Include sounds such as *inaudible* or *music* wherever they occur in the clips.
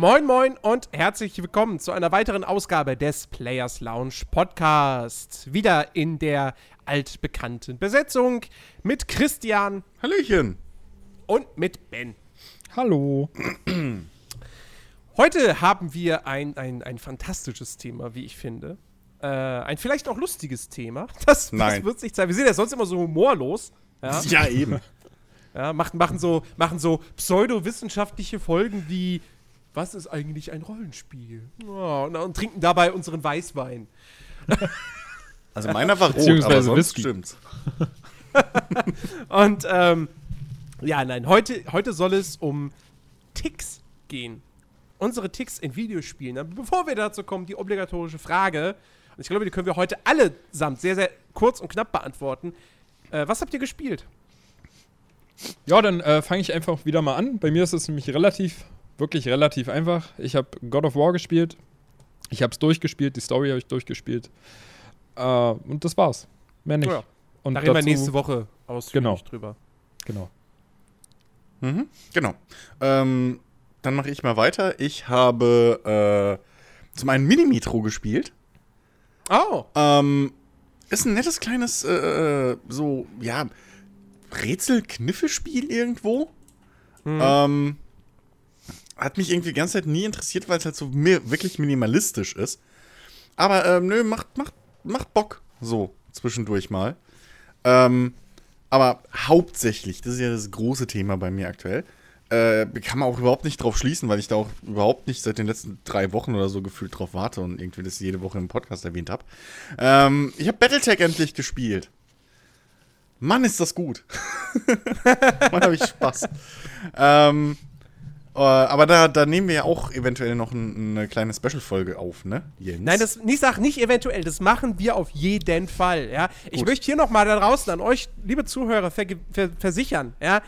Moin, moin und herzlich willkommen zu einer weiteren Ausgabe des Players Lounge Podcast. Wieder in der altbekannten Besetzung mit Christian. Hallöchen. Und mit Ben. Hallo. Heute haben wir ein, ein, ein fantastisches Thema, wie ich finde. Äh, ein vielleicht auch lustiges Thema. *laughs* Das, das wird sich zeigen. Wir sind ja sonst immer so humorlos. Ja, ja eben. Ja, machen, machen so, machen so pseudowissenschaftliche Folgen wie Was ist eigentlich ein Rollenspiel? Oh, und, und, trinken dabei unseren Weißwein. *laughs* Also meiner war rot, aber sonst Whisky. stimmt's. *laughs* und ähm, ja, nein, heute, heute soll es um Ticks gehen. Unsere Ticks in Videospielen. Aber bevor wir dazu kommen, die obligatorische Frage, und ich glaube, die können wir heute allesamt sehr, sehr kurz und knapp beantworten. Äh, was habt ihr gespielt? Ja, dann äh, fange ich einfach wieder mal an. Bei mir ist es nämlich relativ, wirklich relativ einfach. Ich habe God of War gespielt. Ich habe es durchgespielt, die Story habe ich durchgespielt. Äh, und das war's. Mehr nicht. Ja. Und da reden wir nächste Woche ausführlich genau. drüber. Genau. Mhm, genau. Ähm, dann mache ich mal weiter. Ich habe äh, zum einen Mini-Metro gespielt. Oh. Ähm, ist ein nettes kleines, äh, äh so, ja, Rätsel-Kniffe-Spiel irgendwo. Mhm. Ähm, hat mich irgendwie die ganze Zeit nie interessiert, weil es halt so mir wirklich minimalistisch ist. Aber ähm, nö, macht, macht, macht Bock. So, zwischendurch mal. Ähm, aber hauptsächlich, das ist ja das große Thema bei mir aktuell, äh, kann man auch überhaupt nicht drauf schließen, weil ich da auch überhaupt nicht seit den letzten drei Wochen oder so gefühlt drauf warte und irgendwie das jede Woche im Podcast erwähnt habe. Ähm, ich habe Battletech endlich gespielt. Mann, ist das gut. *laughs* Mann, habe ich Spaß. ähm, äh, aber da, da nehmen wir ja auch eventuell noch ein, eine kleine Special-Folge auf, ne, Jens? Nein, das nicht sag nicht eventuell, das machen wir auf jeden Fall, ja. Ich Gut. möchte hier noch mal da draußen an euch, liebe Zuhörer, ver ver versichern, ja.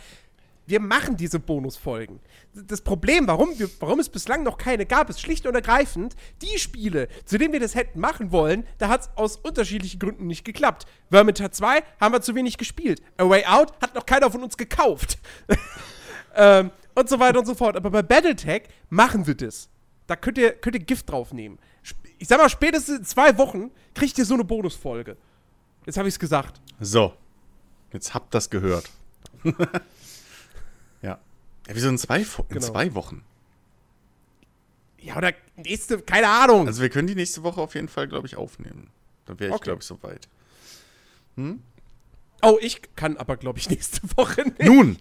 Wir machen diese Bonusfolgen das Problem, warum, wir, warum es bislang noch keine gab, ist schlicht und ergreifend, die Spiele, zu denen wir das hätten machen wollen, da hat es aus unterschiedlichen Gründen nicht geklappt. Vermintide 2 haben wir zu wenig gespielt. A Way Out hat noch keiner von uns gekauft. *laughs* ähm, und so weiter und so fort. Aber bei Battletech machen wir das. Da könnt ihr, könnt ihr Gift draufnehmen. Ich sag mal, spätestens in zwei Wochen kriegt ihr so eine Bonusfolge. Jetzt habe ich es gesagt. So. Jetzt habt das gehört. *laughs* Ja, wieso in zwei, in genau. zwei Wochen? Ja, oder nächste, keine Ahnung. Also wir können die nächste Woche auf jeden Fall, glaube ich, aufnehmen. Dann wäre ich, okay. glaube ich, soweit. Hm? Oh, ich kann aber, glaube ich, *laughs* nächste Woche nicht. Nun,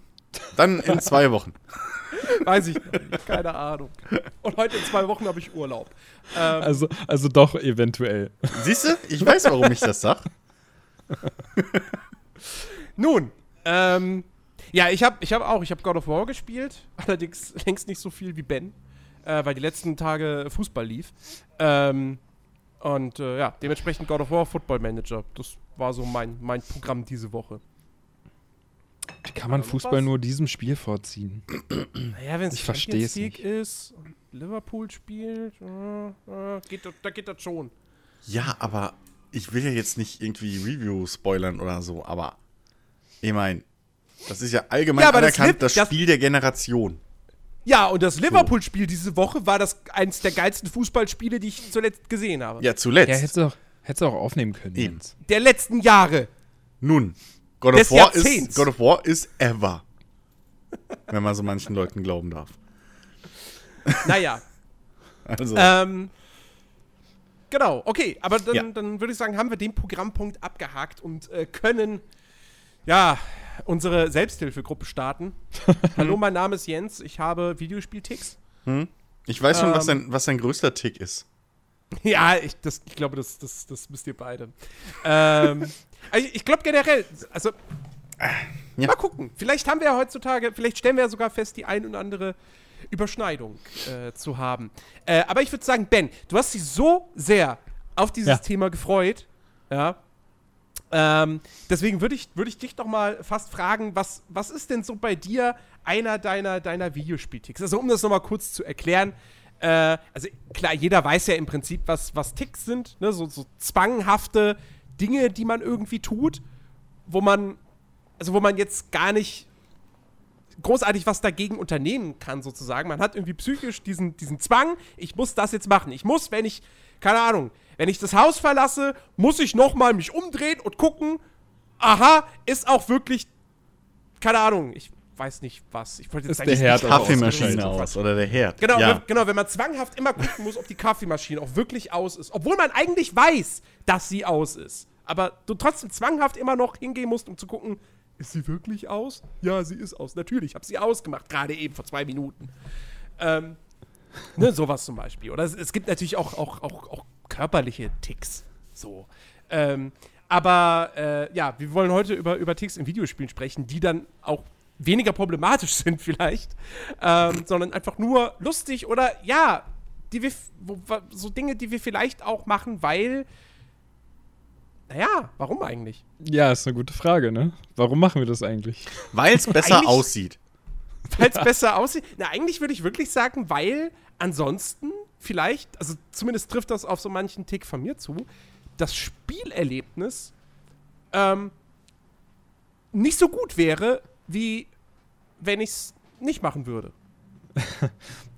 dann in zwei Wochen. *laughs* Weiß ich nicht, keine Ahnung. Und heute in zwei Wochen habe ich Urlaub. Ähm, also, also doch eventuell. Siehst du? Ich weiß, warum ich das sage. *laughs* Nun, ähm, ja, ich habe ich hab auch, ich habe God of War gespielt, allerdings längst nicht so viel wie Ben, äh, weil die letzten Tage Fußball lief. Ähm, und äh, ja, dementsprechend God of War Football Manager. Das war so mein, mein Programm diese Woche. Wie kann man Fußball was? nur diesem Spiel vorziehen? Naja, wenn es Champions League ist und Liverpool spielt, äh, äh, geht, da geht das schon. Ja, aber ich will ja jetzt nicht irgendwie Review spoilern oder so, aber ich meine, das ist ja allgemein ja, anerkannt das, das, Spiel der Generation. Ja, und das Liverpool-Spiel diese Woche war das eines der geilsten Fußballspiele, die ich zuletzt gesehen habe. Ja, zuletzt. Ja, hättest du auch, hättest du auch aufnehmen können. Eben. Der letzten Jahre. Nun, God of, War ist, God of War ist ever. *laughs* wenn man so manchen Leuten glauben darf. Naja. *laughs* also. Ähm, genau, okay, aber dann, ja. dann würde ich sagen, haben wir den Programmpunkt abgehakt und äh, können ja, unsere Selbsthilfegruppe starten. *laughs* Hallo, mein Name ist Jens, ich habe Videospielticks. Hm? Ich weiß schon, ähm, was, dein, was dein größter Tick ist. Ja, ich, das, ich glaube, das, das, das wisst ihr beide. ähm, also ich glaube generell, also ja. mal gucken. Vielleicht haben wir ja heutzutage, vielleicht stellen wir ja sogar fest, die ein und andere Überschneidung äh, zu haben. Äh, aber ich würde sagen, Ben, du hast dich so sehr auf dieses ja. Thema gefreut, ja, ähm, deswegen würde ich, würd ich dich doch mal fast fragen, was, was ist denn so bei dir einer deiner, deiner Videospielticks? Also, um das nochmal kurz zu erklären, äh, also klar, jeder weiß ja im Prinzip, was, was Ticks sind, ne? so, so zwanghafte Dinge, die man irgendwie tut, wo man, also wo man jetzt gar nicht großartig was dagegen unternehmen kann, sozusagen. Man hat irgendwie psychisch diesen, diesen Zwang, ich muss das jetzt machen. Ich muss, wenn ich, keine Ahnung, wenn ich das Haus verlasse, muss ich nochmal mich umdrehen und gucken, aha, ist auch wirklich, keine Ahnung, ich weiß nicht was. Ich wollte jetzt Ist der Herd Die auch Kaffeemaschine ausgeschaltet. aus oder der Herd. Genau, ja. wenn, genau, wenn man zwanghaft immer gucken muss, ob die Kaffeemaschine auch wirklich aus ist. Obwohl man eigentlich weiß, dass sie aus ist. Aber du trotzdem zwanghaft immer noch hingehen musst, um zu gucken, ist sie wirklich aus? Ja, sie ist aus. Natürlich, ich habe sie ausgemacht, gerade eben vor zwei Minuten. Ähm, ne, sowas zum Beispiel. Oder es, es gibt natürlich auch, auch, auch, auch körperliche Ticks. So. Ähm, aber äh, ja, wir wollen heute über, über Ticks in Videospielen sprechen, die dann auch weniger problematisch *laughs* sind vielleicht, ähm, sondern einfach nur lustig oder ja, die wir, wo, so Dinge, die wir vielleicht auch machen, weil, naja, warum eigentlich? Ja, ist eine gute Frage, ne? Warum machen wir das eigentlich? Weil es *laughs* besser aussieht. Weil es besser aussieht. Na, eigentlich würde ich wirklich sagen, weil ansonsten vielleicht, also zumindest trifft das auf so manchen Tick von mir zu, das Spielerlebnis ähm, nicht so gut wäre, wie wenn ich es nicht machen würde. *laughs*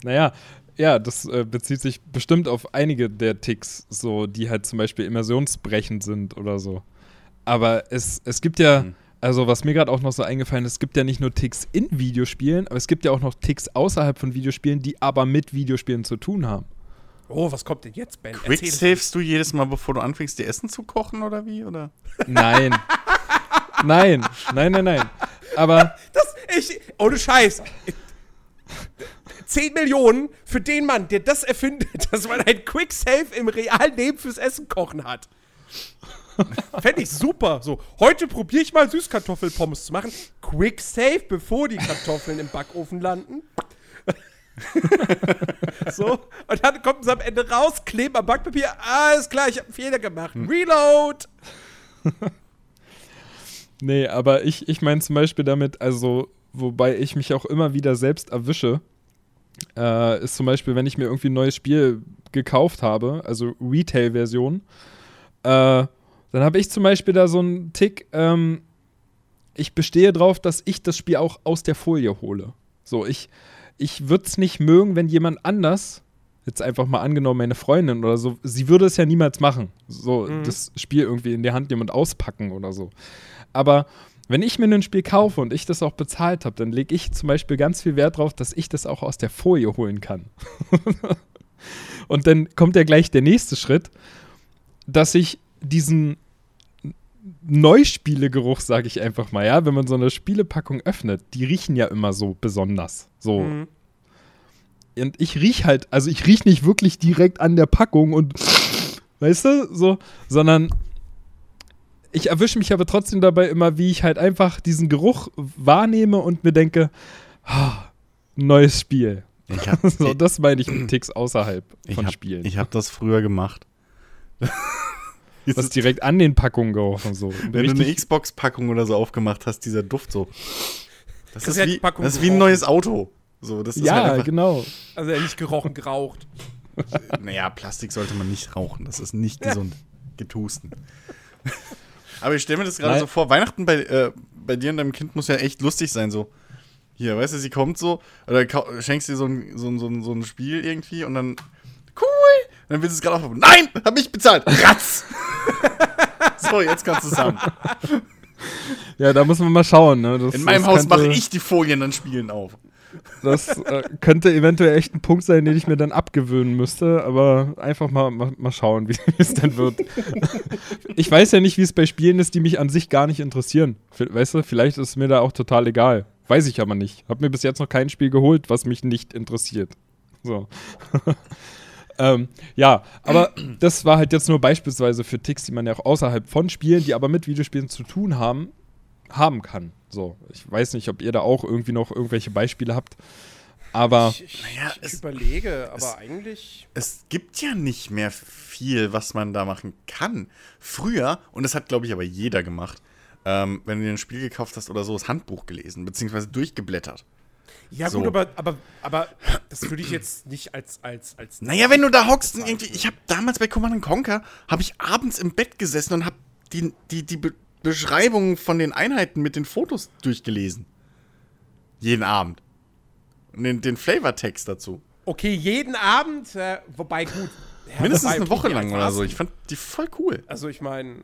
Naja, ja, das äh, bezieht sich bestimmt auf einige der Ticks, so, die halt zum Beispiel immersionsbrechend sind oder so. Aber es, es gibt ja, Hm. also was mir gerade auch noch so eingefallen ist, es gibt ja nicht nur Ticks in Videospielen, aber es gibt ja auch noch Ticks außerhalb von Videospielen, die aber mit Videospielen zu tun haben. Oh, was kommt denn jetzt, Ben? Quicksavest du jedes Mal, bevor du anfängst, dir Essen zu kochen oder wie? Oder? Nein. *laughs* nein, nein, nein, nein. Aber Das, ich, ohne Scheiß. 10 Millionen für den Mann, der das erfindet, *laughs* dass man ein Quick Save im realen Leben fürs Essen kochen hat. Fände ich super. So, heute probiere ich mal Süßkartoffelpommes zu machen. Quick Save, bevor die Kartoffeln im Backofen landen. *laughs* so, und dann kommt es am Ende raus, kleben am Backpapier. Alles klar, ich habe einen Fehler gemacht. Reload! Nee, aber ich, ich meine zum Beispiel damit, also, wobei ich mich auch immer wieder selbst erwische, äh, ist zum Beispiel, wenn ich mir irgendwie ein neues Spiel gekauft habe, also Retail-Version, äh, dann habe ich zum Beispiel da so einen Tick, ähm, ich bestehe drauf, dass ich das Spiel auch aus der Folie hole. So, ich, ich würde es nicht mögen, wenn jemand anders, jetzt einfach mal angenommen, meine Freundin oder so, sie würde es ja niemals machen. So, das Spiel irgendwie in der Hand jemand auspacken oder so. Aber wenn ich mir ein Spiel kaufe und ich das auch bezahlt habe, dann lege ich zum Beispiel ganz viel Wert drauf, dass ich das auch aus der Folie holen kann. *laughs* und dann kommt ja gleich der nächste Schritt, dass ich diesen Neuspielegeruch, sage ich einfach mal, ja, wenn man so eine Spielepackung öffnet, die riechen ja immer so besonders. So. Mhm. Und ich riech halt, also ich riech nicht wirklich direkt an der Packung und weißt du, so, sondern ich erwische mich aber trotzdem dabei immer, wie ich halt einfach diesen Geruch wahrnehme und mir denke, ah, neues Spiel. Ich hab, *laughs* So, das meine ich mit Ticks außerhalb ich von hab, Spielen. Ich habe das früher gemacht. *laughs* was direkt an den Packungen gerochen so. Wenn du eine Richtig, Xbox-Packung oder so aufgemacht hast, dieser Duft so. Das Das ist, wie, Packung das ist wie ein neues Auto. So, das ist ja, halt einfach, genau. Also ja, nicht gerochen, geraucht. Naja, Plastik sollte man nicht rauchen. Das ist nicht gesund. Getusten. Aber ich stelle mir das gerade so vor, Weihnachten bei, äh, bei dir und deinem Kind muss ja echt lustig sein. So, hier, weißt du, sie kommt so, oder schenkst dir so ein, so, ein, so, ein, so ein Spiel irgendwie und dann, cool, und dann willst du es gerade aufmachen. Nein, hab ich bezahlt. Ratz! *laughs* so, jetzt kannst du es haben. Ja, da muss man mal schauen. Ne? In meinem Haus mache ich die Folien dann Spielen auf. Das äh, könnte eventuell echt ein Punkt sein, den ich mir dann abgewöhnen müsste, aber einfach mal, mal, mal schauen, *laughs* wie es denn wird. ich weiß ja nicht, wie es bei Spielen ist, die mich an sich gar nicht interessieren. Weißt du, vielleicht ist mir da auch total egal. Weiß ich aber nicht. Hab mir bis jetzt noch kein Spiel geholt, was mich nicht interessiert. So. *laughs* ähm, ja, aber das war halt jetzt nur beispielsweise für Ticks, die man ja auch außerhalb von Spielen, die aber mit Videospielen zu tun haben, haben kann. So, ich weiß nicht, ob ihr da auch irgendwie noch irgendwelche Beispiele habt, aber Ich, ich, Naja, ich es- überlege, aber es- eigentlich. es gibt ja nicht mehr viel, was man da machen kann. Früher, und das hat, glaube ich, aber jeder gemacht, ähm, wenn du dir ein Spiel gekauft hast oder so, das Handbuch gelesen, beziehungsweise durchgeblättert. Ja, So. gut, aber, aber, aber das würde ich jetzt nicht als. als, als Naja, wenn du da hockst und irgendwie, ich habe damals bei Command Conquer, habe ich abends im Bett gesessen und habe die, die, die Beschreibungen von den Einheiten mit den Fotos durchgelesen. Jeden Abend. Und den, den Flavortext dazu. Okay, jeden Abend, äh, wobei gut. ja, Mindestens wobei, eine Woche lang oder so. Ich fand die voll cool. Also ich meine,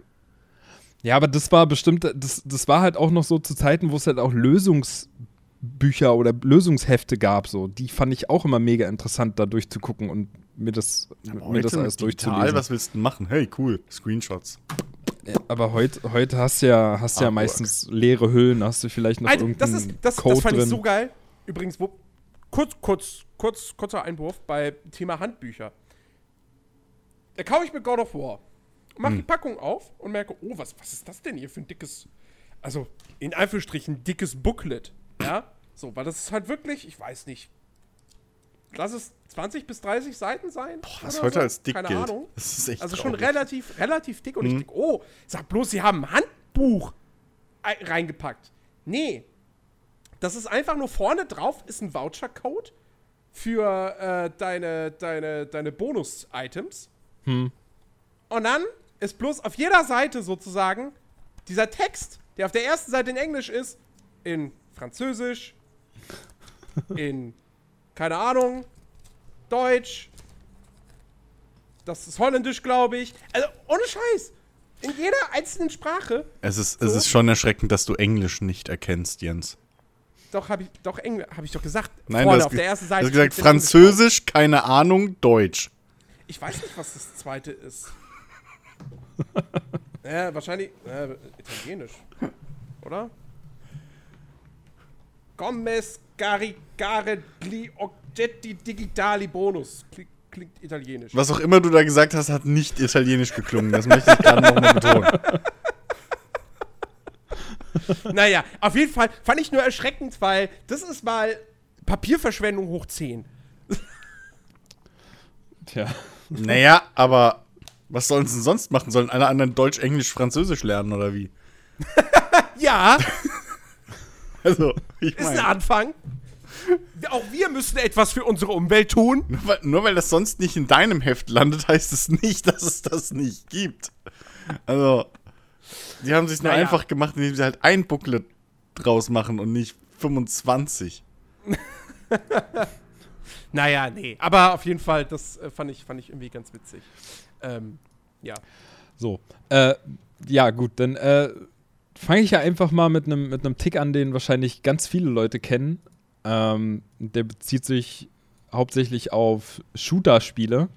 Ja, aber das war bestimmt, das, das war halt auch noch so zu Zeiten, wo es halt auch Lösungsbücher oder Lösungshefte gab. So. Die fand ich auch immer mega interessant, da durchzugucken und mir das, mir das alles digital, durchzulesen. was willst du machen? Hey, cool. Screenshots. Ja, aber heute heute hast du ja, hast ja meistens leere Hüllen, hast du vielleicht noch Alter, irgendeinen das ist das, Code das fand drin. ich so geil. Übrigens, wo, kurz, kurz, kurz, kurzer Einwurf bei Thema Handbücher. Da kaufe ich mir God of War, mache Hm. die Packung auf und merke, oh, was, was ist das denn hier für ein dickes, also in Anführungsstrichen dickes Booklet, ja? So, weil das ist halt wirklich, ich weiß nicht, lass es 20 bis 30 Seiten sein? Was oder heute so? als dick Keine gilt. Ahnung. Das ist echt Also schon traurig. relativ, relativ dick und ich Mhm. denke, oh, sag bloß, sie haben ein Handbuch ei- reingepackt. Nee. Das ist einfach nur vorne drauf, ist ein Voucher-Code für äh, deine, deine, deine Bonus-Items. Hm. Und dann ist bloß auf jeder Seite sozusagen dieser Text, der auf der ersten Seite in Englisch ist, in Französisch, *laughs* in, keine Ahnung, Deutsch, das ist Holländisch, glaube ich. Also ohne Scheiß. In jeder einzelnen Sprache. Es ist, es So? ist schon erschreckend, dass du Englisch nicht erkennst, Jens. Doch, habe ich doch Englisch, habe ich doch gesagt. Nein, Vorne du hast, auf der ersten du Seite. hast gesagt Französisch, keine Ahnung, Deutsch. Ich weiß nicht, was das zweite ist. *laughs* ja, wahrscheinlich äh, Italienisch. Oder? Gomez caricare gli oggetti digitali bonus. Klingt, klingt italienisch. Was auch immer du da gesagt hast, hat nicht italienisch geklungen. Das möchte ich gerade nochmal betonen. *laughs* Naja, auf jeden Fall fand ich nur erschreckend, weil das ist mal Papierverschwendung hoch 10. Tja. Naja, aber was sollen sie denn sonst machen? Sollen alle anderen Deutsch, Englisch, Französisch lernen oder wie? *laughs* Ja, *laughs* Also, ich ist ein Anfang. Auch wir müssen etwas für unsere Umwelt tun. nur, weil- nur weil das sonst nicht in deinem Heft landet, heißt es nicht, dass es das nicht gibt. Also, die haben sich nur Naja. einfach gemacht, indem sie halt ein Booklet draus machen und nicht 25. *laughs* Naja, nee. Aber auf jeden Fall, das äh, fand, ich, fand ich irgendwie ganz witzig. Ähm, ja. So. Äh, ja, gut, dann äh, fange ich ja einfach mal mit einem mit einem Tick an, den wahrscheinlich ganz viele Leute kennen. Ähm, der bezieht sich hauptsächlich auf Shooter-Spiele.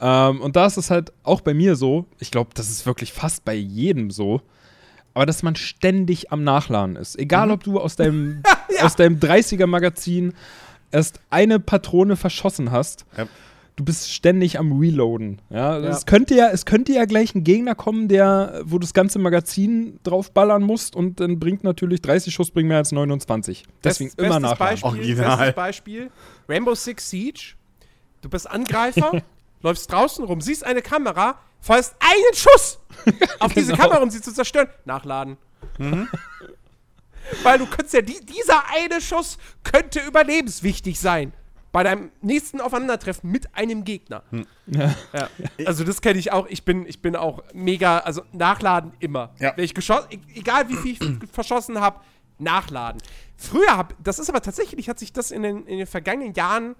Ähm, und da ist es halt auch bei mir so, ich glaube, das ist wirklich fast bei jedem so, aber dass man ständig am Nachladen ist. Egal, ob du aus deinem, *laughs* Ja. aus deinem 30er-Magazin erst eine Patrone verschossen hast, Ja. Du bist ständig am Reloaden. Ja, Ja. Es, könnte ja, es könnte ja gleich ein Gegner kommen, der, wo du das ganze Magazin draufballern musst und dann bringt natürlich 30 Schuss bringen mehr als 29. Deswegen Best- immer nachladen. Beispiel, Original. Bestes Beispiel: Rainbow Six Siege. Du bist Angreifer, *laughs* läufst draußen rum, siehst eine Kamera, feuerst einen Schuss *laughs* auf diese Genau. Kamera, um sie zu zerstören. Nachladen. *laughs* Weil du könntest ja, die, dieser eine Schuss könnte überlebenswichtig sein. Bei deinem nächsten Aufeinandertreffen mit einem Gegner. Ja. Ja. Also das kenne ich auch. Ich bin, ich bin auch mega, also nachladen immer. Ja. Wenn ich geschossen, egal wie viel ich *clears throat* verschossen habe, nachladen. Früher habe, das ist aber tatsächlich, hat sich das in den, in den vergangenen Jahren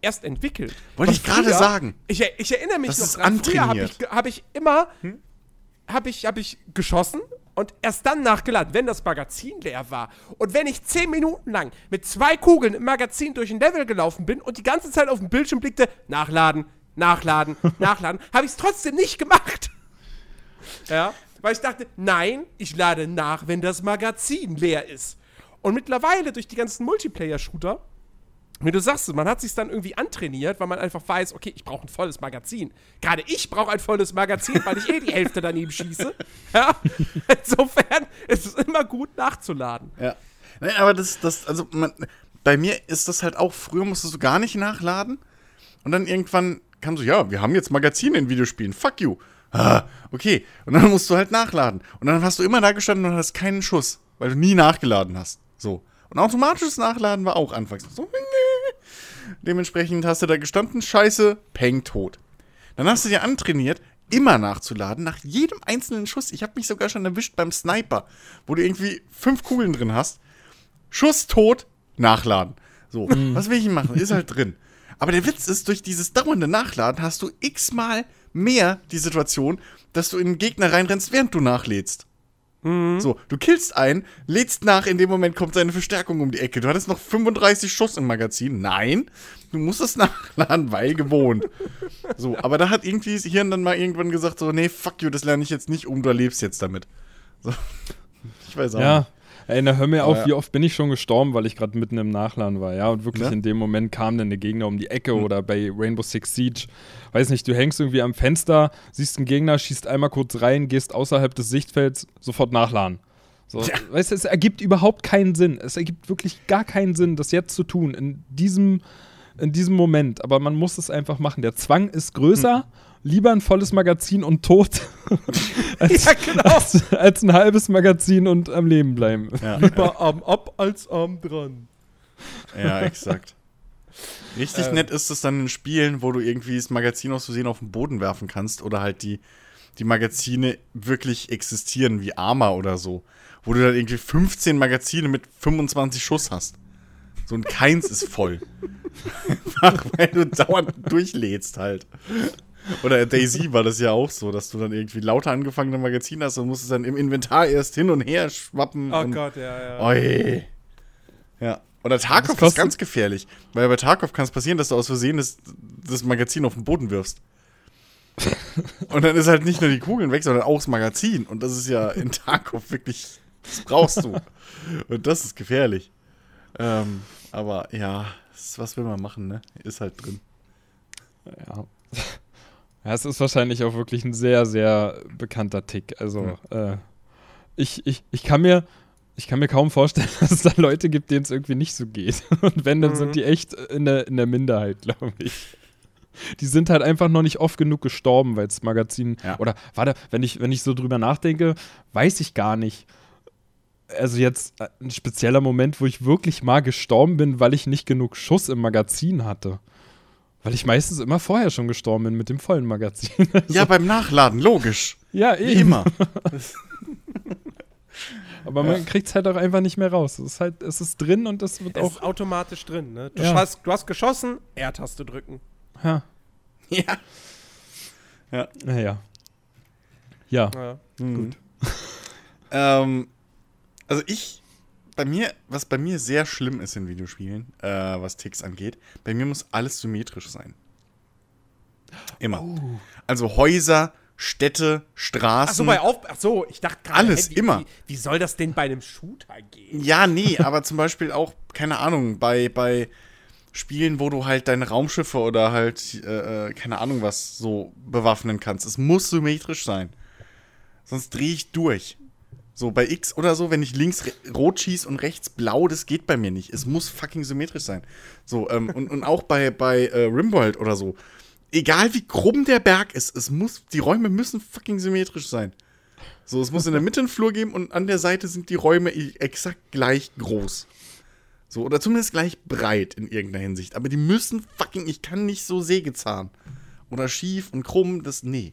erst entwickelt. Wollte ich gerade sagen. Ich, ich erinnere mich Das noch dran. Früher habe ich, hab ich immer, habe ich, hab ich geschossen und erst dann nachgeladen, wenn das Magazin leer war. Und wenn ich zehn Minuten lang mit zwei Kugeln im Magazin durch ein Level gelaufen bin und die ganze Zeit auf dem Bildschirm blickte, nachladen, nachladen, *laughs* nachladen, habe ich es trotzdem nicht gemacht. *laughs* Ja, weil ich dachte, nein, ich lade nach, wenn das Magazin leer ist. Und mittlerweile durch die ganzen Multiplayer-Shooter, wie du sagst, man hat sich dann irgendwie antrainiert, weil man einfach weiß, okay, ich brauche ein volles Magazin. Gerade ich brauche ein volles Magazin, weil ich eh die Hälfte daneben schieße. *laughs* Ja? Insofern ist es immer gut nachzuladen. Ja. Nein, aber das, das, also man, bei mir ist das halt auch, früher musstest du gar nicht nachladen. Und dann irgendwann kam so, ja, wir haben jetzt Magazine in Videospielen, fuck you. Ah, okay. Und dann musst du halt nachladen. Und dann hast du immer da gestanden und hast keinen Schuss, weil du nie nachgeladen hast. So. Und automatisches Nachladen war auch anfangs so. *laughs* Dementsprechend hast du da gestanden, scheiße, peng, tot. Dann hast du dir antrainiert, immer nachzuladen, nach jedem einzelnen Schuss. Ich habe mich sogar schon erwischt beim Sniper, wo du irgendwie fünf Kugeln drin hast. Schuss tot, nachladen. So, was will ich machen? Ist halt drin. Aber der Witz ist, durch dieses dauernde Nachladen hast du x-mal mehr die Situation, dass du in den Gegner reinrennst, während du nachlädst. So, du killst einen, lädst nach, in dem Moment kommt seine Verstärkung um die Ecke. Du hattest noch 35 Schuss im Magazin. Nein, du musst es *laughs* nachladen, weil gewohnt. So, aber da hat irgendwie das Hirn dann mal irgendwann gesagt, so, nee, fuck you, das lerne ich jetzt nicht um, du lebst jetzt damit. So. *laughs* Ich weiß auch Ja. nicht. Ey, na, hör mir auf, Ja. wie oft bin ich schon gestorben, weil ich gerade mitten im Nachladen war, ja. Und wirklich Ne? in dem Moment kam dann der Gegner um die Ecke oder bei Rainbow Six Siege. Weiß nicht, du hängst irgendwie am Fenster, siehst einen Gegner, schießt einmal kurz rein, gehst außerhalb des Sichtfelds, sofort nachladen. So, Ja. Weißt du, es ergibt überhaupt keinen Sinn. Es ergibt wirklich gar keinen Sinn, das jetzt zu tun, in diesem, in diesem Moment. Aber man muss es einfach machen. Der Zwang ist größer. Lieber ein volles Magazin und tot, *laughs* als, Ja, genau. als, als ein halbes Magazin und am Leben bleiben. Ja, Lieber Arm ab als Arm dran. ja, exakt. Richtig Ähm. nett ist es dann in Spielen, wo du irgendwie das Magazin aus Versehen auf den Boden werfen kannst oder halt die, die Magazine wirklich existieren, wie Arma oder so. Wo du dann irgendwie 15 Magazine mit 25 Schuss hast. So ein keins ist voll. *laughs* Einfach weil du dauernd durchlädst halt. Oder Daisy war das ja auch so, dass du dann irgendwie lauter angefangene Magazine hast und musst es dann im Inventar erst hin und her schwappen. Oh und Gott, ja, ja. Oi. Ja. Oder Tarkov Das ist ganz gefährlich. Weil bei Tarkov kann es passieren, dass du aus Versehen das, das Magazin auf den Boden wirfst. *laughs* Und dann ist halt nicht nur die Kugeln weg, sondern auch das Magazin. Und das ist ja in Tarkov wirklich, das brauchst du. Und das ist gefährlich. Ähm, aber ja, was will man machen, ne? Ist halt drin. Ja. Ja. Es ist wahrscheinlich auch wirklich ein sehr, sehr bekannter Tick. Also, äh, ich, ich, ich kann mir. Ich kann mir kaum vorstellen, *laughs* dass es da Leute gibt, denen es irgendwie nicht so geht. *laughs* Und wenn, dann Mhm. sind die echt in der, in der Minderheit, glaube ich. Die sind halt einfach noch nicht oft genug gestorben, weil das Magazin. Ja. Oder warte, wenn ich, wenn ich so drüber nachdenke, weiß ich gar nicht. Also jetzt äh, ein spezieller Moment, wo ich wirklich mal gestorben bin, weil ich nicht genug Schuss im Magazin hatte. Weil ich meistens immer vorher schon gestorben bin mit dem vollen Magazin. *laughs* Ja, beim Nachladen, logisch. ja, Wie eben. immer. *laughs* Aber man kriegt es halt auch einfach nicht mehr raus. Es ist halt, es ist drin und es wird Es auch. ist automatisch drin, ne? Du, Ja. hast, du hast geschossen, R-Taste drücken. Ja, *laughs* Ja. naja. Ja. Ja. Gut. ähm, also ich, bei mir, was bei mir sehr schlimm ist in Videospielen, äh, was Ticks angeht, bei mir muss alles symmetrisch sein. Immer. Also Häuser, Städte, Straßen. Achso, bei Auf. Achso, ich dachte gerade. Alles, wie, immer. Wie, wie soll das denn bei einem Shooter gehen? Ja, nee, aber zum Beispiel auch, keine Ahnung, bei, bei Spielen, wo du halt deine Raumschiffe oder halt, äh, äh, keine Ahnung was, so bewaffnen kannst. Es muss symmetrisch sein. Sonst drehe ich durch. So bei X oder so, wenn ich links rot schieße und rechts blau, das geht bei mir nicht. Es muss fucking symmetrisch sein. So, ähm, und, und auch bei, bei äh, Rimworld oder so. Egal wie krumm der Berg ist, es muss, die Räume müssen fucking symmetrisch sein. So, es muss in der Mitte einen Flur geben und an der Seite sind die Räume exakt gleich groß. So, oder zumindest gleich breit in irgendeiner Hinsicht. Aber die müssen fucking, ich kann nicht so sägezahn. Oder schief und krumm, das, nee.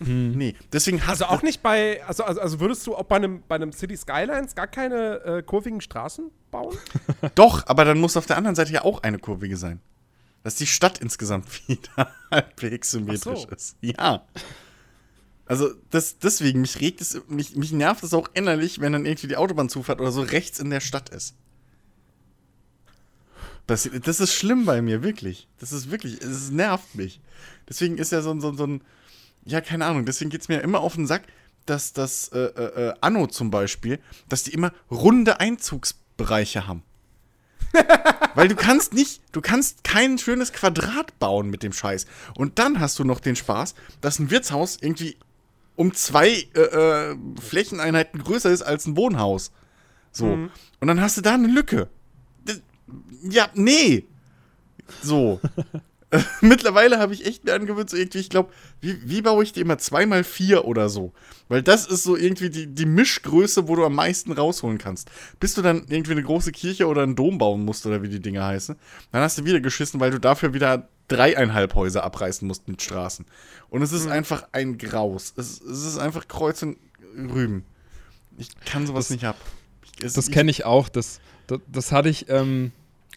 Nee, deswegen hast Also auch nicht bei. Also, also, also würdest du auch bei einem, bei einem City Skylines gar keine äh, kurvigen Straßen bauen? *laughs* Doch, aber dann muss auf der anderen Seite ja auch eine kurvige sein. Dass die Stadt insgesamt *laughs* wieder halbwegs symmetrisch so. ist. Ja. Also, das, deswegen, mich regt es, mich, mich nervt es auch innerlich, wenn dann irgendwie die Autobahnzufahrt oder so rechts in der Stadt ist. Das, das ist schlimm bei mir, wirklich. Das ist wirklich, es nervt mich. Deswegen ist ja so, so, so ein, ja, keine Ahnung, deswegen geht es mir immer auf den Sack, dass das äh, äh, äh, Anno zum Beispiel, dass die immer runde Einzugsbereiche haben. *laughs* Weil du kannst nicht, du kannst kein schönes Quadrat bauen mit dem Scheiß. Und dann hast du noch den Spaß, dass ein Wirtshaus irgendwie um zwei äh, äh, Flächeneinheiten größer ist als ein Wohnhaus. So. Und dann hast du da eine Lücke. Ja, nee. So. *laughs* *laughs* Mittlerweile habe ich echt mir angewöhnt, so irgendwie, ich glaube, wie, wie baue ich die immer? Zweimal vier oder so. Weil das ist so irgendwie die, die Mischgröße, wo du am meisten rausholen kannst. Bis du dann irgendwie eine große Kirche oder einen Dom bauen musst, oder wie die Dinger heißen, dann hast du wieder geschissen, weil du dafür wieder dreieinhalb Häuser abreißen musst mit Straßen. Und es ist einfach ein Graus. Es, es ist einfach Kreuz und Rüben. Ich kann sowas nicht ab. Es- Das kenne ich auch. Das, das, das hatte ich, ähm,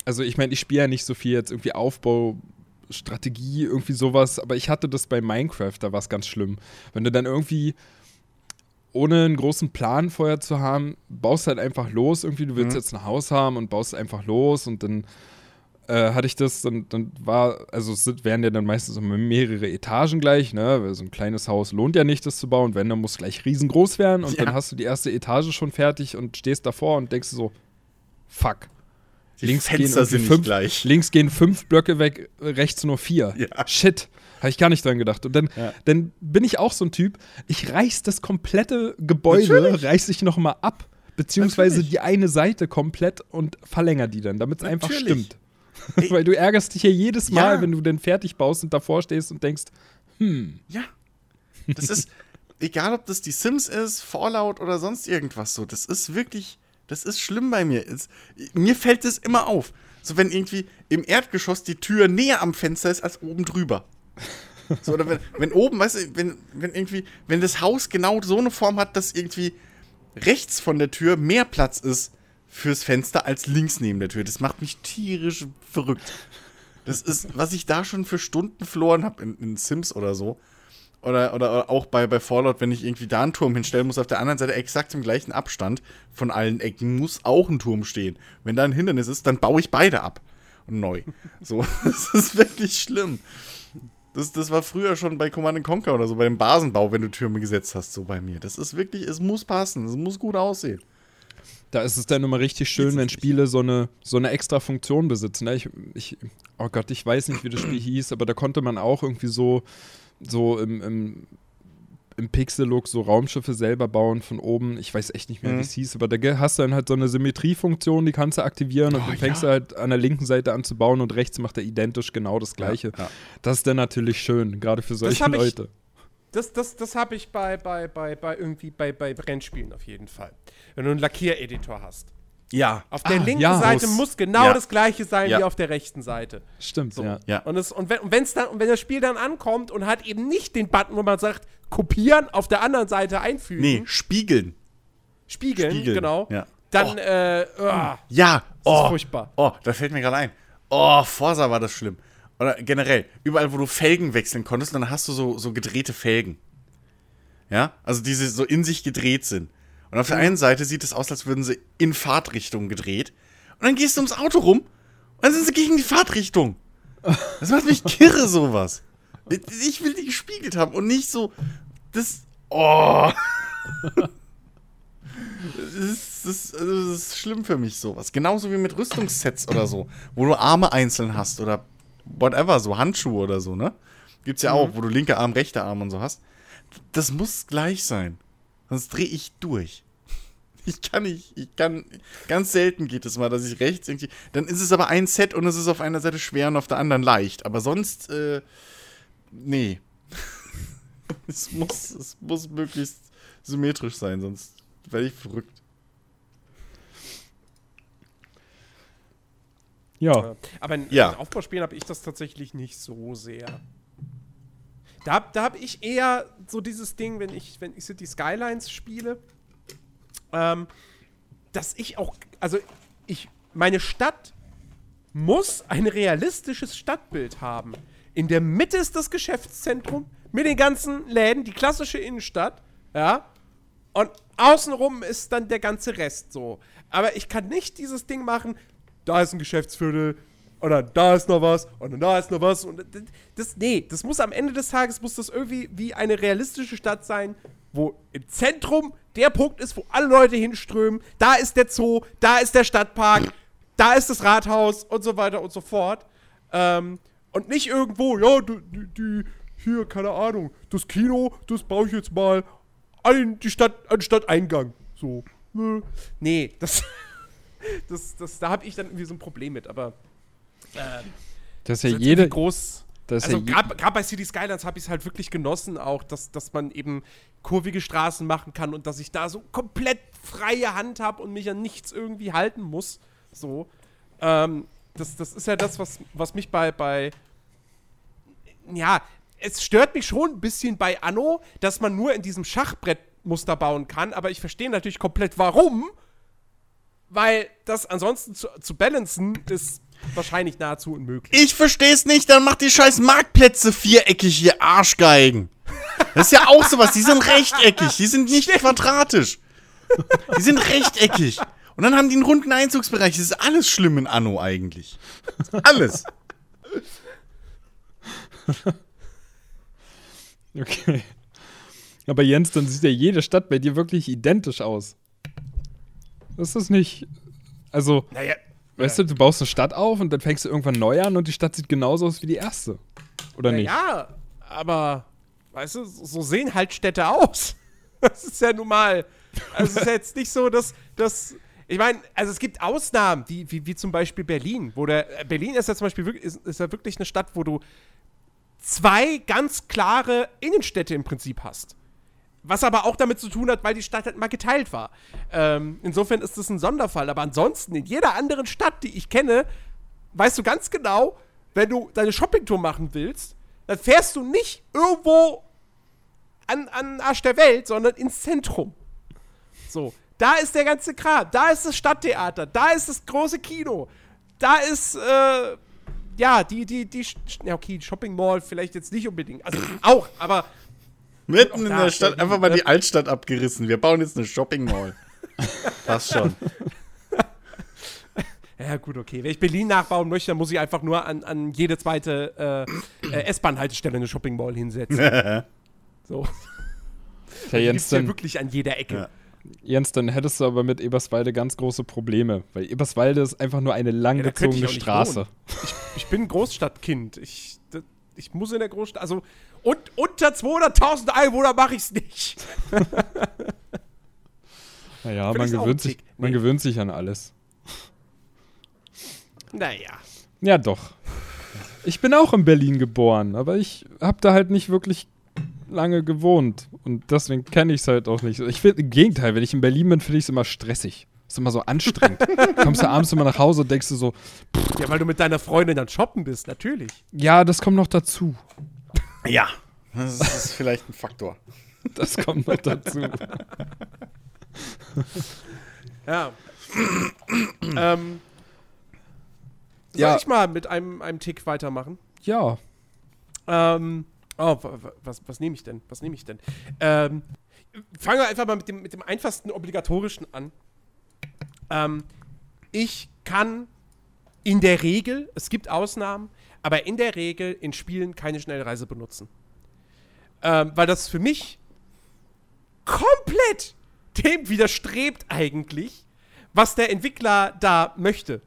also ich meine, ich spiele ja nicht so viel jetzt irgendwie Aufbau, Strategie, irgendwie sowas, aber ich hatte das bei Minecraft, da war es ganz schlimm. Wenn du dann irgendwie ohne einen großen Plan vorher zu haben, baust halt einfach los, irgendwie, du willst Mhm. jetzt ein Haus haben und baust einfach los und dann äh, hatte ich das, dann, dann war, also es wären ja dann meistens immer mehrere Etagen gleich, ne? Weil so ein kleines Haus lohnt ja nicht, das zu bauen. Wenn, dann muss gleich riesengroß werden und Ja. dann hast du die erste Etage schon fertig und stehst davor und denkst so, fuck. Die links gehen Fenster irgendwie sind fünf, gleich. Links gehen fünf Blöcke weg, rechts nur vier. Ja. Shit. Habe ich gar nicht dran gedacht. Und dann, Ja. dann bin ich auch so ein Typ, ich reiß das komplette Gebäude, Natürlich. reiß ich noch mal ab, beziehungsweise Natürlich. die eine Seite komplett und verlängere die dann, damit es einfach stimmt. *laughs* Weil du ärgerst dich ja jedes Mal, Ja. wenn du dann fertig baust und davor stehst und denkst, Ja. Das ist, *laughs* egal ob das die Sims ist, Fallout oder sonst irgendwas so, das ist wirklich, das ist schlimm bei mir. Es, mir fällt das immer auf. So, wenn irgendwie im Erdgeschoss die Tür näher am Fenster ist als oben drüber. So, oder wenn, wenn oben, weißt du, wenn, wenn irgendwie, wenn das Haus genau so eine Form hat, dass irgendwie rechts von der Tür mehr Platz ist fürs Fenster als links neben der Tür. Das macht mich tierisch verrückt. Das ist, was ich da schon für Stunden verloren habe in, in Sims oder so. Oder, oder, oder auch bei, bei Fallout, wenn ich irgendwie da einen Turm hinstellen muss, auf der anderen Seite exakt im gleichen Abstand von allen Ecken muss auch ein Turm stehen. Wenn da ein Hindernis ist, dann baue ich beide ab. Und neu. So, *laughs* das ist wirklich schlimm. Das, das war früher schon bei Command Conquer oder so, bei dem Basenbau, wenn du Türme gesetzt hast, so bei mir. Das ist wirklich, es muss passen, es muss gut aussehen. da ist es dann immer richtig schön, wenn nicht. Spiele so eine, so eine extra Funktion besitzen. Ne? Ich, ich, oh Gott, ich weiß nicht, wie das Spiel hieß, aber da konnte man auch irgendwie so, so im, im, im Pixel-Look so Raumschiffe selber bauen von oben. Ich weiß echt nicht mehr, Mhm. wie es hieß, aber da hast du dann halt so eine Symmetriefunktion, die kannst du aktivieren und Oh, dann fängst ja. du halt an der linken Seite an zu bauen und rechts macht er identisch genau das Gleiche. Ja, ja. Das ist dann natürlich schön, gerade für solche ich- Leute. Das, das, das habe ich bei, bei, bei, bei irgendwie bei, bei Rennspielen auf jeden Fall. Wenn du einen Lackiereditor hast. Ja. Auf der Ah, linken ja. Seite Muss. genau Ja. das gleiche sein Ja. wie auf der rechten Seite. Stimmt, ja. Ja. Und, es, und, wenn, und, wenn's dann, und wenn das Spiel dann ankommt und hat eben nicht den Button, wo man sagt, kopieren, auf der anderen Seite einfügen, Nee, spiegeln. spiegeln, spiegeln, genau, ja. dann, Oh. äh, ah, Ja, ist oh, furchtbar. oh, da fällt mir gerade ein. Oh, Forsa war das schlimm. Oder generell, überall, wo du Felgen wechseln konntest, dann hast du so, so gedrehte Felgen. Ja, also die so in sich gedreht sind. Und auf der einen Seite sieht es aus, als würden sie in Fahrtrichtung gedreht. Und dann gehst du ums Auto rum und dann sind sie gegen die Fahrtrichtung. Das macht mich kirre, sowas. Ich will die gespiegelt haben und nicht so. Das. Oh. Das ist, das, also das ist schlimm für mich, sowas. Genauso wie mit Rüstungssets oder so, wo du Arme einzeln hast oder whatever, so Handschuhe oder so, ne? Gibt's ja auch, wo du linke Arm, rechter Arm und so hast. Das muss gleich sein. Sonst drehe ich durch. *laughs* Ich kann nicht, ich kann, ganz selten geht es mal, dass ich rechts irgendwie, dann ist es aber ein Set und es ist auf einer Seite schwer und auf der anderen leicht. Aber sonst, äh, nee. *laughs* es muss, es muss möglichst symmetrisch sein, sonst werde ich verrückt. Ja, Aber in, Ja. in Aufbauspielen habe ich das tatsächlich nicht so sehr. Da, da habe ich eher so dieses Ding, wenn ich, wenn ich City Skylines spiele, ähm, dass ich auch, also ich, meine Stadt muss ein realistisches Stadtbild haben. In der Mitte ist das Geschäftszentrum mit den ganzen Läden, die klassische Innenstadt, ja. Und außenrum ist dann der ganze Rest so. Aber ich kann nicht dieses Ding machen, da ist ein Geschäftsviertel, oder da ist noch was, und da ist noch was. Und das, nee, das muss am Ende des Tages, muss das irgendwie wie eine realistische Stadt sein, wo im Zentrum der Punkt ist, wo alle Leute hinströmen. Da ist der Zoo, da ist der Stadtpark, da ist das Rathaus und so weiter und so fort. Ähm, und nicht irgendwo, ja, die, die, hier, keine Ahnung, das Kino, das baue ich jetzt mal an die Stadt, an Stadteingang. So. Nee, das, *laughs* das, das, da habe ich dann irgendwie so ein Problem mit, aber äh, das ist ja das ist jede. groß. Also ja je- gerade bei City Skylines habe ich es halt wirklich genossen, auch, dass, dass man eben kurvige Straßen machen kann und dass ich da so komplett freie Hand habe und mich an nichts irgendwie halten muss. So. Ähm, das, das ist ja das, was, was mich bei, bei. Ja, es stört mich schon ein bisschen bei Anno, dass man nur in diesem Schachbrettmuster bauen kann, aber ich verstehe natürlich komplett warum. weil das ansonsten zu, zu balancen ist wahrscheinlich nahezu unmöglich. Ich versteh's nicht, dann macht die scheiß Marktplätze viereckig, ihr Arschgeigen. Das ist ja auch sowas, die sind rechteckig, die sind nicht quadratisch. Die sind rechteckig. Und dann haben die einen runden Einzugsbereich. Das ist alles schlimm in Anno eigentlich. Alles. Okay. Aber Jens, dann sieht ja jede Stadt bei dir wirklich identisch aus. Das ist nicht. Also, Naja, weißt du, du baust eine Stadt auf und dann fängst du irgendwann neu an und die Stadt sieht genauso aus wie die erste. Oder nicht? ja, aber, weißt du, so sehen halt Städte aus. *laughs* Das ist ja nun mal. Also, es ist ja jetzt nicht so, dass. dass ich meine, also es gibt Ausnahmen, wie, wie, wie zum Beispiel Berlin, wo der. äh, Berlin ist ja zum Beispiel wirklich, ist, ist ja wirklich eine Stadt, wo du zwei ganz klare Innenstädte im Prinzip hast. Was aber auch damit zu tun hat, weil die Stadt halt mal geteilt war. Ähm, insofern ist das ein Sonderfall. Aber ansonsten, in jeder anderen Stadt, die ich kenne, weißt du ganz genau, wenn du deine Shoppingtour machen willst, dann fährst du nicht irgendwo an, an den Arsch der Welt, sondern ins Zentrum. So, da ist der ganze Kram. Da ist das Stadttheater. Da ist das große Kino. Da ist, äh, ja, die, die, die, ja, okay, Shopping Mall vielleicht jetzt nicht unbedingt. Also auch, aber Mitten in der Stadt einfach mal die Altstadt abgerissen. Wir bauen jetzt eine Shopping Mall. *laughs* Passt schon. *laughs* Ja, gut, okay. Wenn ich Berlin nachbauen möchte, dann muss ich einfach nur an, an jede zweite äh, äh, S-Bahn-Haltestelle eine Shopping Mall hinsetzen. *laughs* so. Die Jens, gibt's ja dann, wirklich an jeder Ecke. Ja. Jens, dann hättest du aber mit Eberswalde ganz große Probleme. Weil Eberswalde ist einfach nur eine ich langgezogene nicht Straße. wohnen. Ich bin Großstadtkind. Ich, ich muss in der Großstadt. Also und, unter 200.000 Einwohner mache ich es nicht. *laughs* Naja, man gewöhnt, sich, man Nee. gewöhnt sich an alles. Naja. Ja, doch. Ich bin auch in Berlin geboren, aber ich habe da halt nicht wirklich lange gewohnt. Und deswegen kenne ich es halt auch nicht. Ich finde, im Gegenteil, wenn ich in Berlin bin, finde ich es immer stressig. Ist immer so anstrengend. *laughs* Kommst du abends immer nach Hause und denkst du so, Ja, weil du mit deiner Freundin dann shoppen bist, natürlich. ja, das kommt noch dazu. Ja. Das ist vielleicht ein Faktor. Das kommt noch dazu. *laughs* Ja. ähm, soll Ja. ich mal mit einem, einem Tick weitermachen? Ja. Ähm, oh, wa- wa- was, was nehme ich denn? Was nehme ich denn? Ähm, fangen wir einfach mal mit dem, mit dem einfachsten obligatorischen an. Ähm, ich kann in der Regel, es gibt Ausnahmen, aber in der Regel in Spielen keine Schnellreise benutzen. Ähm, weil das für mich komplett dem widerstrebt eigentlich, was der Entwickler da möchte.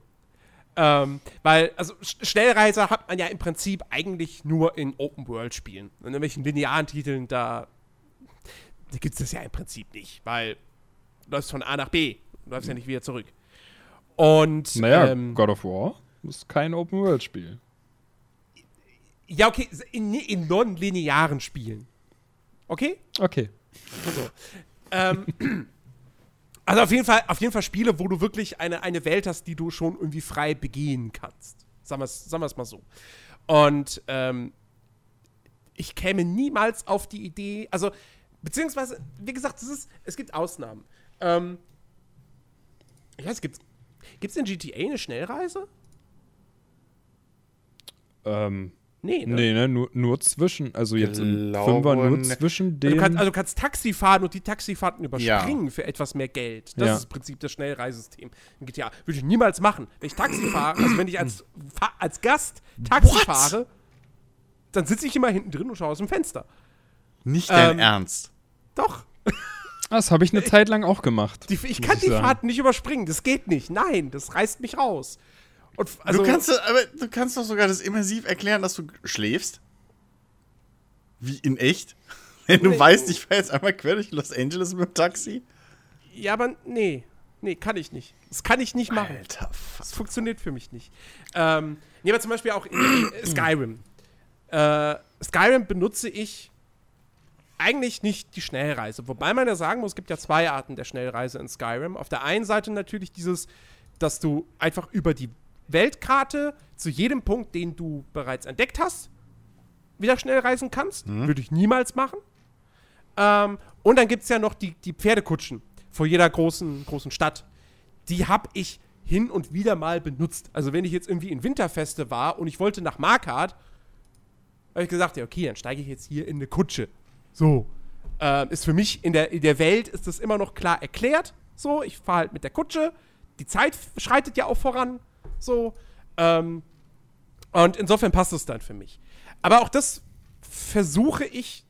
Ähm, weil, also Sch- Schnellreise hat man ja im Prinzip eigentlich nur in Open-World-Spielen. In irgendwelchen linearen Titeln, da, da gibt es das ja im Prinzip nicht, weil du läufst von A nach B, du läufst ja nicht wieder zurück. Und, Naja, ähm, God of War ist kein Open-World-Spiel. ja, okay, in, in non-linearen Spielen. Okay? Okay. Ähm, *clears throat* also auf jeden Fall, auf jeden Fall Spiele, wo du wirklich eine, eine Welt hast, die du schon irgendwie frei begehen kannst. Sagen wir es sagen wir's mal so. Und ähm, ich käme niemals auf die Idee, also, beziehungsweise, wie gesagt, es, ist, es gibt Ausnahmen. Ähm, ich weiß, gibt's, gibt's in GTA eine Schnellreise? Ähm, Nee, ne? nee, ne, nur, nur zwischen, also jetzt im Fünfer nur ne- zwischen Du den. kannst, also du kannst Taxi fahren und die Taxifahrten überspringen für etwas mehr Geld. Das Ja. ist das Prinzip des Schnellreisesystem in GTA. Würde ich niemals machen. Wenn ich Taxi fahre, also wenn ich als, als Gast Taxi What? fahre, dann sitze ich immer hinten drin und schaue aus dem Fenster. Nicht dein Ähm, Ernst. Doch. *laughs* das habe ich eine Zeit lang auch gemacht. Die, ich kann ich die sagen. Fahrten nicht überspringen. Das geht nicht. Nein, das reißt mich raus. Und also, du, kannst, aber du kannst doch sogar das immersiv erklären, dass du schläfst. Wie in echt? *laughs* Wenn du Nee. weißt, ich fahre jetzt einmal quer durch Los Angeles mit dem Taxi. ja, aber nee. Nee, kann ich nicht. Das kann ich nicht machen. Alter, fuck. Das funktioniert für mich nicht. Ähm, nee, aber zum Beispiel auch in, in *clears throat* Skyrim. Äh, Skyrim benutze ich eigentlich nicht die Schnellreise. Wobei man ja sagen muss, es gibt ja zwei Arten der Schnellreise in Skyrim. Auf der einen Seite natürlich dieses, dass du einfach über die Weltkarte zu jedem Punkt, den du bereits entdeckt hast, wieder schnell reisen kannst. Würde ich niemals machen. Ähm, und dann gibt es ja noch die, die Pferdekutschen vor jeder großen, großen Stadt, die habe ich hin und wieder mal benutzt. Also wenn ich jetzt irgendwie in Winterfeste war und ich wollte nach Markart, habe ich gesagt, ja okay, dann steige ich jetzt hier in eine Kutsche. So. Ähm, ist für mich in der, in der Welt ist das immer noch klar erklärt. So, ich fahre halt mit der Kutsche. Die Zeit schreitet ja auch voran. So. Ähm, und insofern passt es dann für mich. Aber auch das versuche ich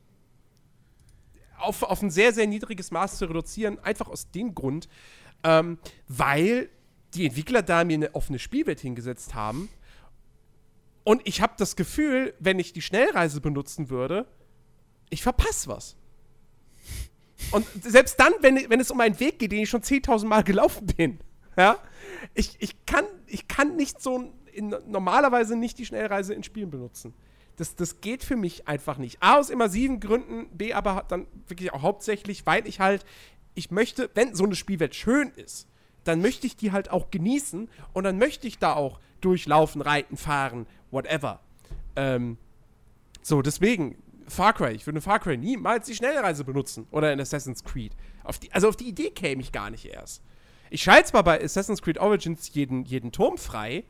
auf, auf ein sehr, sehr niedriges Maß zu reduzieren, einfach aus dem Grund, ähm, weil die Entwickler da mir eine offene Spielwelt hingesetzt haben. Und ich habe das Gefühl, wenn ich die Schnellreise benutzen würde, ich verpasse was. Und selbst dann, wenn, wenn es um einen Weg geht, den ich schon 10.000 Mal gelaufen bin, ja, ich, ich, kann, ich kann nicht so in, normalerweise nicht die Schnellreise in Spielen benutzen. Das, das geht für mich einfach nicht. A, aus immersiven Gründen, B, aber dann wirklich auch hauptsächlich, weil ich halt, ich möchte, wenn so eine Spielwelt schön ist, dann möchte ich die halt auch genießen und dann möchte ich da auch durchlaufen, reiten, fahren, whatever. Ähm, so, deswegen, Far Cry, ich würde in Far Cry niemals die Schnellreise benutzen oder in Assassin's Creed. Auf die, also auf die Idee käme ich gar nicht erst. Ich schalte zwar bei Assassin's Creed Origins jeden, jeden Turm frei,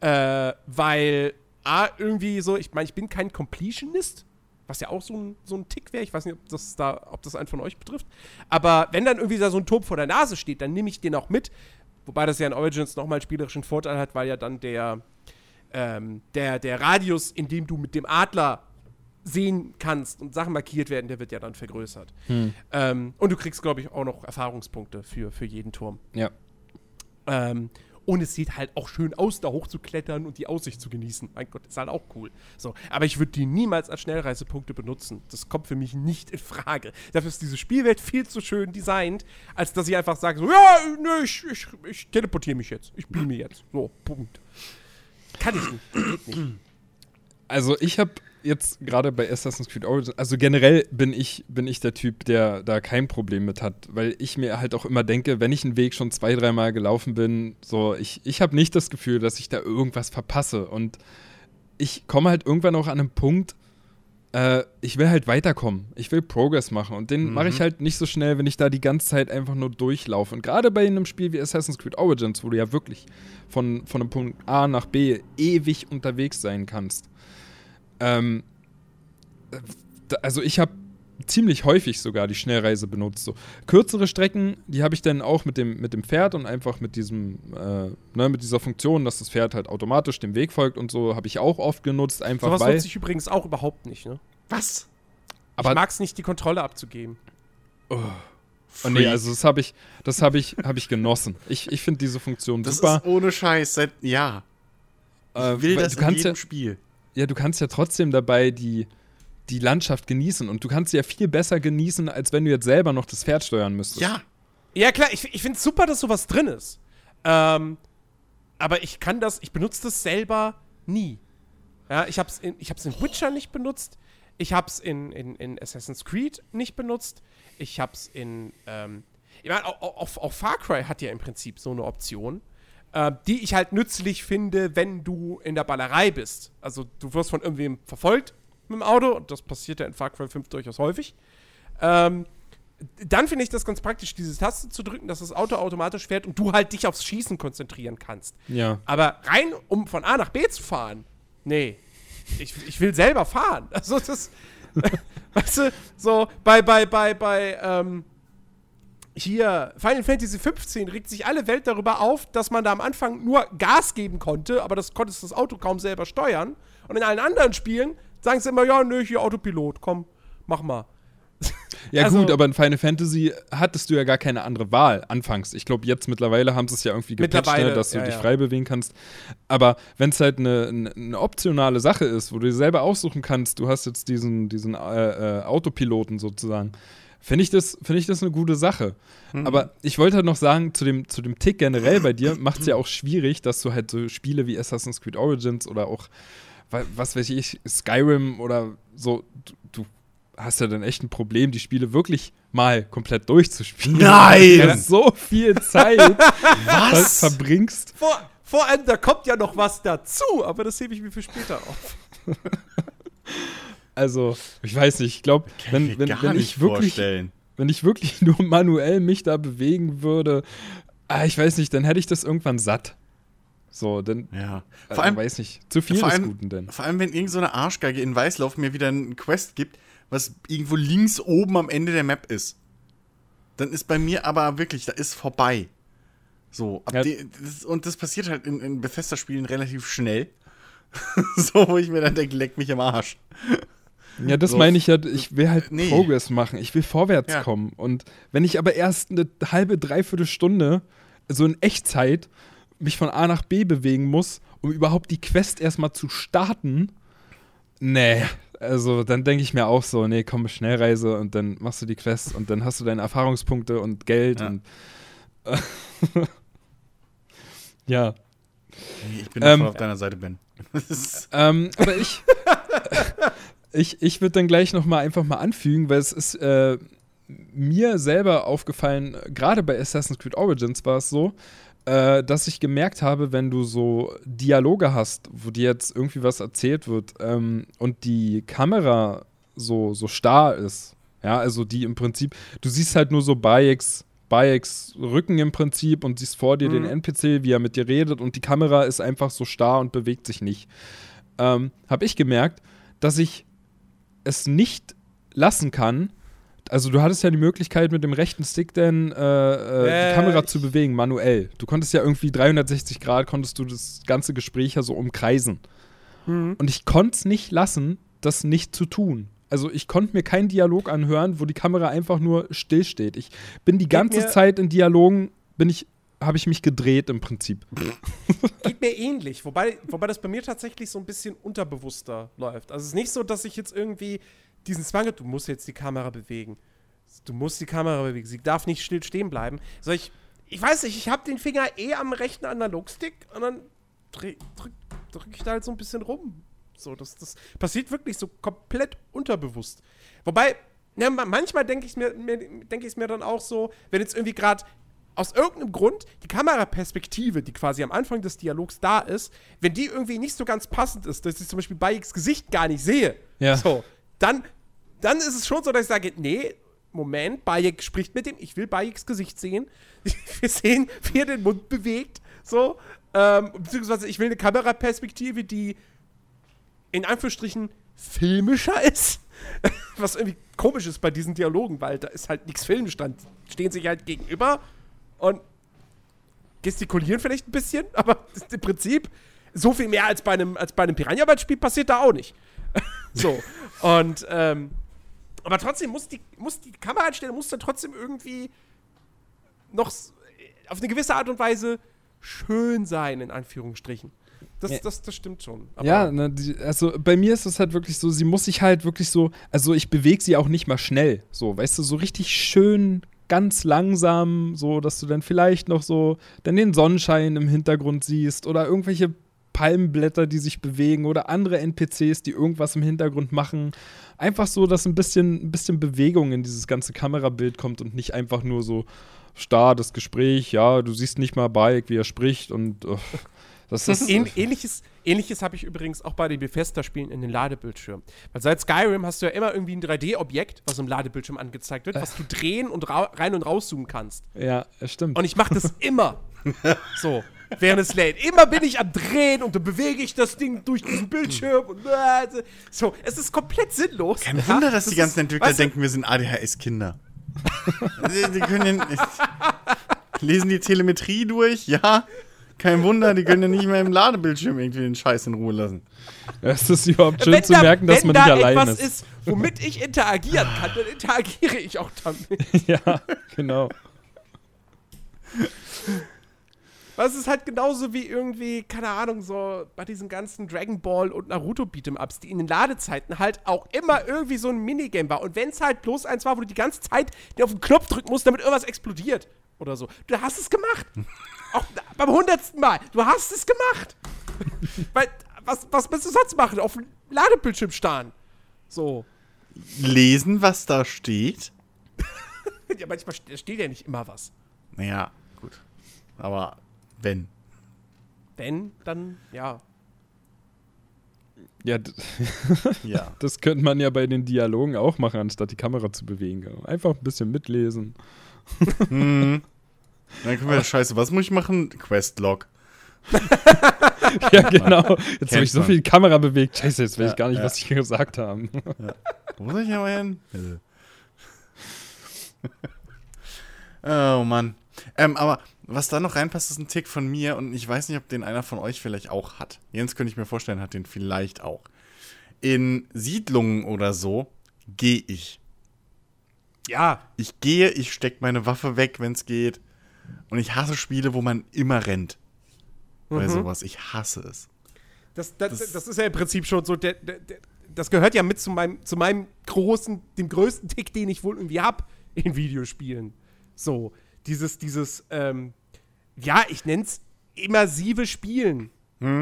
äh, weil A, irgendwie so, ich meine, ich bin kein Completionist, was ja auch so ein, so ein Tick wäre. Ich weiß nicht, ob das, da, ob das einen von euch betrifft. Aber wenn dann irgendwie da so ein Turm vor der Nase steht, dann nehme ich den auch mit. Wobei das ja in Origins nochmal spielerischen Vorteil hat, weil ja dann der, ähm, der, der Radius, in dem du mit dem Adler sehen kannst und Sachen markiert werden, der wird ja dann vergrößert. Hm. Ähm, und du kriegst, glaube ich, auch noch Erfahrungspunkte für, für jeden Turm. Ja. Ähm, und es sieht halt auch schön aus, da hochzuklettern und die Aussicht zu genießen. Mein Gott, ist halt auch cool. So, aber ich würde die niemals als Schnellreisepunkte benutzen. Das kommt für mich nicht in Frage. Dafür ist diese Spielwelt viel zu schön designt, als dass ich einfach sage so, ja, nö, ich, ich, ich teleportiere mich jetzt. Ich beame jetzt. So, Punkt. Kann ich nicht. Geht nicht. Also ich habe jetzt gerade bei Assassin's Creed Origins, also generell bin ich, bin ich der Typ, der da kein Problem mit hat, weil ich mir halt auch immer denke, wenn ich einen Weg schon zwei, dreimal gelaufen bin, so, ich, ich habe nicht das Gefühl, dass ich da irgendwas verpasse. Und ich komme halt irgendwann auch an einen Punkt, äh, ich will halt weiterkommen. Ich will Progress machen. Und den mhm. mache ich halt nicht so schnell, wenn ich da die ganze Zeit einfach nur durchlaufe. Und gerade bei einem Spiel wie Assassin's Creed Origins, wo du ja wirklich von, von einem Punkt A nach B ewig unterwegs sein kannst ähm, also ich habe ziemlich häufig sogar die Schnellreise benutzt. So. Kürzere Strecken, die habe ich dann auch mit dem, mit dem Pferd und einfach mit diesem, äh, ne, mit dieser Funktion, dass das Pferd halt automatisch dem Weg folgt und so, habe ich auch oft genutzt, einfach Sowas weil. nutze ich übrigens auch überhaupt nicht, ne? Was? Aber ich mag es nicht, die Kontrolle abzugeben. Oh. Oh nee, also das habe ich, das habe ich, habe ich genossen. Ich, ich finde diese Funktion das super. Das ist ohne Scheiß seit ja. Ich äh, will das in jedem ja, Spiel ja, du kannst ja trotzdem dabei die, die Landschaft genießen und du kannst sie ja viel besser genießen, als wenn du jetzt selber noch das Pferd steuern müsstest. Ja. Ja, klar, ich, ich finde es super, dass sowas drin ist. Ähm, aber ich kann das, ich benutze das selber nie. Ja, ich hab's in, ich hab's in Witcher nicht benutzt. Ich hab's in, in, in Assassin's Creed nicht benutzt. Ich hab's in, ähm, ich meine, auch, auch, auch Far Cry hat ja im Prinzip so eine Option äh, die ich halt nützlich finde, wenn du in der Ballerei bist. Also du wirst von irgendwem verfolgt mit dem Auto und das passiert ja in Far Cry 5 durchaus häufig. Ähm, dann finde ich das ganz praktisch, diese Taste zu drücken, dass das Auto automatisch fährt und du halt dich aufs Schießen konzentrieren kannst. Ja. Aber rein, um von A nach B zu fahren, nee. Ich, ich will selber fahren. *laughs* Also das, *laughs* weißt du, so bei, bei, bei, bei, ähm, hier Final Fantasy 15 regt sich alle Welt darüber auf, dass man da am Anfang nur Gas geben konnte, aber das konntest das Auto kaum selber steuern. Und in allen anderen Spielen sagen sie immer, ja, nö, hier Autopilot, komm, mach mal. *laughs* Ja also, gut, aber in Final Fantasy hattest du ja gar keine andere Wahl anfangs. Ich glaube, jetzt mittlerweile haben sie es ja irgendwie gepatcht, ne, dass du ja, dich ja. frei bewegen kannst. Aber wenn es halt eine, eine, eine, optionale Sache ist, wo du dir selber aussuchen kannst, du hast jetzt diesen, diesen äh, äh, Autopiloten sozusagen, finde ich, das, find ich das eine gute Sache. Mhm. Aber ich wollte halt noch sagen, zu dem, zu dem Tick generell bei dir macht es ja auch schwierig, dass du halt so Spiele wie Assassin's Creed Origins oder auch, was weiß ich, Skyrim oder so, du, du hast ja dann echt ein Problem, die Spiele wirklich mal komplett durchzuspielen. Nein! Du so viel Zeit *laughs* was? verbringst. Vor, vor allem, da kommt ja noch was dazu, aber das hebe ich mir für später auf. *laughs* Also, ich weiß nicht, ich glaube, wenn, wenn, wenn ich wirklich, wenn ich wirklich nur manuell mich da bewegen würde, Ah, ich weiß nicht, dann hätte ich das irgendwann satt. So, dann. Ja. Vor Vor allem, weiß nicht. Zu viel vor allem- Guten denn. vor allem, wenn irgend so eine Arschgeige in Weißlauf mir wieder einen Quest gibt, was irgendwo links oben am Ende der Map ist. Dann ist bei mir aber wirklich, da ist vorbei. So, ab Ja. die, das, und das passiert halt in, in Bethesda-Spielen relativ schnell. *laughs* so, wo ich mir dann denke, leck mich am Arsch. Ja, das So. meine ich ja, ich will halt Nee. Progress machen, ich will vorwärts Ja. kommen. Und wenn ich aber erst eine halbe, dreiviertel Stunde, so in Echtzeit, mich von A nach B bewegen muss, um überhaupt die Quest erstmal zu starten, nee. Also dann denke ich mir auch so, nee, komm, Schnellreise und dann machst du die Quest und dann hast du deine Erfahrungspunkte und Geld Ja. und *laughs* ja. Ich bin Ähm, auf deiner Seite, Ben. *laughs* Ähm, aber ich, *laughs* ich, ich würde dann gleich noch mal einfach mal anfügen, weil es ist äh, mir selber aufgefallen, gerade bei Assassin's Creed Origins war es so, äh, dass ich gemerkt habe, wenn du so Dialoge hast, wo dir jetzt irgendwie was erzählt wird ähm, und die Kamera so, so starr ist, ja, also die im Prinzip, du siehst halt nur so Bayeks, Bayeks Rücken im Prinzip und siehst vor dir den NPC, wie er mit dir redet und die Kamera ist einfach so starr und bewegt sich nicht. Ähm, habe ich gemerkt, dass ich es nicht lassen kann. Also du hattest ja die Möglichkeit mit dem rechten Stick dann äh, äh, die Kamera ich- zu bewegen, manuell. Du konntest ja irgendwie 360 Grad, konntest du das ganze Gespräch ja so umkreisen. Mhm. Und ich konnte es nicht lassen, das nicht zu tun. Also ich konnte mir keinen Dialog anhören, wo die Kamera einfach nur stillsteht. Ich bin die ganze Zeit in Dialogen, bin ich, habe ich mich gedreht im Prinzip. *laughs* Geht mir ähnlich, wobei, wobei das bei mir tatsächlich so ein bisschen unterbewusster läuft. Also es ist nicht so, dass ich jetzt irgendwie diesen Zwang habe, du musst jetzt die Kamera bewegen. Du musst die Kamera bewegen. Sie darf nicht still stehen bleiben. So, ich, ich weiß nicht, ich habe den Finger eh am rechten Analogstick und dann drück, drück, ich da halt so ein bisschen rum. So, das, das passiert wirklich so komplett unterbewusst. Wobei, ja, ma- manchmal denke ich mir, mir, denke mir dann auch so, wenn jetzt irgendwie gerade aus irgendeinem Grund die Kameraperspektive, die quasi am Anfang des Dialogs da ist, wenn die irgendwie nicht so ganz passend ist, dass ich zum Beispiel Bayeks Gesicht gar nicht sehe, Ja. so, dann, dann ist es schon so, dass ich sage, nee, Moment, Bayek spricht mit dem, ich will Bayeks Gesicht sehen. *laughs* Wir sehen, wie er den Mund bewegt, so, ähm, beziehungsweise ich will eine Kameraperspektive, die in Anführungsstrichen filmischer ist. *laughs* Was irgendwie komisch ist bei diesen Dialogen, weil da ist halt nichts filmisch dran. Die Stehen sich halt gegenüber und gestikulieren vielleicht ein bisschen, aber *laughs* im Prinzip so viel mehr als bei einem, als bei einem Piranha-Ball-Spiel passiert da auch nicht. *laughs* so. Und, ähm, aber trotzdem muss die, muss die Kameraeinstellung muss dann trotzdem irgendwie noch s- auf eine gewisse Art und Weise schön sein, in Anführungsstrichen. Das, Ja. das, das stimmt schon. Aber Ja, ne, die, also bei mir ist es halt wirklich so, sie muss sich halt wirklich so, also ich bewege sie auch nicht mal schnell, so, weißt du, so richtig schön, ganz langsam, so, dass du dann vielleicht noch so dann den Sonnenschein im Hintergrund siehst oder irgendwelche Palmenblätter, die sich bewegen oder andere NPCs, die irgendwas im Hintergrund machen. Einfach so, dass ein bisschen, ein bisschen Bewegung in dieses ganze Kamerabild kommt und nicht einfach nur so starr das Gespräch, ja, du siehst nicht mal Bayek, wie er spricht und äh, das ist Ähn, ähnliches ähnliches habe ich übrigens auch bei den Bethesda-Spielen in den Ladebildschirmen. Weil seit Skyrim hast du ja immer irgendwie ein 3D-Objekt, was im Ladebildschirm angezeigt wird, was du drehen und rein und rauszoomen kannst. ja, es stimmt. Und ich mache das immer. *laughs* so. Während es lädt. Immer bin ich am Drehen und dann bewege ich das Ding durch diesen Bildschirm und äh, so. Es ist komplett sinnlos. Kein Ja, Wunder, dass das die ganzen ist- Entwickler weißt du, denken, wir sind ADHS-Kinder. *laughs* die, die können *laughs* lesen die Telemetrie durch, ja. Kein Wunder, die können ja nicht mehr im Ladebildschirm irgendwie den Scheiß in Ruhe lassen. Es ist überhaupt schön wenn zu da, merken, dass wenn man da nicht allein etwas ist. ist, womit ich interagieren kann, dann interagiere ich auch damit. *laughs* ja, genau. Weil es ist halt genauso wie irgendwie, keine Ahnung, so bei diesen ganzen Dragon Ball und Naruto Beat'em-Ups, die in den Ladezeiten halt auch immer irgendwie so ein Minigame war. Und wenn es halt bloß eins war, wo du die ganze Zeit dir auf den Knopf drücken musst, damit irgendwas explodiert oder so. Du hast es gemacht. Auch beim hundertsten Mal. Du hast es gemacht. *laughs* Weil, was, was willst du sonst machen? Auf dem Ladebildschirm starren. So. Lesen, was da steht? *laughs* Ja, manchmal st- steht ja nicht immer was. Naja, gut. Aber wenn. Wenn, dann, ja. Ja, *laughs* Ja. das könnte man ja bei den Dialogen auch machen, anstatt die Kamera zu bewegen. Einfach ein bisschen mitlesen. hm. Dann können wir, scheiße, was muss ich machen? Questlog. *laughs* ja, genau. Jetzt habe ich so man. viel Kamera bewegt. Scheiße, jetzt weiß Ja, ich gar nicht, ja. was ich gesagt habe. Wo soll ich aber hin? oh Mann. Ähm, aber was da noch reinpasst, ist ein Tick von mir und ich weiß nicht, ob den einer von euch vielleicht auch hat. Jens könnte ich mir vorstellen, hat den vielleicht auch. In Siedlungen oder so gehe ich. Ja, Ich gehe, ich stecke meine Waffe weg, wenn es geht. Und ich hasse Spiele, wo man immer rennt. Bei sowas. Ich hasse es. das, das, das, ist ja im Prinzip schon so, der, der, der, das gehört ja mit zu meinem, zu meinem großen, dem größten Tick, den ich wohl irgendwie hab in Videospielen. So, dieses, dieses, ähm, ja, ich nenn's immersive Spielen.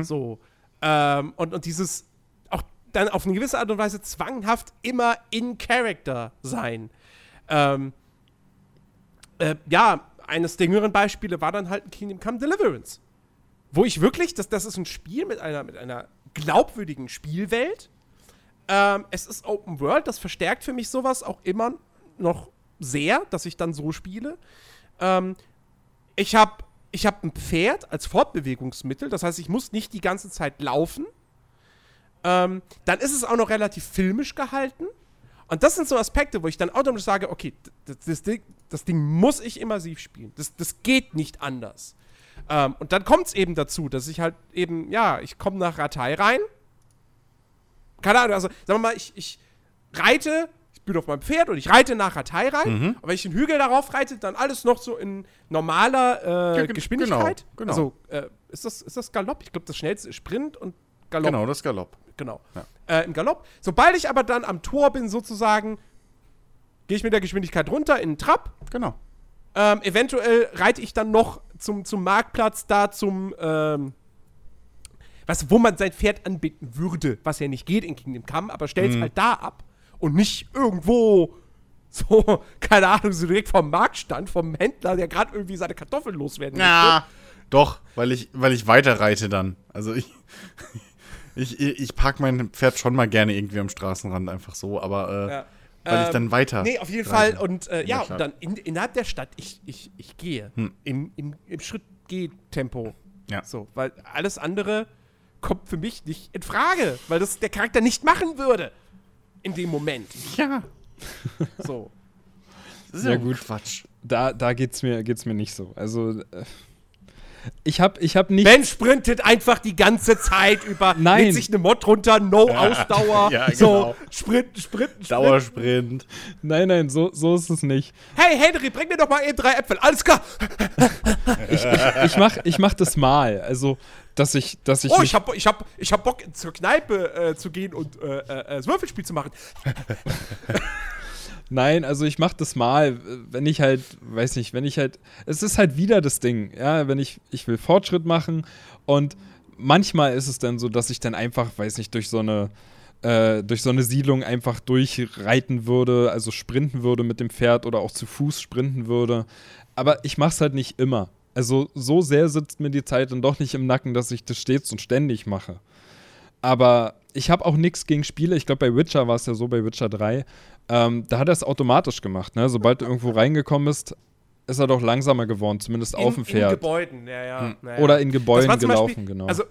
So. Ähm, und, und dieses auch dann auf eine gewisse Art und Weise zwanghaft immer in Character sein. Ähm, äh, ja, eines der jüngeren Beispiele war dann halt Kingdom Come Deliverance. Wo ich wirklich, das, das ist ein Spiel mit einer, mit einer glaubwürdigen Spielwelt. Ähm, es ist Open World, das verstärkt für mich sowas auch immer noch sehr, dass ich dann so spiele. Ähm, ich habe ich hab ein Pferd als Fortbewegungsmittel, das heißt, ich muss nicht die ganze Zeit laufen. Ähm, dann ist es auch noch relativ filmisch gehalten. Und das sind so Aspekte, wo ich dann automatisch sage, okay, das, das, Ding, das Ding muss ich immersiv spielen. Das, das geht nicht anders. Ähm, und dann kommt es eben dazu, dass ich halt eben, ja, ich komme nach Ratei rein. Keine Ahnung, also sagen wir mal, ich, ich reite, ich bin auf meinem Pferd und ich reite nach Ratei rein. Und wenn ich den Hügel darauf reite, dann alles noch so in normaler äh, Geschwindigkeit. genau, genau. Also, äh, ist, das, ist das Galopp? Ich glaube, das schnellste ist Sprint und Galopp Genau, das Galopp. genau. Ja. Äh, Im Galopp. Sobald ich aber dann am Tor bin, sozusagen, gehe ich mit der Geschwindigkeit runter in den Trab. Genau. Ähm, eventuell reite ich dann noch zum, zum Marktplatz da zum, ähm, was, wo man sein Pferd anbinden würde, was ja nicht geht in Kingdom Come, aber stellt es halt da ab und nicht irgendwo *laughs* so, keine Ahnung, so direkt vom Marktstand, vom Händler, der gerade irgendwie seine Kartoffeln loswerden Ja, doch, weil ich, weil ich weiter reite dann. Also ich, ich, ich park mein Pferd schon mal gerne irgendwie am Straßenrand einfach so, aber äh, Ja. weil ich Ähm, dann weiter. Nee, auf jeden. Fall. Und äh, ja, und dann in, innerhalb der Stadt, ich, ich, ich gehe im, im, im Schritt-Geh-Tempo. Ja. So, weil alles andere kommt für mich nicht in Frage, weil das der Charakter nicht machen würde. In dem Moment. Ja, So. ist Ja, gut. Quatsch. Da, da geht's mir, geht's mir nicht so. Also, äh, ich hab, ich hab nicht. Ben sprintet einfach die ganze Zeit über, *laughs* Nein. lädt sich eine Mod runter, no Ausdauer. *laughs* Ja, So, genau. Sprinten, sprinten, sprinten. Dauersprint. Nein, nein, so, so ist es nicht. Hey, Henry, bring mir doch mal eben drei Äpfel. Alles klar. *laughs* Ich mach, ich mach das mal. Also, dass ich, dass ich. Oh, ich hab, ich hab, ich hab Bock, zur Kneipe äh, zu gehen und äh, äh, das Würfelspiel zu machen. Nein, also ich mache das mal, wenn ich halt, weiß nicht, wenn ich halt, es ist halt wieder das Ding, ja, wenn ich, ich will Fortschritt machen und manchmal ist es dann so, dass ich dann einfach, weiß nicht, durch so eine, äh, durch so eine Siedlung einfach durchreiten würde, also sprinten würde mit dem Pferd oder auch zu Fuß sprinten würde, aber ich mache es halt nicht immer. Also so sehr sitzt mir die Zeit dann doch nicht im Nacken, dass ich das stets und ständig mache. Aber ich habe auch nichts gegen Spiele. Ich glaube, bei Witcher war es ja so, bei Witcher 3. Ähm, da hat er es automatisch gemacht. Ne? Sobald du irgendwo reingekommen bist, ist er doch langsamer geworden, zumindest auf dem In Pferd. Gebäuden, ja, ja. ja, ja. Oder in Gebäuden gelaufen, Beispiel- genau. Also,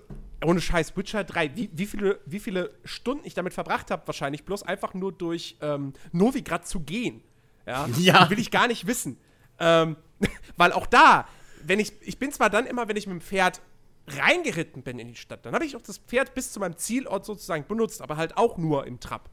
ohne Scheiß, Witcher 3, wie, wie, viele, wie viele Stunden ich damit verbracht habe, wahrscheinlich bloß einfach nur durch ähm, Novigrad zu gehen. Ja, *laughs* Ja. will ich gar nicht wissen. Ähm, *laughs* weil auch da, wenn ich, ich bin zwar dann immer, wenn ich mit dem Pferd reingeritten bin in die Stadt, dann habe ich auch das Pferd bis zu meinem Zielort sozusagen benutzt, aber halt auch nur im Trab.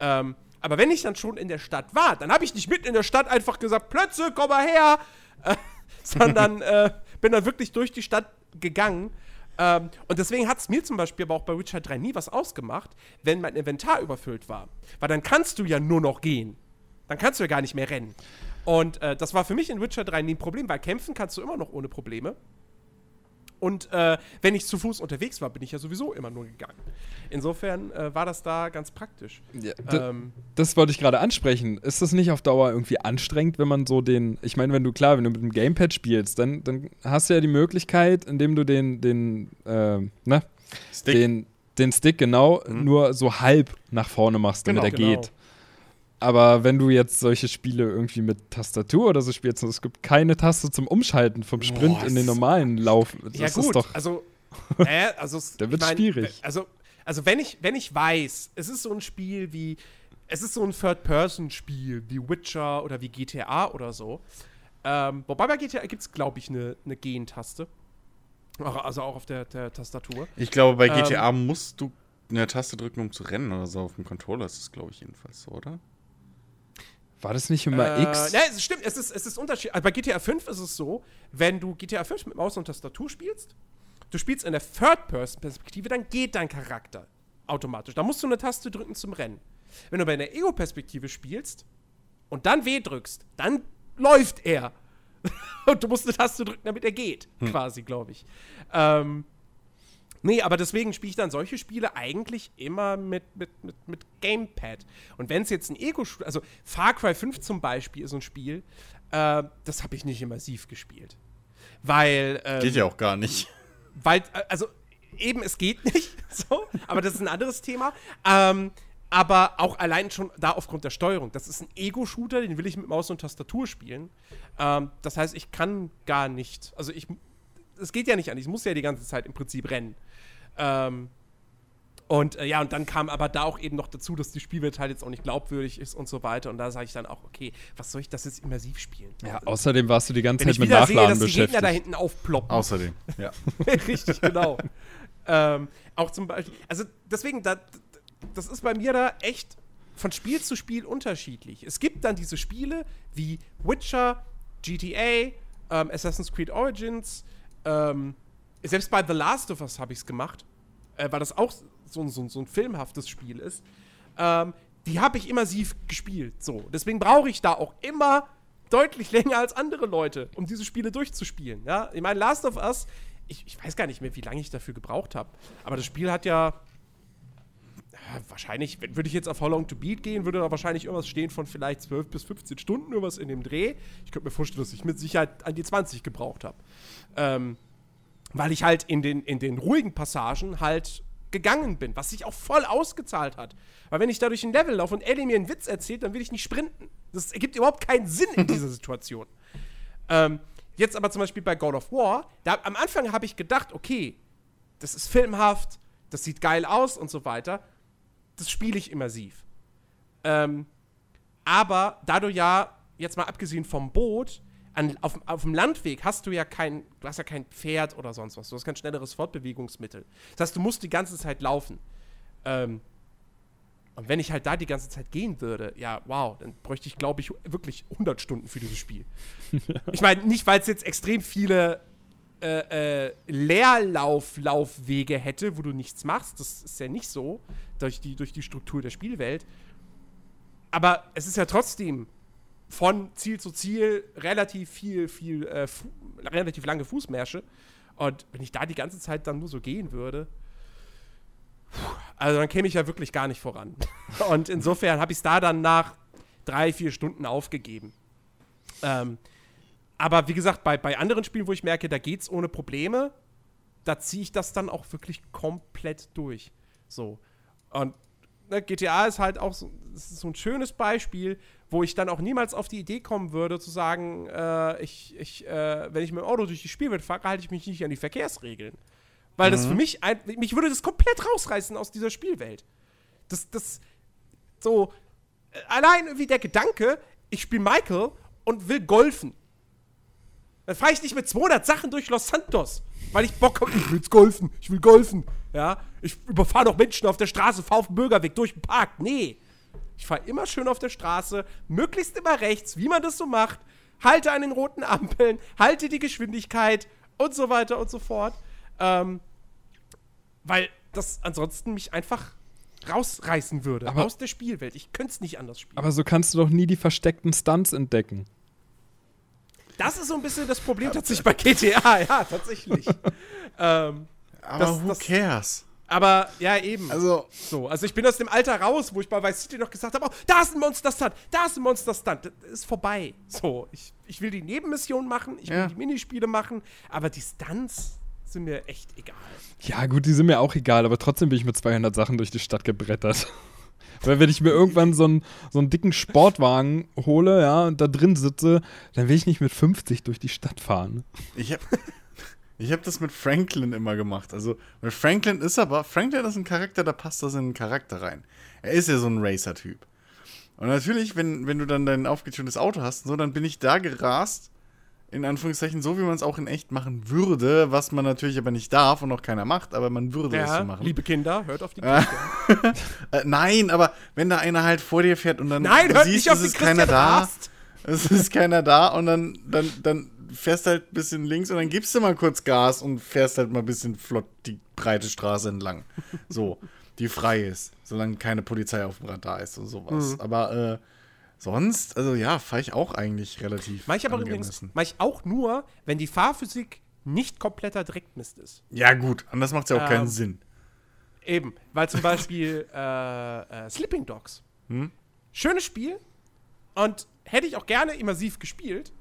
Ähm, aber wenn ich dann schon in der Stadt war, dann habe ich nicht mitten in der Stadt einfach gesagt, Plötze, komm mal her, äh, *laughs* sondern *laughs* äh, bin dann wirklich durch die Stadt gegangen. Ähm, und deswegen hat es mir zum Beispiel aber auch bei Witcher 3 nie was ausgemacht, wenn mein Inventar überfüllt war. Weil dann kannst du ja nur noch gehen. Dann kannst du ja gar nicht mehr rennen. Und äh, das war für mich in Witcher 3 nie ein Problem, weil kämpfen kannst du immer noch ohne Probleme. Und äh, wenn ich zu Fuß unterwegs war, bin ich ja sowieso immer nur gegangen. Insofern äh, war das da ganz praktisch. Ja, Ähm, das wollte ich gerade ansprechen. Ist das nicht auf Dauer irgendwie anstrengend, wenn man so den, ich meine, wenn du klar, wenn du mit dem Gamepad spielst, dann, dann hast du ja die Möglichkeit, indem du den, den, äh, ne, Stick. den, den Stick genau nur so halb nach vorne machst, damit Genau. er Genau. geht. Aber wenn du jetzt solche Spiele irgendwie mit Tastatur oder so spielst und es gibt keine Taste zum Umschalten vom Sprint Boah, in den normalen Lauf, das ja, ist gut. doch. also, *laughs* äh, also es- Da wird's ich mein, schwierig. Also, also wenn, ich, wenn ich weiß, es ist so ein Spiel wie, es ist so ein Third-Person-Spiel wie Witcher oder wie GTA oder so. Ähm, wobei bei GTA gibt es, glaube ich, eine ne Gen-Taste. Auch- Also auch auf der, der Tastatur. Ich glaube, bei Ähm, GTA musst du eine Taste drücken, um zu rennen oder so. Auf dem Controller ist es, glaube ich, jedenfalls so, oder? War das nicht immer Äh, X? Ja, es stimmt, es ist, es ist unterschiedlich. Also bei GTA 5 ist es so, wenn du GTA 5 mit Maus und Tastatur spielst, du spielst in der Third-Person-Perspektive, dann geht dein Charakter automatisch. Da musst du eine Taste drücken zum Rennen. Wenn du bei einer Ego-Perspektive spielst und dann W drückst, dann läuft er. *laughs* und du musst eine Taste drücken, damit er geht, quasi, glaube ich. Ähm, Nee, aber deswegen spiele ich dann solche Spiele eigentlich immer mit, mit, mit, mit Gamepad. Und wenn es jetzt ein ego also Far Cry 5 zum Beispiel ist ein Spiel, äh, das habe ich nicht immersiv gespielt. Weil, ähm, Geht ja auch gar nicht. weil, äh, also eben, es geht nicht, *laughs* so, aber das ist ein anderes Thema. Ähm, aber auch allein schon da aufgrund der Steuerung. Das ist ein Ego-Shooter, den will ich mit Maus und Tastatur spielen. Ähm, das heißt, ich kann gar nicht, also ich, es geht ja nicht an, ich muss ja die ganze Zeit im Prinzip rennen. Ähm, und äh, ja, und dann kam aber da auch eben noch dazu, dass die Spielwelt halt jetzt auch nicht glaubwürdig ist und so weiter. Und da sage ich dann auch, okay, was soll ich das jetzt immersiv spielen? Ja, außerdem warst du die ganze Wenn Zeit ich mit wieder sehe, Nachladen dass die Gegner da beschäftigt. hinten aufploppen. Außerdem, *laughs* ja. Richtig, genau. ähm, auch zum Beispiel, also deswegen, da, das ist bei mir da echt von Spiel zu Spiel unterschiedlich. Es gibt dann diese Spiele wie Witcher, GTA, ähm, Assassin's Creed Origins, ähm, selbst bei The Last of Us habe ich es gemacht, äh, weil das auch so, ein- so, so ein filmhaftes Spiel ist. Ähm, die habe ich immersiv gespielt. So. Deswegen brauche ich da auch immer deutlich *laughs* länger als andere Leute, um diese Spiele durchzuspielen. Ja? Ich meine, Last of Us, ich, ich weiß gar nicht mehr, wie lange ich dafür gebraucht habe. Aber das Spiel hat ja. Wahrscheinlich, wenn- würde ich jetzt auf How Long to Beat gehen, würde da wahrscheinlich irgendwas stehen von vielleicht 12 bis 15 Stunden, irgendwas in dem Dreh. Ich könnte mir vorstellen, dass ich mit Sicherheit an die 20 gebraucht habe. Ähm, weil ich halt in den, in den ruhigen Passagen halt gegangen bin, was sich auch voll ausgezahlt hat. Weil wenn ich da durch ein Level laufe und Ellie mir einen Witz erzählt, dann will ich nicht sprinten. Das ergibt überhaupt keinen Sinn in dieser *laughs* Situation. Ähm, jetzt aber zum Beispiel bei God of War, da, am Anfang habe ich gedacht, okay, das ist filmhaft, das sieht geil aus und so weiter. Das spiele ich immersiv. Ähm, aber da du ja, jetzt mal abgesehen vom Boot, an, auf, auf dem Landweg hast du ja kein, du hast ja kein Pferd oder sonst was. Du hast kein schnelleres Fortbewegungsmittel. Das heißt, du musst die ganze Zeit laufen. Ähm, und wenn ich halt da die ganze Zeit gehen würde, ja, wow, dann bräuchte ich, glaube ich, wirklich 100 Stunden für dieses Spiel. *laughs* ich meine, nicht, weil es jetzt extrem viele äh, äh, Leerlauf-Laufwege hätte, wo du nichts machst. Das ist ja nicht so, durch die, durch die Struktur der Spielwelt. Aber es ist ja trotzdem von Ziel zu Ziel relativ viel, viel, äh, relativ lange Fußmärsche. Und wenn ich da die ganze Zeit dann nur so gehen würde, also dann käme ich ja wirklich gar nicht voran. *laughs* Und insofern habe ich es da dann nach drei, vier Stunden aufgegeben. Ähm, aber wie gesagt, bei, bei anderen Spielen, wo ich merke, da geht's ohne Probleme, da ziehe ich das dann auch wirklich komplett durch. So. Und ne, GTA ist halt auch so, so ein schönes Beispiel, wo ich dann auch niemals auf die Idee kommen würde, zu sagen, äh, ich, ich, äh, wenn ich mit dem Auto durch die Spielwelt fahre, halte ich mich nicht an die Verkehrsregeln. Weil das für mich, ein, mich würde das komplett rausreißen aus dieser Spielwelt. Das, das, so, äh, allein irgendwie der Gedanke, ich spiele Michael und will golfen. Dann fahre ich nicht mit 200 Sachen durch Los Santos, weil ich Bock habe, ich will jetzt golfen, ich will golfen. Ja, ich überfahre noch Menschen auf der Straße, fahre auf dem Bürgerweg durch den Park. Nee. Ich fahre immer schön auf der Straße, möglichst immer rechts, wie man das so macht. Halte an den roten Ampeln, halte die Geschwindigkeit und so weiter und so fort. Ähm, weil das ansonsten mich einfach rausreißen würde Aber- aus der Spielwelt. Ich könnte es nicht anders spielen. Aber so kannst du doch nie die versteckten Stunts entdecken. Das ist so ein bisschen das Problem tatsächlich bei GTA, *laughs* ja, tatsächlich. *laughs* ähm, Aber Das- who das- cares? aber ja, eben. Also, so, also ich bin aus dem Alter raus, wo ich bei Vice City noch gesagt habe, oh, da ist ein Monster-Stunt, da ist ein Monster-Stunt. Das ist vorbei. So, ich, ich will die Nebenmissionen machen, ich will Ja. die Minispiele machen, aber die Stunts sind mir echt egal. Ja, gut, die sind mir auch egal, aber trotzdem bin ich mit 200 Sachen durch die Stadt gebrettert. *laughs* Weil wenn ich mir irgendwann so einen, so einen dicken Sportwagen hole, ja, und da drin sitze, dann will ich nicht mit 50 durch die Stadt fahren. Ich habe *laughs* ich hab das mit Franklin immer gemacht. Also, weil Franklin ist aber, Franklin ist ein Charakter, da passt das in den Charakter rein. Er ist ja so ein Racer-Typ. Und natürlich, wenn, wenn du dann dein aufgetuntes Auto hast und so, dann bin ich da gerast, in Anführungszeichen, so wie man es auch in echt machen würde, was man natürlich aber nicht darf und auch keiner macht, aber man würde es so machen. liebe Kinder, hört auf die Kinder. *laughs* äh, nein, aber wenn da einer halt vor dir fährt und dann Nein, du hört siehst, nicht auf es die ist keiner da, es ist keiner da und dann, dann, dann fährst halt ein bisschen links und dann gibst du mal kurz Gas und fährst halt mal ein bisschen flott die breite Straße entlang. *laughs* So, die frei ist, solange keine Polizei auf dem Radar ist und sowas. Mhm. Aber äh, sonst, also ja, fahre ich auch eigentlich relativ Mach ich aber übrigens, mach ich auch nur, wenn die Fahrphysik nicht kompletter Dreckmist ist. Ja gut, anders macht es ja auch Ähm, keinen Sinn. Eben, weil zum Beispiel *laughs* äh, äh, Sleeping Dogs. Hm? Schönes Spiel und hätte ich auch gerne immersiv gespielt,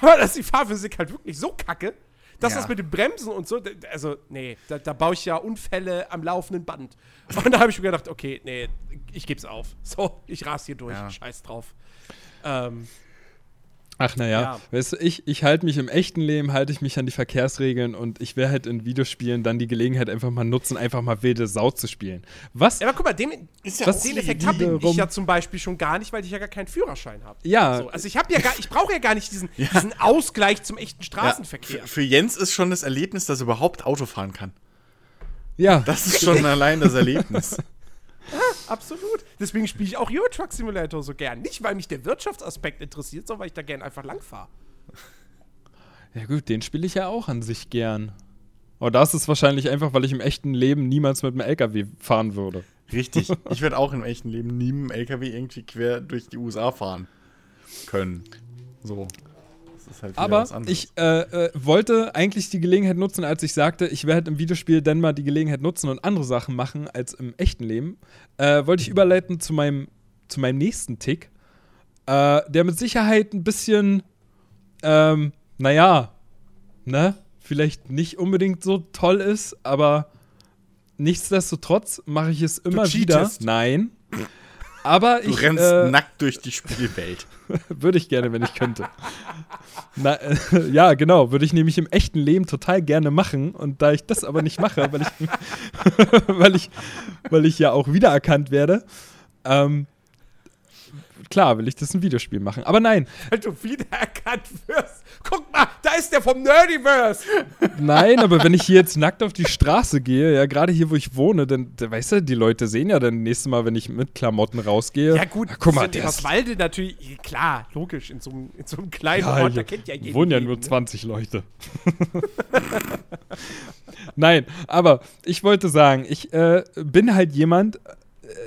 aber dass die Fahrphysik halt wirklich so kacke, dass Ja. das mit den Bremsen und so, also nee, da, da baue ich ja Unfälle am laufenden Band. Und da habe ich mir gedacht, okay, nee, ich geb's auf. So, ich ras hier durch, Ja. scheiß drauf. Ähm, Ach naja, Ja. weißt du, ich, ich halte mich im echten Leben, halte ich mich an die Verkehrsregeln und ich werde halt in Videospielen dann die Gelegenheit einfach mal nutzen, einfach mal wilde Sau zu spielen. Was? ja, aber guck mal, den, Ist ja den die Effekt habe ich ja zum Beispiel schon gar nicht, weil ich ja gar keinen Führerschein habe. Ja. So, also ich habe ja gar, ich brauche ja gar nicht diesen, diesen Ausgleich zum echten Straßenverkehr. für, für Jens ist schon das Erlebnis, dass er überhaupt Auto fahren kann. Ja, Das ist schon allein das Erlebnis. *laughs* Absolut. Deswegen spiele ich auch Euro Truck Simulator so gern. Nicht, weil mich der Wirtschaftsaspekt interessiert, sondern weil ich da gern einfach lang fahre. ja gut, den spiele ich ja auch an sich gern. Aber da ist es wahrscheinlich einfach, weil ich im echten Leben niemals mit einem LKW fahren würde. Richtig. *laughs* Ich werde auch im echten Leben nie mit dem LKW irgendwie quer durch die USA fahren können. So. Halt Aber ich äh, äh, wollte eigentlich die Gelegenheit nutzen, als ich sagte, ich werde im Videospiel dann mal die Gelegenheit nutzen und andere Sachen machen als im echten Leben, äh, wollte ich überleiten zu meinem, zu meinem nächsten Tick, äh, der mit Sicherheit ein bisschen, ähm, naja, ne, vielleicht nicht unbedingt so toll ist, aber nichtsdestotrotz mache ich es immer wieder. Nein. Aber du ich rennst äh, nackt durch die Spielwelt. *laughs* würde ich gerne, wenn ich könnte. Na, äh, *laughs* ja, genau. Würde ich nämlich im echten Leben total gerne machen. Und da ich das aber nicht mache, weil ich, *laughs* weil ich, weil ich ja auch wiedererkannt werde, ähm, klar will ich das ein Videospiel machen. Aber nein, Weil du wiedererkannt wirst. Guck mal, da ist der vom Nerdiverse. nein, aber wenn ich hier jetzt nackt auf die Straße gehe, ja, gerade hier, wo ich wohne, dann, da, weißt du, die Leute sehen ja dann nächstes Mal, wenn ich mit Klamotten rausgehe. Ja gut, Ah, guck mal, der ist, Eberswalde natürlich, klar, logisch, in so einem, in so einem kleinen Ja, Ort, da hier kennt ja jeder. wohnen ja nur ne? 20 Leute. *laughs* Nein, aber ich wollte sagen, ich äh, bin halt jemand, äh,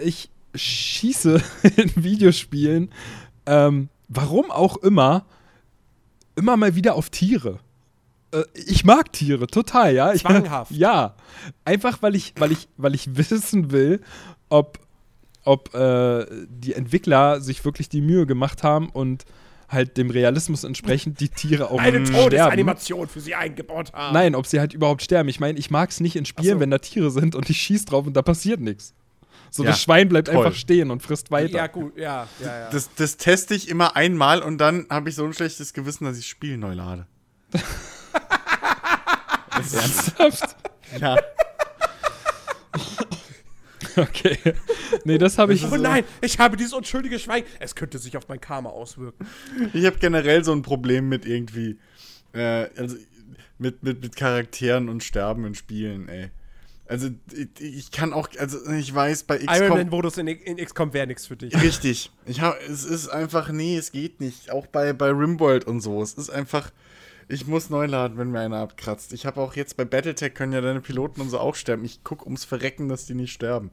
ich schieße *laughs* in Videospielen, ähm, warum auch immer, immer mal wieder auf Tiere. Äh, ich mag Tiere, total, ja. Ich, Zwanghaft. Ja. Einfach, weil ich, weil ich, weil ich wissen will, ob, ob äh, die Entwickler sich wirklich die Mühe gemacht haben und halt dem Realismus entsprechend die Tiere auch Eine sterben. Todesanimation für sie eingebaut haben. Nein, ob sie halt überhaupt sterben. Ich meine, ich mag es nicht in Spielen, so. wenn da Tiere sind und ich schieß drauf und da passiert nichts. So, Ja, das Schwein bleibt toll. einfach stehen und frisst weiter. Ja, gut, ja, ja, ja. Das, das teste ich immer einmal und dann habe ich so ein schlechtes Gewissen, dass ich das Spiel neu lade. *laughs* Das ist, Ernsthaft? ja. *laughs* Okay. Nee, das habe ich. oh nein, ich habe dieses unschuldige Schweigen. Es könnte sich auf mein Karma auswirken. Ich habe generell so ein Problem mit irgendwie, äh, also mit, mit, mit Charakteren und Sterben in Spielen, ey. Also ich, ich kann auch, also ich weiß, bei Iron XCOM Man-Modus in, in XCOM wäre nichts für dich. Richtig. Ich hab, es ist einfach, nee, es geht nicht. Auch bei, bei Rimworld und so. Es ist einfach, ich muss neu laden, wenn mir einer abkratzt. Ich habe auch jetzt bei Battletech können ja deine Piloten und so auch sterben. Ich guck ums Verrecken, dass die nicht sterben.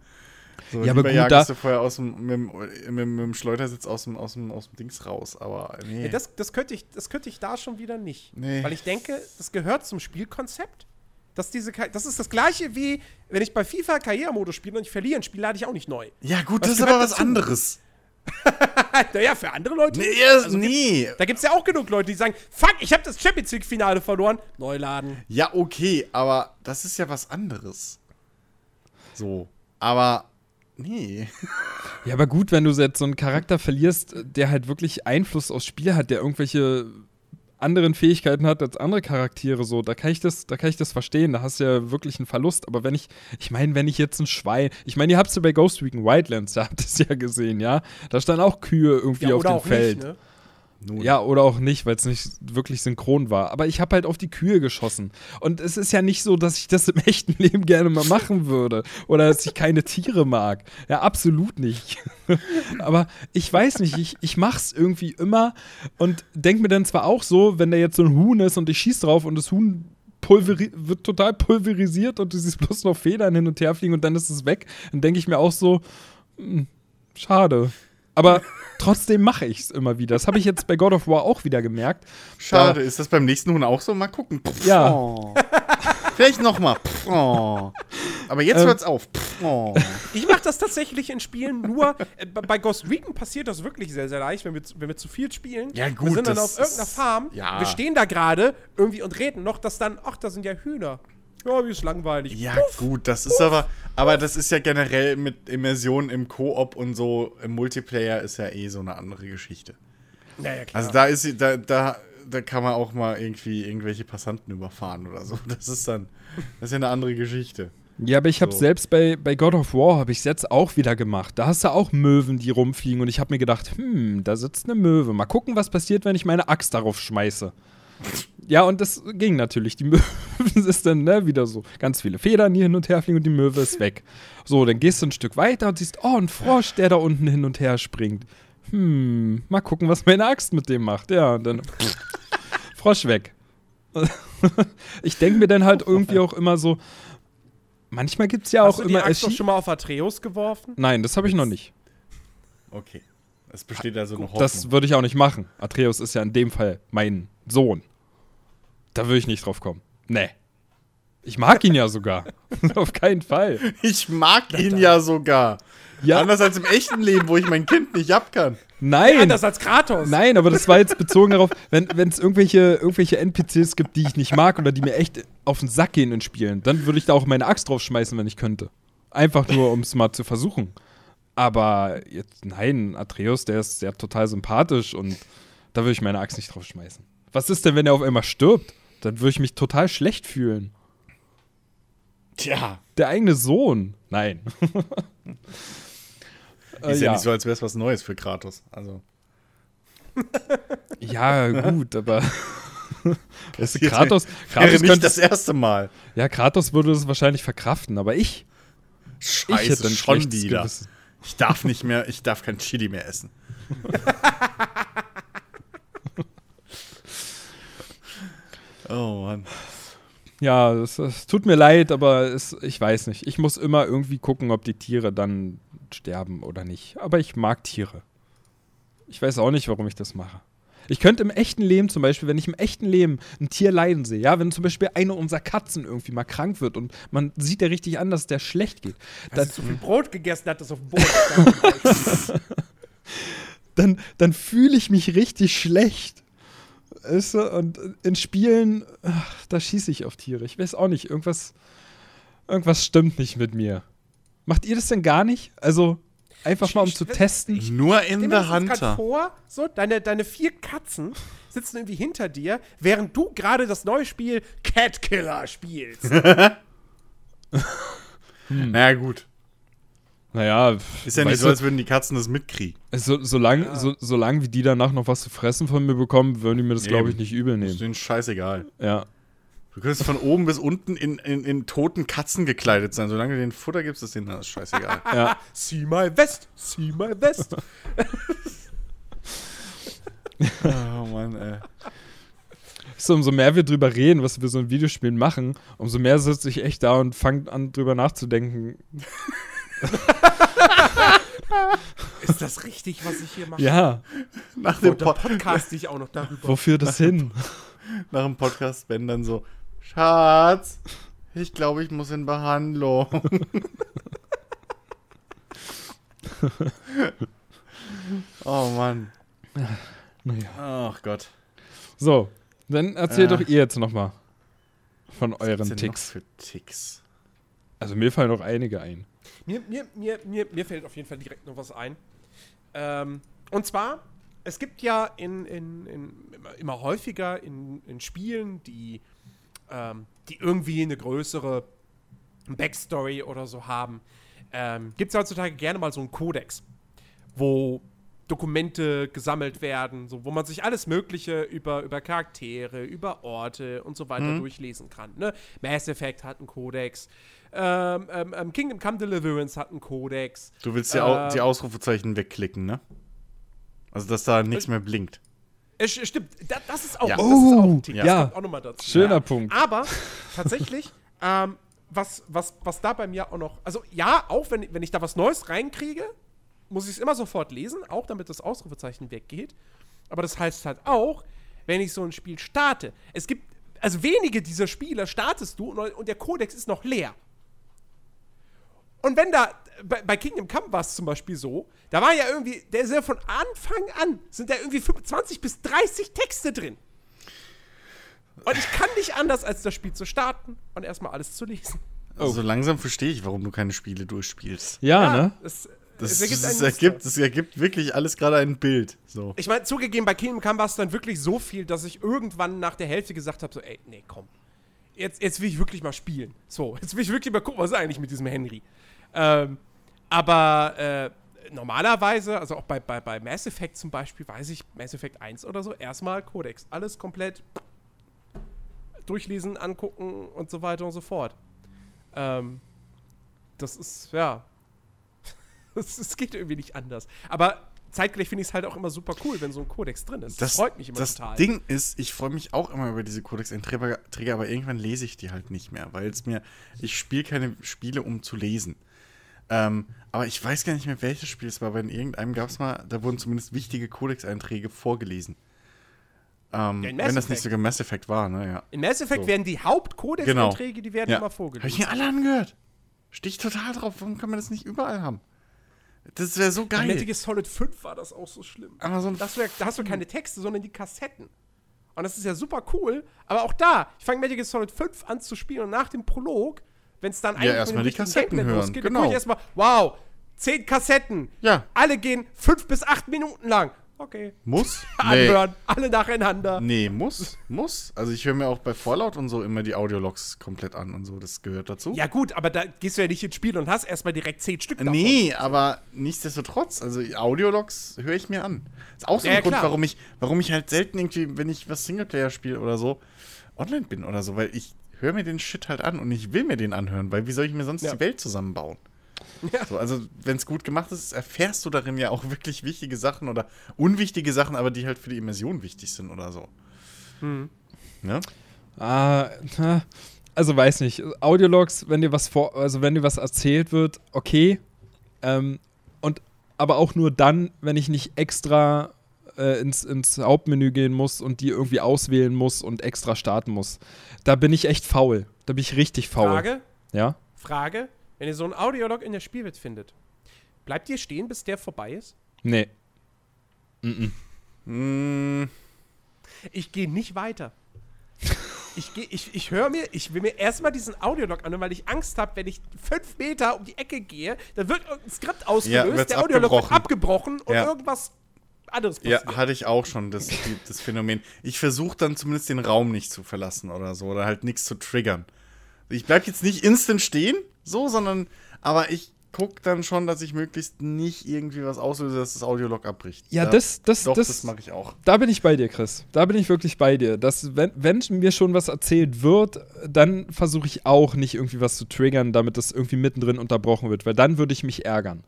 So, Ja, aber lieber gut, jagst da- du vorher aus dem, mit, dem- mit, mit, mit dem Schleudersitz aus dem, aus, dem, aus dem Dings raus. Aber nee. Ja, das, das, könnte ich, das könnte ich da schon wieder nicht. Nee. Weil ich denke, das gehört zum Spielkonzept. Dass diese, das ist das gleiche wie, wenn ich bei FIFA Karrieremodus spiele und ich verliere ein Spiel, lade ich auch nicht neu. ja, gut, Was das ist aber was dazu? anderes. *laughs* naja, für andere Leute. Nee, Also gibt's- nee. Da gibt es ja auch genug Leute, die sagen, fuck, ich habe das Champions League-Finale verloren. Neu laden. Ja, okay, aber das ist ja was anderes. So. Aber, nee. Ja, aber gut, wenn du jetzt so einen Charakter verlierst, der halt wirklich Einfluss aufs Spiel hat, der irgendwelche anderen Fähigkeiten hat als andere Charaktere, so, da kann ich das, da kann ich das verstehen, da hast du ja wirklich einen Verlust. Aber wenn ich, ich meine, wenn ich jetzt ein Schwein, ich meine, ihr habt es ja bei Ghost Recon Wildlands, da habt ihr es ja gesehen, ja, da standen auch Kühe irgendwie Ja, auf dem Feld. nicht, ne? Nun. Ja, oder auch nicht, weil es nicht wirklich synchron war. Aber ich habe halt auf die Kühe geschossen. Und es ist ja nicht so, dass ich das im echten *laughs* Leben gerne mal machen würde. Oder dass ich keine Tiere mag. Ja, absolut nicht. *laughs* Aber ich weiß nicht, ich, ich mach's irgendwie immer und denk mir dann zwar auch so, wenn da jetzt so ein Huhn ist und ich schieß drauf und das Huhn wird total pulverisiert und du siehst bloß noch Federn hin und her fliegen und dann ist es weg, dann denke ich mir auch so, hm, schade. Aber trotzdem mache ich es immer wieder. Das habe ich jetzt bei God of War auch wieder gemerkt. Schade, ist das beim nächsten Huhn auch so? Mal gucken. Pff, Ja. Oh. *laughs* Vielleicht nochmal. Oh. Aber jetzt Ähm. hört's auf. Pff, oh. Ich mache das tatsächlich in Spielen nur. Äh, bei- Ghost Recon passiert das wirklich sehr, sehr leicht, wenn wir, zu- wenn wir zu viel spielen. Ja, Wir gut, sind dann auf irgendeiner ist- Farm. ja. Wir stehen da gerade irgendwie und reden noch, dass dann, ach, da sind ja Hühner. Ja, wie ist langweilig. Ja, gut, das ist aber. Aber das ist ja generell mit Immersion im Koop und so im Multiplayer ist ja eh so eine andere Geschichte. Naja, klar. Also da ist da, da, da kann man auch mal irgendwie irgendwelche Passanten überfahren oder so. *laughs* Das ist dann. Das ist ja eine andere Geschichte. Ja, aber ich habe So. selbst bei, bei God of War habe ich es jetzt auch wieder gemacht. Da hast du auch Möwen, die rumfliegen und ich habe mir gedacht, hm, da sitzt eine Möwe. Mal gucken, was passiert, wenn ich meine Axt darauf schmeiße. Ja, und das ging natürlich. Die *laughs* Möwe ist dann ne, wieder so ganz viele Federn, die hin und her fliegen und die Möwe ist weg. So, dann gehst du ein Stück weiter und siehst, oh, ein Frosch, der da unten hin und her springt. Hm, mal gucken, was meine Axt mit dem macht. Ja, und dann *laughs* Frosch weg. *laughs* ich denke mir dann halt irgendwie auch immer so, manchmal gibt es ja Hast auch du immer doch Achie- schon mal auf Atreus geworfen? Nein, das habe ich noch nicht. Okay. Es besteht also noch Hoffnung. Das würde ich auch nicht machen. Atreus ist ja in dem Fall mein Sohn. Da würde ich nicht drauf kommen. Nee. Ich mag ihn ja sogar. *laughs* Auf keinen Fall. ich mag ihn ja sogar. Ja, Anders als im echten Leben, wo ich mein Kind nicht ab kann. nein. Anders als Kratos. Nein, aber das war jetzt bezogen darauf, wenn es irgendwelche, irgendwelche NPCs gibt, die ich nicht mag oder die mir echt auf den Sack gehen in Spielen, dann würde ich da auch meine Axt drauf schmeißen, wenn ich könnte. Einfach nur, um es mal zu versuchen. Aber jetzt, nein, Atreus, der ist ja total sympathisch und da würde ich meine Axt nicht drauf schmeißen. Was ist denn, wenn er auf einmal stirbt? Dann würde ich mich total schlecht fühlen. Tja. Der eigene Sohn. Nein. *laughs* Äh, Ist ja, nicht so, als wäre es was Neues für Kratos. Also. *laughs* ja, gut, aber. *laughs* weißt du, Passiert Kratos, Wäre Kratos nicht könnte das erste Mal. Ja, Kratos würde es wahrscheinlich verkraften, aber ich, ich hätte Scheiße, ein schon wieder. Gewissen. Ich darf nicht mehr, ich darf kein Chili mehr essen. Oh Mann. Ja, es, es tut mir leid, aber es, ich weiß nicht. Ich muss immer irgendwie gucken, ob die Tiere dann sterben oder nicht. Aber ich mag Tiere. Ich weiß auch nicht, warum ich das mache. Ich könnte im echten Leben zum Beispiel, wenn ich im echten Leben ein Tier leiden sehe, ja, wenn zum Beispiel eine unserer Katzen irgendwie mal krank wird und man sieht ja richtig an, dass es der schlecht geht, Dass zu viel Brot gegessen hat, das auf dem Boden *laughs* dann, dann fühle ich mich richtig schlecht. Weißt du? Und in Spielen, ach, da schieße ich auf Tiere. Ich weiß auch nicht, irgendwas, irgendwas stimmt nicht mit mir. Macht ihr das denn gar nicht? Also einfach mal um Ich- zu ich- testen. Nur in the mir jetzt grad Hunter. vor, so, deine, deine vier Katzen sitzen irgendwie hinter dir, während du gerade das neue Spiel Cat Killer spielst. *laughs* Na gut. Naja, Ist ja nicht so, du, als würden die Katzen das mitkriegen. so, solange so, solange wie die danach noch was zu fressen von mir bekommen, würden die mir das, glaube ich, nicht übel Ist nehmen. denen scheißegal. Ja. Du könntest von oben bis unten in, in, in toten Katzen gekleidet sein. Solange du den Futter gibst, ist denen das scheißegal. ja. see my vest, see my vest. *laughs* oh Mann, ey. So, umso mehr wir drüber reden, was wir so in Videospielen machen, umso mehr sitze ich echt da und fange an, drüber nachzudenken. *laughs* *laughs* Ist das richtig, was ich hier mache? Ja, Nach dem, Und dann po podcast ich auch noch darüber. wo führt das hin? nach dem Podcast, wenn dann so, Schatz, ich glaube, ich muss in Behandlung. *laughs* oh Mann. Naja. Ach Gott. So, dann erzählt Äh. doch ihr jetzt noch mal von Was euren gibt's denn noch Ticks. für Ticks? Also mir fallen noch einige ein. Mir, mir, mir, mir, mir fällt auf jeden Fall direkt noch was ein. Ähm, und zwar, es gibt ja in, in, in immer, immer häufiger in, in Spielen, die, ähm, die irgendwie eine größere Backstory oder so haben, ähm, gibt es heutzutage gerne mal so einen Kodex, wo Dokumente gesammelt werden, so, wo man sich alles Mögliche über, über Charaktere, über Orte und so weiter durchlesen kann. Ne? Mass Effect hat einen Kodex, ähm, ähm, ähm, Kingdom Come Deliverance hat einen Kodex. Du willst die, Au Ähm, die Ausrufezeichen wegklicken, ne? Also, dass da nichts mehr blinkt. Es st- stimmt, da, das ist auch, Ja. das ist auch Oh, ein Tick. Das ja. kommt auch nochmal dazu. Schöner ja. Punkt. Aber tatsächlich, *laughs* ähm, was, was, was da bei mir auch noch, also ja, auch wenn, wenn ich da was Neues reinkriege, muss ich es immer sofort lesen, auch damit das Ausrufezeichen weggeht. Aber das heißt halt auch, wenn ich so ein Spiel starte, es gibt, also wenige dieser Spiele startest du und, und der Kodex ist noch leer. Und wenn da, bei, bei Kingdom Come war es zum Beispiel so, da war ja irgendwie, der ist ja von Anfang an, sind da irgendwie 25 bis 30 Texte drin. Und ich kann nicht anders, als das Spiel zu starten und erstmal alles zu lesen. Also, so langsam verstehe ich, warum du keine Spiele durchspielst. Ja, ne? Es, Das, es ergibt das, ergibt, das ergibt wirklich alles gerade ein Bild. So. Ich meine, zugegeben, bei Kingdom Come war es dann wirklich so viel, dass ich irgendwann nach der Hälfte gesagt habe: so, ey, nee, komm. Jetzt, jetzt will ich wirklich mal spielen. So, jetzt will ich wirklich mal gucken, was ist eigentlich mit diesem Henry. Ähm, aber äh, normalerweise, also auch bei, bei, bei Mass Effect zum Beispiel, weiß ich, Mass Effect 1 oder so, erstmal Codex. Alles komplett durchlesen, angucken und so weiter und so fort. Ähm, das ist, ja. *laughs* Es geht irgendwie nicht anders. Aber zeitgleich finde ich es halt auch immer super cool, wenn so ein Kodex drin ist. Das, freut mich immer das total. Ding ist, ich freue mich auch immer über diese Codex-Einträge, aber irgendwann lese ich die halt nicht mehr, weil es mir, ich spiele keine Spiele, um zu lesen. Ähm, aber ich weiß gar nicht mehr, welches Spiel es war, aber in irgendeinem gab es mal, da wurden zumindest wichtige Codex-Einträge vorgelesen. Ähm, Ja, wenn das nicht sogar Mass Effect war, ne, ja. In Mass Effect So. werden die Hauptcodex-Einträge, die werden ja. immer Habe ich vorgelesen. mir alle angehört. Stehe ich total drauf, warum kann man das nicht überall haben? Das wäre so Bei geil. Metal Gear Solid 5 war das auch so schlimm. Aber so Das wär, da hast du keine Texte, sondern die Kassetten. Und das ist ja super cool. Aber auch da, ich fange Metal Gear Solid 5 an zu spielen und nach dem Prolog, wenn es dann mal dem die Kassetten hören, losgeht, genau. dann gucke ich erstmal, wow, 10 Kassetten. Ja. Alle gehen 5 bis 8 Minuten lang. Okay. Muss? *laughs* Anhören, alle nacheinander. Nee, muss, muss. Also ich höre mir auch bei Fallout und so immer die Audiologs komplett an und so, das gehört dazu. Ja gut, aber da gehst du ja nicht ins Spiel und hast erstmal direkt 10 Stück davon. Nee, aber nichtsdestotrotz, also Audiologs höre ich mir an. Ist auch so Ja, ein ja, Grund, klar. warum ich, warum ich halt selten irgendwie, wenn ich was Singleplayer spiele oder so, online bin oder so, weil ich höre mir den Shit halt an und ich will mir den anhören, weil wie soll ich mir sonst Ja. die Welt zusammenbauen? Ja. So, also, wenn es gut gemacht ist, erfährst du darin ja auch wirklich wichtige Sachen oder unwichtige Sachen, aber die halt für die Immersion wichtig sind oder so. Hm. Ne? Ah, *laughs* also weiß nicht. Audiologs, wenn dir was vor, also wenn dir was erzählt wird, okay. Ähm, und aber auch nur dann, wenn ich nicht extra äh, ins, ins Hauptmenü gehen muss und die irgendwie auswählen muss und extra starten muss. Da bin ich echt faul. Da bin ich richtig faul. Frage, Ja? Frage, wenn ihr so einen Audiolog in der Spielwelt findet, bleibt ihr stehen, bis der vorbei ist? Nee. Mm Mm, Ich gehe nicht weiter. Ich, geh- ich, ich höre mir, ich will mir erstmal diesen Audiolog anhören, weil ich Angst habe, wenn ich fünf Meter um die Ecke gehe, dann wird irgendein Skript ausgelöst, wird's der Audiolog wird abgebrochen. abgebrochen und Ja. irgendwas anderes Ja, passiert. hatte ich auch schon, das, das Phänomen. Ich versuche dann zumindest den Raum nicht zu verlassen oder so, oder halt nichts zu triggern. Ich bleib jetzt nicht instant stehen, so, sondern, aber ich gucke dann schon, dass ich möglichst nicht irgendwie was auslöse, dass das Audiolog abbricht. Ja, Da- das, das, Doch, das, das, mache ich auch. Da bin ich bei dir, Chris. Da bin ich wirklich bei dir. Dass, wenn, wenn mir schon was erzählt wird, dann versuche ich auch nicht irgendwie was zu triggern, damit das irgendwie mittendrin unterbrochen wird, weil dann würde ich mich ärgern.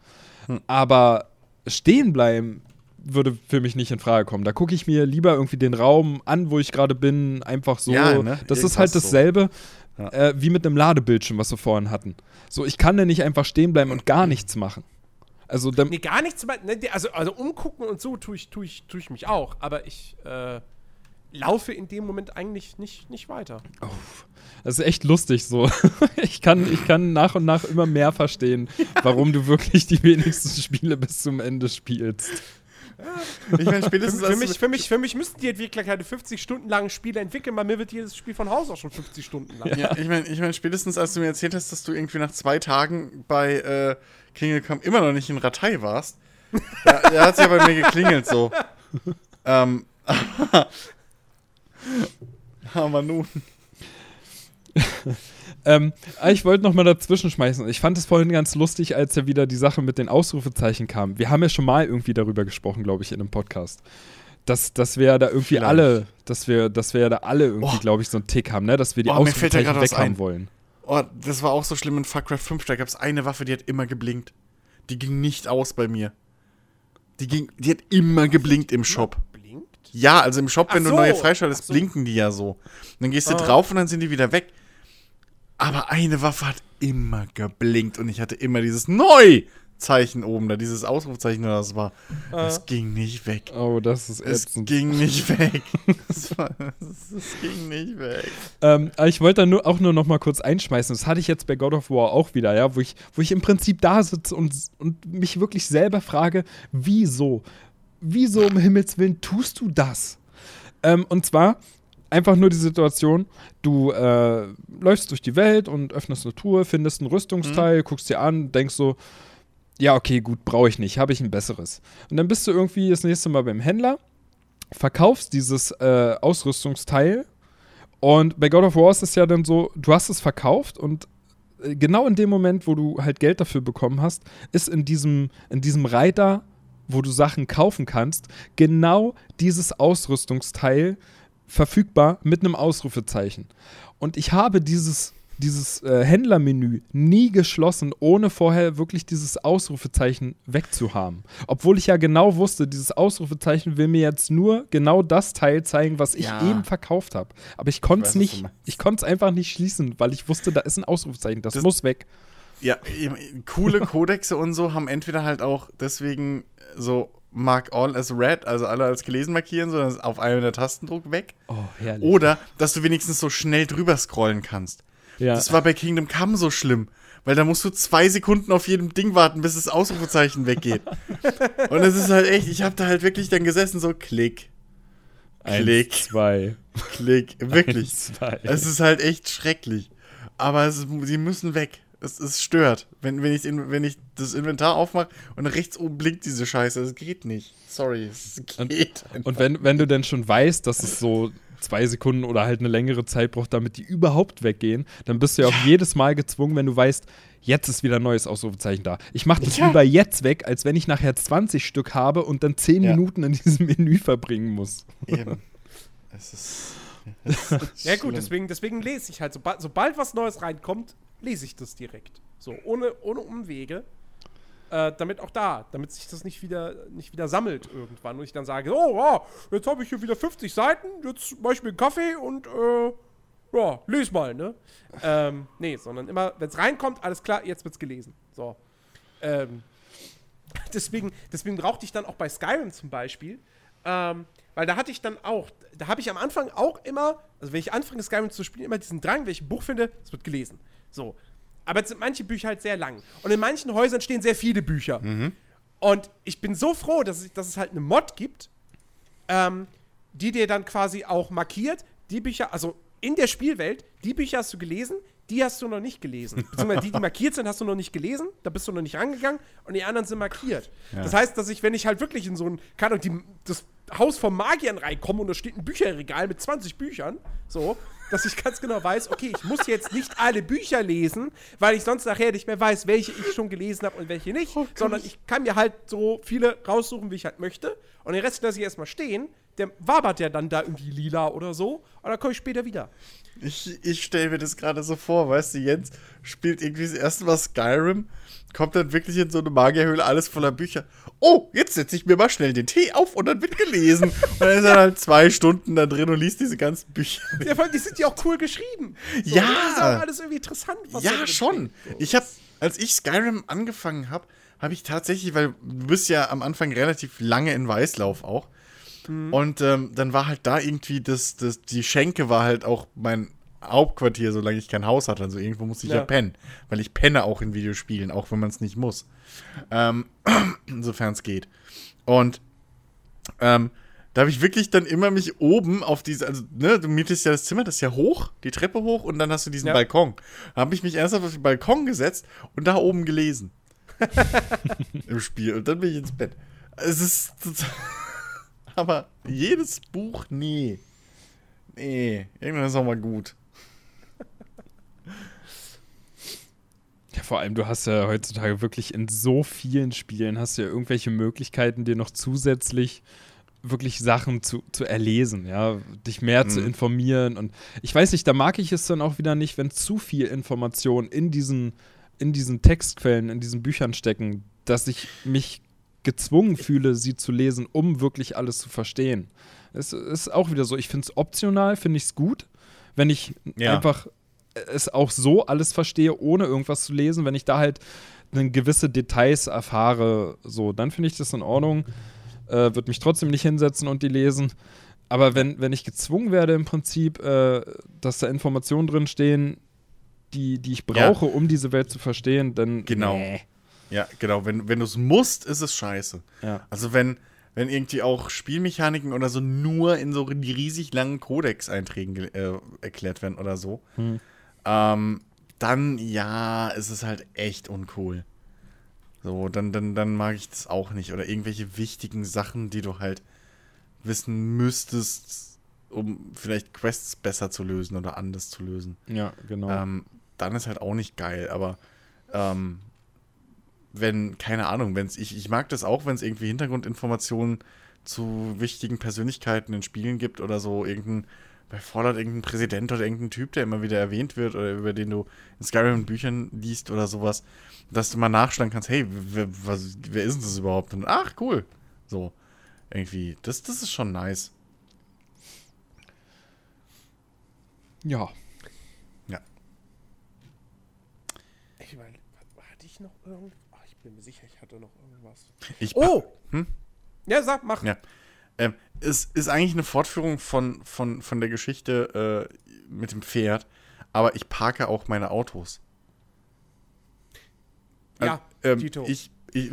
Hm. Aber stehen bleiben würde für mich nicht in Frage kommen. Da gucke ich mir lieber irgendwie den Raum an, wo ich gerade bin, einfach so. Ja, ne? Das ist halt so. dasselbe Ja. äh, wie mit einem Ladebildschirm, was wir vorhin hatten. So, ich kann da nicht einfach stehen bleiben und gar nichts machen. Also, dann, Nee, gar nichts. Ne, also, also umgucken und so tue ich, tue ich, tue ich mich auch. Aber ich äh, laufe in dem Moment eigentlich nicht, nicht weiter. Das ist echt lustig so. *laughs* Ich kann, ich kann nach und nach immer mehr verstehen, warum du wirklich die wenigsten Spiele bis zum Ende spielst. Ich meine, spätestens Für, als mich, du- für, mich, für mich müssten die Entwickler keine 50 Stunden langen Spiele entwickeln, weil mir wird jedes Spiel von Haus auch schon 50 Stunden lang. Ja, ich meine, ich mein, spätestens als du mir erzählt hast, dass du irgendwie nach zwei Tagen bei äh, Kingdom Come immer noch nicht in Ratei warst, da, da hat es ja bei mir geklingelt so. ähm, *laughs* aber nun. Ähm, aber ich wollte noch mal dazwischen schmeißen. Ich fand es vorhin ganz lustig, als ja wieder die Sache mit den Ausrufezeichen kam. Wir haben ja schon mal irgendwie darüber gesprochen, glaube ich, in einem Podcast. Dass, dass wir da irgendwie Vielleicht. alle, dass wir, dass wir da alle irgendwie, Oh. glaube ich, so einen Tick haben, ne? Dass wir die Oh, mir fällt da Ausrufezeichen gerade was weghaben wollen. Oh, das war auch so schlimm in Far Cry 5. Da gab es eine Waffe, die hat immer geblinkt. Die ging nicht aus bei mir. Die ging, die hat immer geblinkt im Shop. Blinkt? Ja, also im Shop, wenn Ach du so. neue freischaltest, so. blinken die ja so. Und dann gehst du Ah. drauf und dann sind die wieder weg. Aber eine Waffe hat immer geblinkt und ich hatte immer dieses Neu-Zeichen oben, da dieses Ausrufzeichen oder das war. Das ging nicht weg. Oh, das ist Es ätzend. ging nicht *laughs* weg. Es, war, es, es ging nicht weg. Ähm, aber ich wollte da nur, auch nur noch mal kurz einschmeißen. Das hatte ich jetzt bei God of War auch wieder, ja, wo ich, wo ich im Prinzip da sitze und, und mich wirklich selber frage, wieso? Wieso um Himmels Willen tust du das? Ähm, und zwar einfach nur die Situation, du äh, läufst durch die Welt und öffnest eine Tour, findest ein Rüstungsteil, guckst dir an, denkst so, ja, okay, gut, brauche ich nicht, habe ich ein besseres. Und dann bist du irgendwie das nächste Mal beim Händler, verkaufst dieses äh, Ausrüstungsteil und bei God of War ist es ja dann so, du hast es verkauft und äh, genau in dem Moment, wo du halt Geld dafür bekommen hast, ist in diesem, in diesem Reiter, wo du Sachen kaufen kannst, genau dieses Ausrüstungsteil verfügbar mit einem Ausrufezeichen. Und ich habe dieses, dieses äh, Händlermenü nie geschlossen, ohne vorher wirklich dieses Ausrufezeichen wegzuhaben. Obwohl ich ja genau wusste, dieses Ausrufezeichen will mir jetzt nur genau das Teil zeigen, was ich Ja. eben verkauft habe. Aber ich konnte es nicht, ich konnte es einfach nicht schließen, weil ich wusste, da ist ein Ausrufezeichen, das, Das- muss weg. Ja, coole Kodexe und so haben entweder halt auch deswegen so Mark all as red, also alle als gelesen markieren, sondern ist auf einem der Tastendruck weg. Oh, herrlich. Oder, dass du wenigstens so schnell drüber scrollen kannst. ja. Das war bei Kingdom Come so schlimm. Weil da musst du zwei Sekunden auf jedem Ding warten, bis das Ausrufezeichen weggeht. *laughs* Und es ist halt echt, ich habe da halt wirklich dann gesessen, so klick, Eins, Klick. zwei. klick. Wirklich. Eins, zwei. Es ist halt echt schrecklich. Aber es sie müssen weg. Es, es stört. Wenn, wenn, ich, wenn ich das Inventar aufmache und rechts oben blinkt diese Scheiße. Es geht nicht. Sorry, es geht. einfach. Und wenn, wenn du denn schon weißt, dass es so zwei Sekunden oder halt eine längere Zeit braucht, damit die überhaupt weggehen, dann bist du ja auch jedes Mal gezwungen, wenn du weißt, jetzt ist wieder ein neues Ausrufezeichen da. Ich mache das Ja. lieber jetzt weg, als wenn ich nachher 20 Stück habe und dann 10 Ja. Minuten in diesem Menü verbringen muss. Eben. Es ist. Ja gut, deswegen, deswegen lese ich halt, sobald, sobald was Neues reinkommt, lese ich das direkt. So, ohne, ohne Umwege. Äh, damit auch da, damit sich das nicht wieder, nicht wieder sammelt irgendwann und ich dann sage, oh, ja, jetzt habe ich hier wieder 50 Seiten, jetzt mache ich mir einen Kaffee und äh, ja, les mal, ne? ähm, nee, sondern immer, wenn es reinkommt, alles klar, jetzt wird's gelesen. So. Ähm, *laughs* deswegen, deswegen brauchte ich dann auch bei Skyrim zum Beispiel, ähm, weil da hatte ich dann auch, da habe ich am Anfang auch immer, also wenn ich anfange Skyrim zu spielen, immer diesen Drang, wenn ich ein Buch finde, es wird gelesen. So. Aber jetzt sind manche Bücher halt sehr lang. Und in manchen Häusern stehen sehr viele Bücher. Und ich bin so froh, dass es, dass es halt eine Mod gibt, ähm, die dir dann quasi auch markiert, die Bücher, also in der Spielwelt, die Bücher hast du gelesen, die hast du noch nicht gelesen. Beziehungsweise die, die markiert sind, hast du noch nicht gelesen, da bist du noch nicht rangegangen und die anderen sind markiert. Das heißt, dass ich, wenn ich halt wirklich in so ein, keine Ahnung, die, das Haus von Magiern reinkomme und da steht ein Bücherregal mit 20 Büchern, so, dass ich ganz genau weiß, okay, ich muss jetzt nicht alle Bücher lesen, weil ich sonst nachher nicht mehr weiß, welche ich schon gelesen habe und welche nicht, sondern ich kann mir halt so viele raussuchen, wie ich halt möchte und den Rest lasse ich erstmal stehen. Der wabert ja dann da irgendwie lila oder so und dann komme ich später wieder. Ich, ich stelle mir das gerade so vor, weißt du, Jens spielt irgendwie das erste Mal Skyrim, kommt dann wirklich in so eine Magierhöhle, alles voller Bücher. Oh, jetzt setze ich mir mal schnell den Tee auf und dann wird gelesen. und dann ist er halt zwei Stunden da drin und liest diese ganzen Bücher. Ja, vor allem, die sind ja auch cool geschrieben. So, Ja. Das ist auch alles irgendwie interessant. Ja, schon. steht. Ich habe, als ich Skyrim angefangen habe, habe ich tatsächlich, weil du bist ja am Anfang relativ lange in Weißlauf auch. Und ähm, dann war halt da irgendwie das, das, die Schenke war halt auch mein Hauptquartier, solange ich kein Haus hatte. Also irgendwo musste ich ja, Ja. pennen. Weil ich penne auch in Videospielen, auch wenn man es nicht muss. Ähm, *clears throat* insofern es geht. Und Ähm, da habe ich wirklich dann immer mich oben auf diese, also, ne, du mietest ja das Zimmer, das ist ja hoch, die Treppe hoch und dann hast du diesen Ja. Balkon. Da habe ich mich erst auf den Balkon gesetzt und da oben gelesen. *laughs* Im Spiel. Und dann bin ich ins Bett. Es ist. *laughs* Aber jedes Buch, nee. Nee, irgendwann ist auch mal gut. Ja, vor allem, du hast ja heutzutage wirklich in so vielen Spielen hast du ja irgendwelche Möglichkeiten, dir noch zusätzlich wirklich Sachen zu, zu erlesen, ja, dich mehr zu Mhm. informieren. Und ich weiß nicht, da mag ich es dann auch wieder nicht, wenn zu viel Information in diesen, in diesen Textquellen, in diesen Büchern stecken, dass ich mich gezwungen fühle, sie zu lesen, um wirklich alles zu verstehen. Es ist auch wieder so, ich finde es optional, finde ich es gut, wenn ich Ja. einfach es auch so alles verstehe, ohne irgendwas zu lesen, wenn ich da halt gewisse Details erfahre, so, dann finde ich das in Ordnung. Äh, Würde mich trotzdem nicht hinsetzen und die lesen. Aber wenn, wenn ich gezwungen werde, im Prinzip, äh, dass da Informationen drin stehen, die, die ich brauche, um diese Welt zu verstehen, dann. Genau. Nee. Ja, genau. Wenn, wenn du es musst, ist es scheiße. Ja. Also wenn, wenn irgendwie auch Spielmechaniken oder so nur in so die riesig langen Codex-Einträgen ge- äh, erklärt werden oder so, Hm. Ähm, dann ja, ist es halt echt uncool. So, dann, dann, dann mag ich das auch nicht. Oder irgendwelche wichtigen Sachen, die du halt wissen müsstest, um vielleicht Quests besser zu lösen oder anders zu lösen. Ja, genau. Ähm, dann ist halt auch nicht geil, aber ähm, wenn, keine Ahnung, wenn es, ich, ich mag das auch, wenn es irgendwie Hintergrundinformationen zu wichtigen Persönlichkeiten in Spielen gibt oder so, irgendein, bei Fallout irgendein Präsident oder irgendein Typ, der immer wieder erwähnt wird oder über den du in Skyrim Büchern liest oder sowas, dass du mal nachschlagen kannst, hey, wer, was, wer ist denn das überhaupt? Und ach, cool. So, irgendwie, das, das ist schon nice. ja. Ich meine, hatte ich noch irgendwas? Ach, ich bin mir sicher, ich hatte noch irgendwas. Ich Oh! Hm? Ja, sag, mach. Ja. Ähm, es ist eigentlich eine Fortführung von, von, von der Geschichte äh, mit dem Pferd, aber ich parke auch meine Autos. Ja, ähm, Tito. Ich, ich,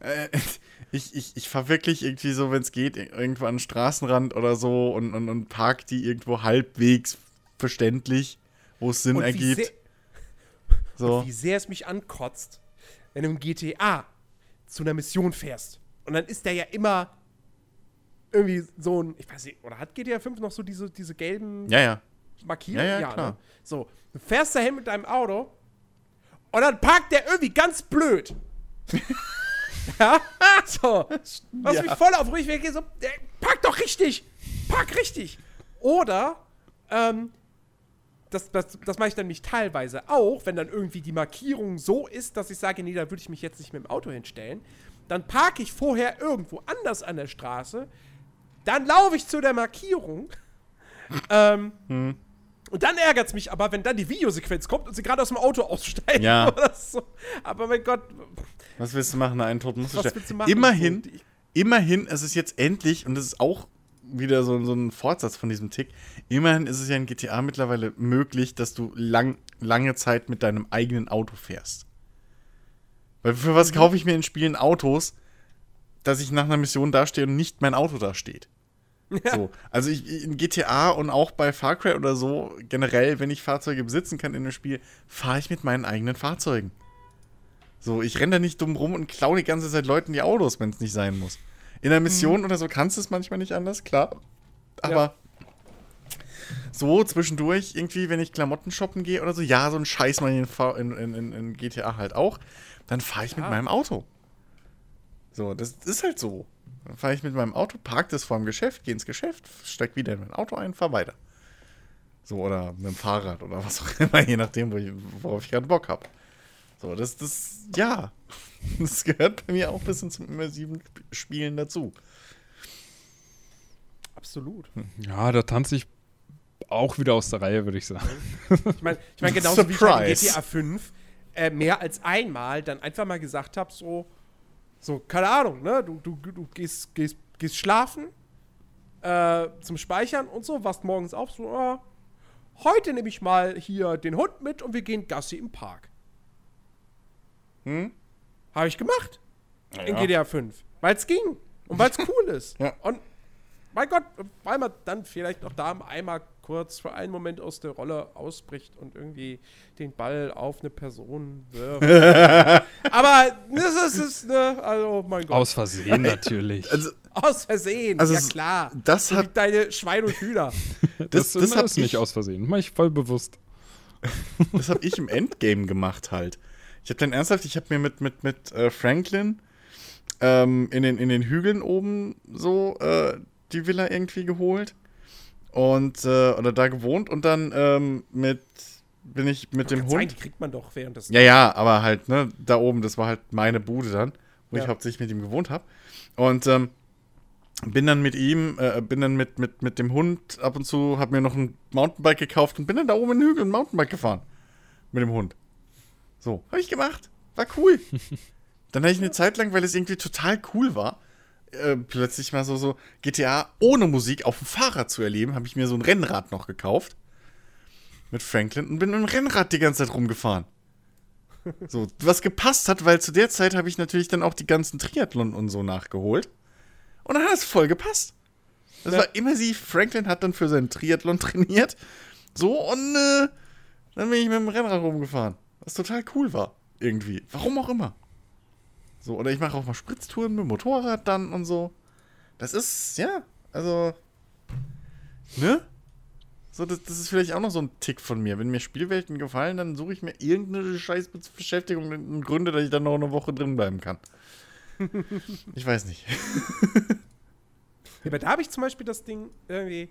äh, *laughs* ich, ich, ich fahre wirklich irgendwie so, wenn es geht, irgendwo an den Straßenrand oder so und, und, und park die irgendwo halbwegs verständlich, wo es Sinn Und wie ergibt. sehr- So. Wie sehr es mich ankotzt, wenn du im GTA zu einer Mission fährst. Und dann ist der ja immer irgendwie so ein, ich weiß nicht, oder hat GTA 5 noch so diese, diese gelben Ja, ja. Markierungen? Ja, ja, klar. Ne? So, du fährst dahin mit deinem Auto und dann parkt der irgendwie ganz blöd. *laughs* ja? So. Was Ja. mich voll wenn ich gehe so, park doch richtig! Park richtig! Oder, ähm, das, das, das mache ich dann nämlich teilweise auch, wenn dann irgendwie die Markierung so ist, dass ich sage, nee, da würde ich mich jetzt nicht mit dem Auto hinstellen. Dann parke ich vorher irgendwo anders an der Straße. Dann laufe ich zu der Markierung. ähm, Und dann ärgert es mich aber, wenn dann die Videosequenz kommt und sie gerade aus dem Auto aussteigen. Ja. *laughs* Oder so. Aber mein Gott, Was willst du machen? Einen Tod musst du was stellen. willst du machen? Immerhin, die- immerhin, es ist jetzt endlich, und das ist auch wieder so, so ein Fortsatz von diesem Tick, immerhin ist es ja in GTA mittlerweile möglich, dass du lang, lange Zeit mit deinem eigenen Auto fährst. Weil für was kaufe ich mir in Spielen Autos, dass ich nach einer Mission dastehe und nicht mein Auto da steht? So, also ich, in GTA und auch bei Far Cry oder so, generell, wenn ich Fahrzeuge besitzen kann in einem Spiel, fahre ich mit meinen eigenen Fahrzeugen. So, ich renne da nicht dumm rum und klaue die ganze Zeit Leuten die Autos, wenn es nicht sein muss. In einer Mission oder so kannst du es manchmal nicht anders, klar. Aber so zwischendurch, irgendwie, wenn ich Klamotten shoppen gehe oder so, ja, so ein Scheiß mal in, in, in, in, GTA halt auch, dann fahre ich mit Ja. meinem Auto. So, das ist halt so. Dann fahre ich mit meinem Auto, park das vor dem Geschäft, gehe ins Geschäft, steig wieder in mein Auto ein, fahr weiter. So, oder mit dem Fahrrad oder was auch immer, *laughs* je nachdem, wo ich, worauf ich gerade Bock habe. So, das, das, ja. *laughs* Das gehört bei mir auch ein bisschen zum immersiven Sp- Spielen dazu. absolut. Ja, da tanze ich auch wieder aus der Reihe, würde ich sagen. *laughs* Ich meine, ich mein, genauso wie ich in Surprise. GTA 5 äh, mehr als einmal dann einfach mal gesagt habe, so, so, keine Ahnung, ne? Du, du, du gehst, gehst, gehst schlafen äh, zum Speichern und so, wachst morgens auf, so, ah, heute nehme ich mal hier den Hund mit und wir gehen Gassi im Park. Hm? Habe ich gemacht in Ja. GTA 5. Weil es ging. Und weil es cool ist. *laughs* Ja. Und mein Gott, weil man dann vielleicht noch da einmal kurz für einen Moment aus der Rolle ausbricht und irgendwie den Ball auf eine Person wirft. *laughs* Aber das ist, es, ne, also mein Gott. Aus Versehen natürlich. *laughs* Also, Aus Versehen, Also ja klar. das hat- deine Schweine und Hühner. *laughs* das, das, das hab ist nicht ich, aus Versehen. Mach ich voll bewusst. das hab ich im Endgame gemacht halt. Ich habe dann ernsthaft, ich habe mir mit, mit, mit äh, Franklin ähm, in, den, in den Hügeln oben so äh, die Villa irgendwie geholt. Und, äh, oder da gewohnt und dann ähm, mit, bin ich mit dem Kann sein, Hund. die kriegt man doch während des. Ja, ja, aber halt, ne, da oben, das war halt meine Bude dann, wo Ja. ich hauptsächlich mit ihm gewohnt habe. Und ähm, bin dann mit ihm, äh, bin dann mit, mit, mit dem Hund ab und zu, hab mir noch ein Mountainbike gekauft und bin dann da oben in den Hügel ein Mountainbike gefahren. Mit dem Hund. So, habe ich gemacht. War cool. *laughs* dann hatte ich eine Zeit lang, weil es irgendwie total cool war, äh, plötzlich mal so, so GTA ohne Musik auf dem Fahrrad zu erleben, habe ich mir so ein Rennrad noch gekauft. Mit Franklin und bin mit dem Rennrad die ganze Zeit rumgefahren. *laughs* So, was gepasst hat, weil zu der Zeit habe ich natürlich dann auch die ganzen Triathlon und so nachgeholt. Und dann hat es voll gepasst. Das Ja. war immersiv. Franklin hat dann für seinen Triathlon *laughs* trainiert. So, und äh, dann bin ich mit dem Rennrad rumgefahren. Was total cool war. Irgendwie. Warum auch immer. So, oder ich mache auch mal Spritztouren mit dem Motorrad dann und so. Das ist, ja, also. Ne? So, das, das ist vielleicht auch noch so ein Tick von mir. Wenn mir Spielwelten gefallen, dann suche ich mir irgendeine scheiß Beschäftigung und Gründe, dass ich dann noch eine Woche drin bleiben kann. *laughs* ich weiß nicht. Aber da habe ich zum Beispiel das Ding irgendwie,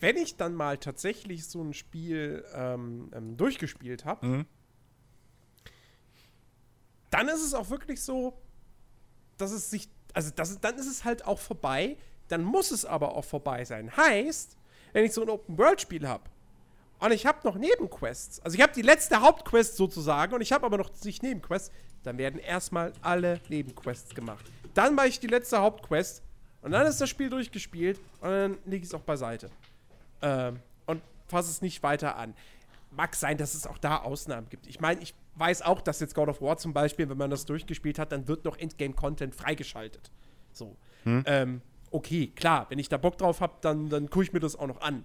wenn ich dann mal tatsächlich so ein Spiel ähm, ähm, durchgespielt habe, Mhm. dann ist es auch wirklich so, dass es sich, also das, dann ist es halt auch vorbei, dann muss es aber auch vorbei sein. Heißt, wenn ich so ein Open-World-Spiel habe und ich habe noch Nebenquests, also ich habe die letzte Hauptquest sozusagen und ich habe aber noch nicht Nebenquests, dann werden erstmal alle Nebenquests gemacht. Dann mache ich die letzte Hauptquest und dann ist das Spiel durchgespielt und dann lege ich es auch beiseite. Ähm, und fasse es nicht weiter an. Mag sein, dass es auch da Ausnahmen gibt. Ich meine, ich weiß auch, dass jetzt God of War zum Beispiel, wenn man das durchgespielt hat, dann wird noch Endgame-Content freigeschaltet. So. Ähm, okay, klar, wenn ich da Bock drauf habe, dann, dann gucke ich mir das auch noch an.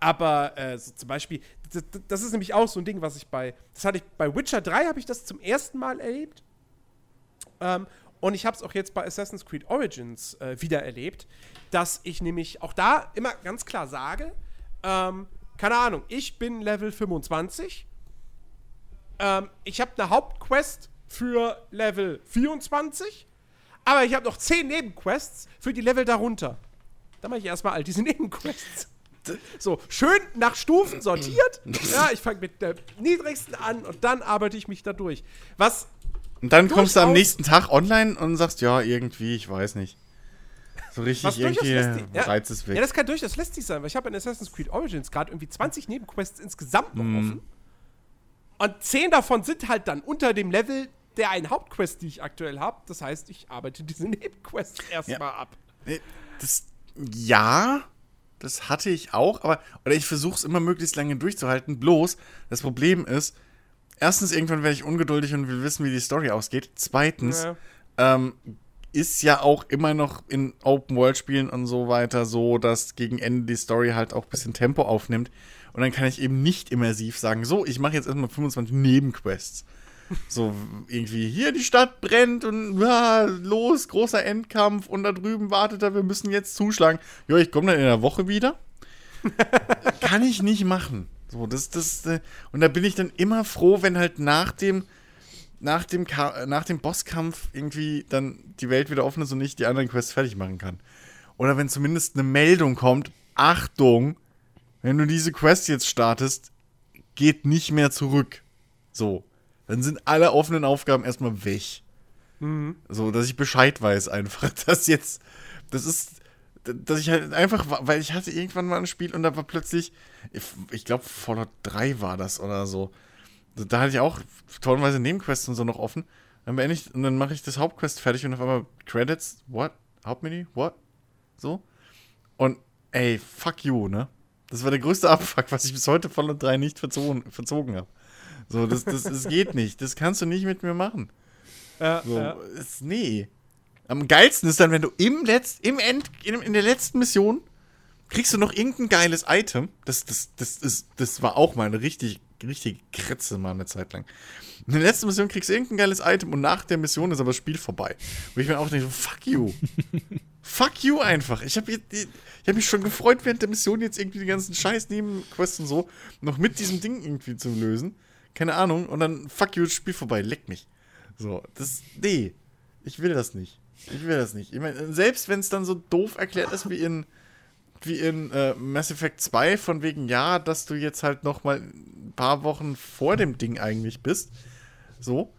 Aber äh, so zum Beispiel, das, das ist nämlich auch so ein Ding, was ich bei, das hatte ich bei Witcher 3 habe ich das zum ersten Mal erlebt. Ähm, und ich habe es auch jetzt bei Assassin's Creed Origins äh, wieder erlebt, dass ich nämlich auch da immer ganz klar sage, ähm, keine Ahnung, ich bin Level 25, ähm, ich habe eine Hauptquest für Level 24, aber ich habe noch 10 Nebenquests für die Level darunter. Da mache ich erstmal all diese *laughs* Nebenquests. So, schön nach Stufen sortiert. *clears throat* Ja, ich fange mit der niedrigsten an und dann arbeite ich mich da durch. Was Und dann kommst du am nächsten Tag online und sagst, ja, irgendwie, ich weiß nicht. So richtig Was durchaus irgendwie lästig- ja. Reiz ist weg. Ja, das kann durchaus lästig sein, weil ich habe in Assassin's Creed Origins gerade irgendwie 20 Nebenquests insgesamt noch Mhm. offen. Und 10 davon sind halt dann unter dem Level der einen Hauptquest, die ich aktuell habe. Das heißt, ich arbeite diese *laughs* Nebenquests erstmal ab. Nee, Das, ja, das hatte ich auch, aber oder ich versuche es immer möglichst lange durchzuhalten. Bloß, das Problem ist, erstens, irgendwann werde ich ungeduldig und will wissen, wie die Story ausgeht. Zweitens, Ja. ähm, ist ja auch immer noch in Open-World-Spielen und so weiter so, dass gegen Ende die Story halt auch ein bisschen Tempo aufnimmt. Und dann kann ich eben nicht immersiv sagen, so, ich mache jetzt erstmal 25 Nebenquests. So, irgendwie, hier die Stadt brennt und ah, los, großer Endkampf und da drüben wartet er, wir müssen jetzt zuschlagen. Ja, ich komme dann in der Woche wieder. Kann ich nicht machen. So, das, das, äh, und da bin ich dann immer froh, wenn halt nach dem, nach dem, Ka nach dem Bosskampf irgendwie dann die Welt wieder offen ist und ich die anderen Quests fertig machen kann. Oder wenn zumindest eine Meldung kommt, Achtung, wenn du diese Quest jetzt startest, geht nicht mehr zurück. So. Dann sind alle offenen Aufgaben erstmal weg. So, dass ich Bescheid weiß einfach, *laughs* dass jetzt, das ist, dass ich halt einfach, weil ich hatte irgendwann mal ein Spiel und da war plötzlich, ich, ich glaube Fallout 3 war das oder so. Da hatte ich auch tonnenweise Nebenquests und so noch offen. Dann beende ich, und dann mache ich das Hauptquest fertig und auf einmal Credits, what? Hauptmenü, what? So. Und ey, fuck you, ne? Das war der größte Abfuck, was ich bis heute Fallout 3 nicht verzogen, verzogen habe. So, das, das, das geht nicht. Das kannst du nicht mit mir machen. Ja, So, ja. ist, nee. Am geilsten ist dann, wenn du im Letz-, im End, in, in der letzten Mission kriegst du noch irgendein geiles Item. Das, das, das, ist, das war auch mal eine richtig, richtig Kretze mal eine Zeit lang. In der letzten Mission kriegst du irgendein geiles Item und nach der Mission ist aber das Spiel vorbei. Wo ich mir auch denke, so, fuck you. *laughs* fuck you einfach. Ich habe hab mich schon gefreut, während der Mission jetzt irgendwie die ganzen scheiß Nebenquests und so noch mit diesem Ding irgendwie zu lösen. Keine Ahnung. Und dann, fuck you, das Spiel vorbei. Leck mich. So, das, nee. Ich will das nicht. Ich will das nicht. Ich meine, selbst wenn es dann so doof erklärt ist wie in wie in äh, Mass Effect 2, von wegen, ja, dass du jetzt halt noch mal ein paar Wochen vor dem Ding eigentlich bist. So.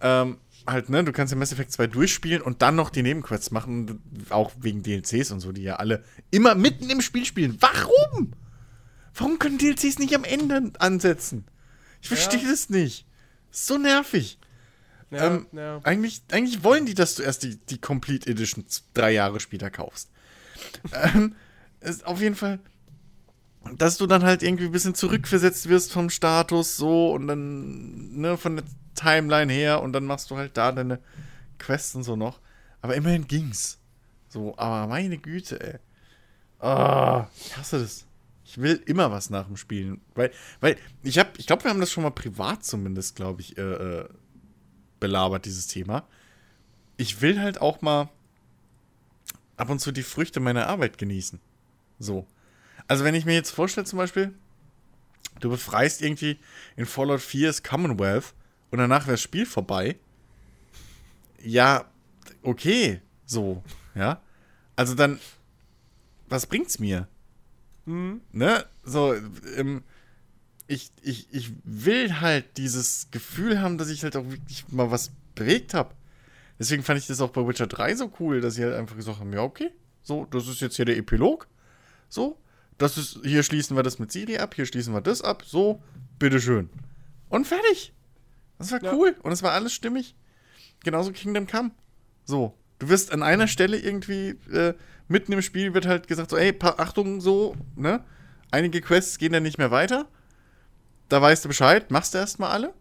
Ähm, halt, ne, du kannst ja Mass Effect 2 durchspielen und dann noch die Nebenquests machen, auch wegen DLCs und so, die ja alle immer mitten im Spiel spielen. Warum? Warum können DLCs nicht am Ende ansetzen? Ich verstehe ja. das nicht. so nervig. Ja, ähm, ja. Eigentlich, eigentlich wollen die, dass du erst die, die Complete Edition drei Jahre später kaufst. ähm, ist auf jeden Fall, dass du dann halt irgendwie ein bisschen zurückversetzt wirst vom Status so und dann, ne, von der Timeline her und dann machst du halt da deine Quests und so noch. Aber immerhin ging's. So, aber meine Güte, ey. Ah, ich hasse das. Ich will immer was nach dem Spielen. Weil, weil ich hab, ich glaube, wir haben das schon mal privat zumindest, glaube ich, äh, äh, belabert, dieses Thema. Ich will halt auch mal ab und zu die Früchte meiner Arbeit genießen. So. Also, wenn ich mir jetzt vorstelle, zum Beispiel, du befreist irgendwie in Fallout 4 das Commonwealth und danach wäre das Spiel vorbei. Ja, okay, so, ja. Also dann, was bringt's mir? Mhm. Ne? So, ähm, ich, ich, ich will halt dieses Gefühl haben, dass ich halt auch wirklich mal was bewegt habe. Deswegen fand ich das auch bei Witcher 3 so cool, dass sie halt einfach gesagt haben, ja, okay, so, das ist jetzt hier der Epilog. So, das ist, hier schließen wir das mit Siri ab, hier schließen wir das ab, so, bitteschön. Und fertig. Das war cool ja. und es war alles stimmig. Genauso Kingdom Come. So, du wirst an einer Stelle irgendwie äh, mitten im Spiel wird halt gesagt so, ey, Achtung, so, ne? Einige Quests gehen dann nicht mehr weiter. Da weißt du Bescheid, machst du erstmal alle.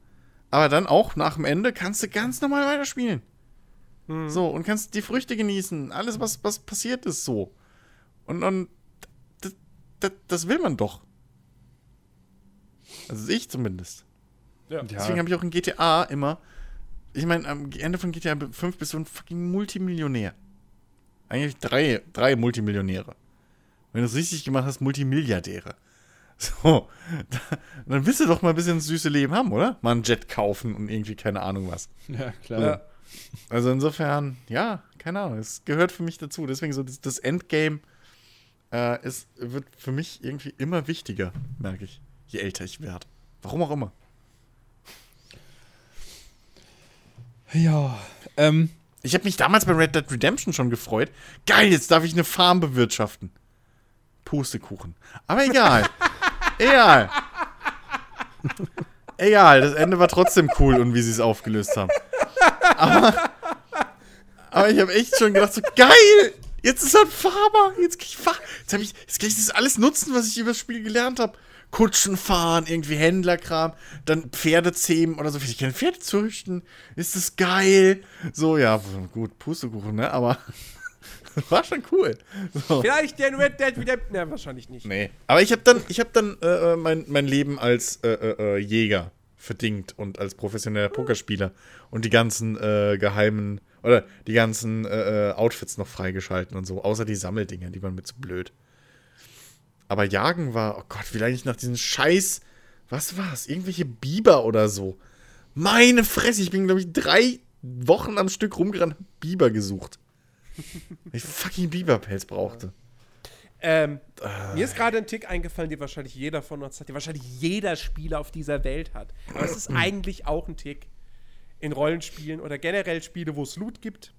Aber dann auch nach dem Ende kannst du ganz normal weiterspielen. Mhm. So, und kannst die Früchte genießen. Alles, was, was passiert ist, so. Und, und das, das will man doch. Also ich zumindest. Ja. Deswegen habe ich auch in GTA immer. Ich meine, am Ende von GTA 5 bist du ein fucking Multimillionär. Eigentlich drei, drei Multimillionäre. Wenn du es richtig gemacht hast, Multimilliardäre. *laughs* So, dann willst du doch mal ein bisschen das süße Leben haben, oder? Mal einen Jet kaufen und irgendwie keine Ahnung was. Ja, klar. Ja. Also insofern, ja, keine Ahnung, es gehört für mich dazu. Deswegen so das, das Endgame äh, es wird für mich irgendwie immer wichtiger, merke ich, je älter ich werde. Warum auch immer. Ja, ähm. Ich habe mich damals bei Red Dead Redemption schon gefreut. Geil, jetzt darf ich eine Farm bewirtschaften. Pustekuchen. Aber egal. *laughs* egal. egal, das Ende war trotzdem cool und wie sie es aufgelöst haben. Aber, aber ich habe echt schon gedacht, so geil! Jetzt ist er ein Farmer. Jetzt kann ich fahren. Jetzt, ich, jetzt kann ich das alles nutzen, was ich über das Spiel gelernt habe. Kutschen fahren, irgendwie Händlerkram, dann Pferde zähmen oder so. Ich kann Pferde züchten. Ist das geil? So, ja, gut, Pustekuchen, ne? Aber *laughs* war schon cool. So. Vielleicht der Red Dead wieder. Ne, wahrscheinlich nicht. Nee. Aber ich habe dann, ich hab dann äh, äh, mein, mein Leben als äh, äh, äh, Jäger verdingt und als professioneller Pokerspieler und die ganzen äh, geheimen oder die ganzen äh, äh, Outfits noch freigeschalten und so, außer die Sammeldinger, die waren mir zu blöd. Aber Jagen war, oh Gott, wie lange ich nach diesen Scheiß, was war's? Irgendwelche Biber oder so. Meine Fresse, ich bin, glaube ich, drei Wochen am Stück rumgerannt, Biber gesucht. *laughs* Weil ich fucking Biberpelz brauchte. Ähm, äh. Mir ist gerade ein Tick eingefallen, den wahrscheinlich jeder von uns hat, den wahrscheinlich jeder Spieler auf dieser Welt hat. Aber es ist eigentlich auch ein Tick in Rollenspielen oder generell Spiele, wo es Loot gibt.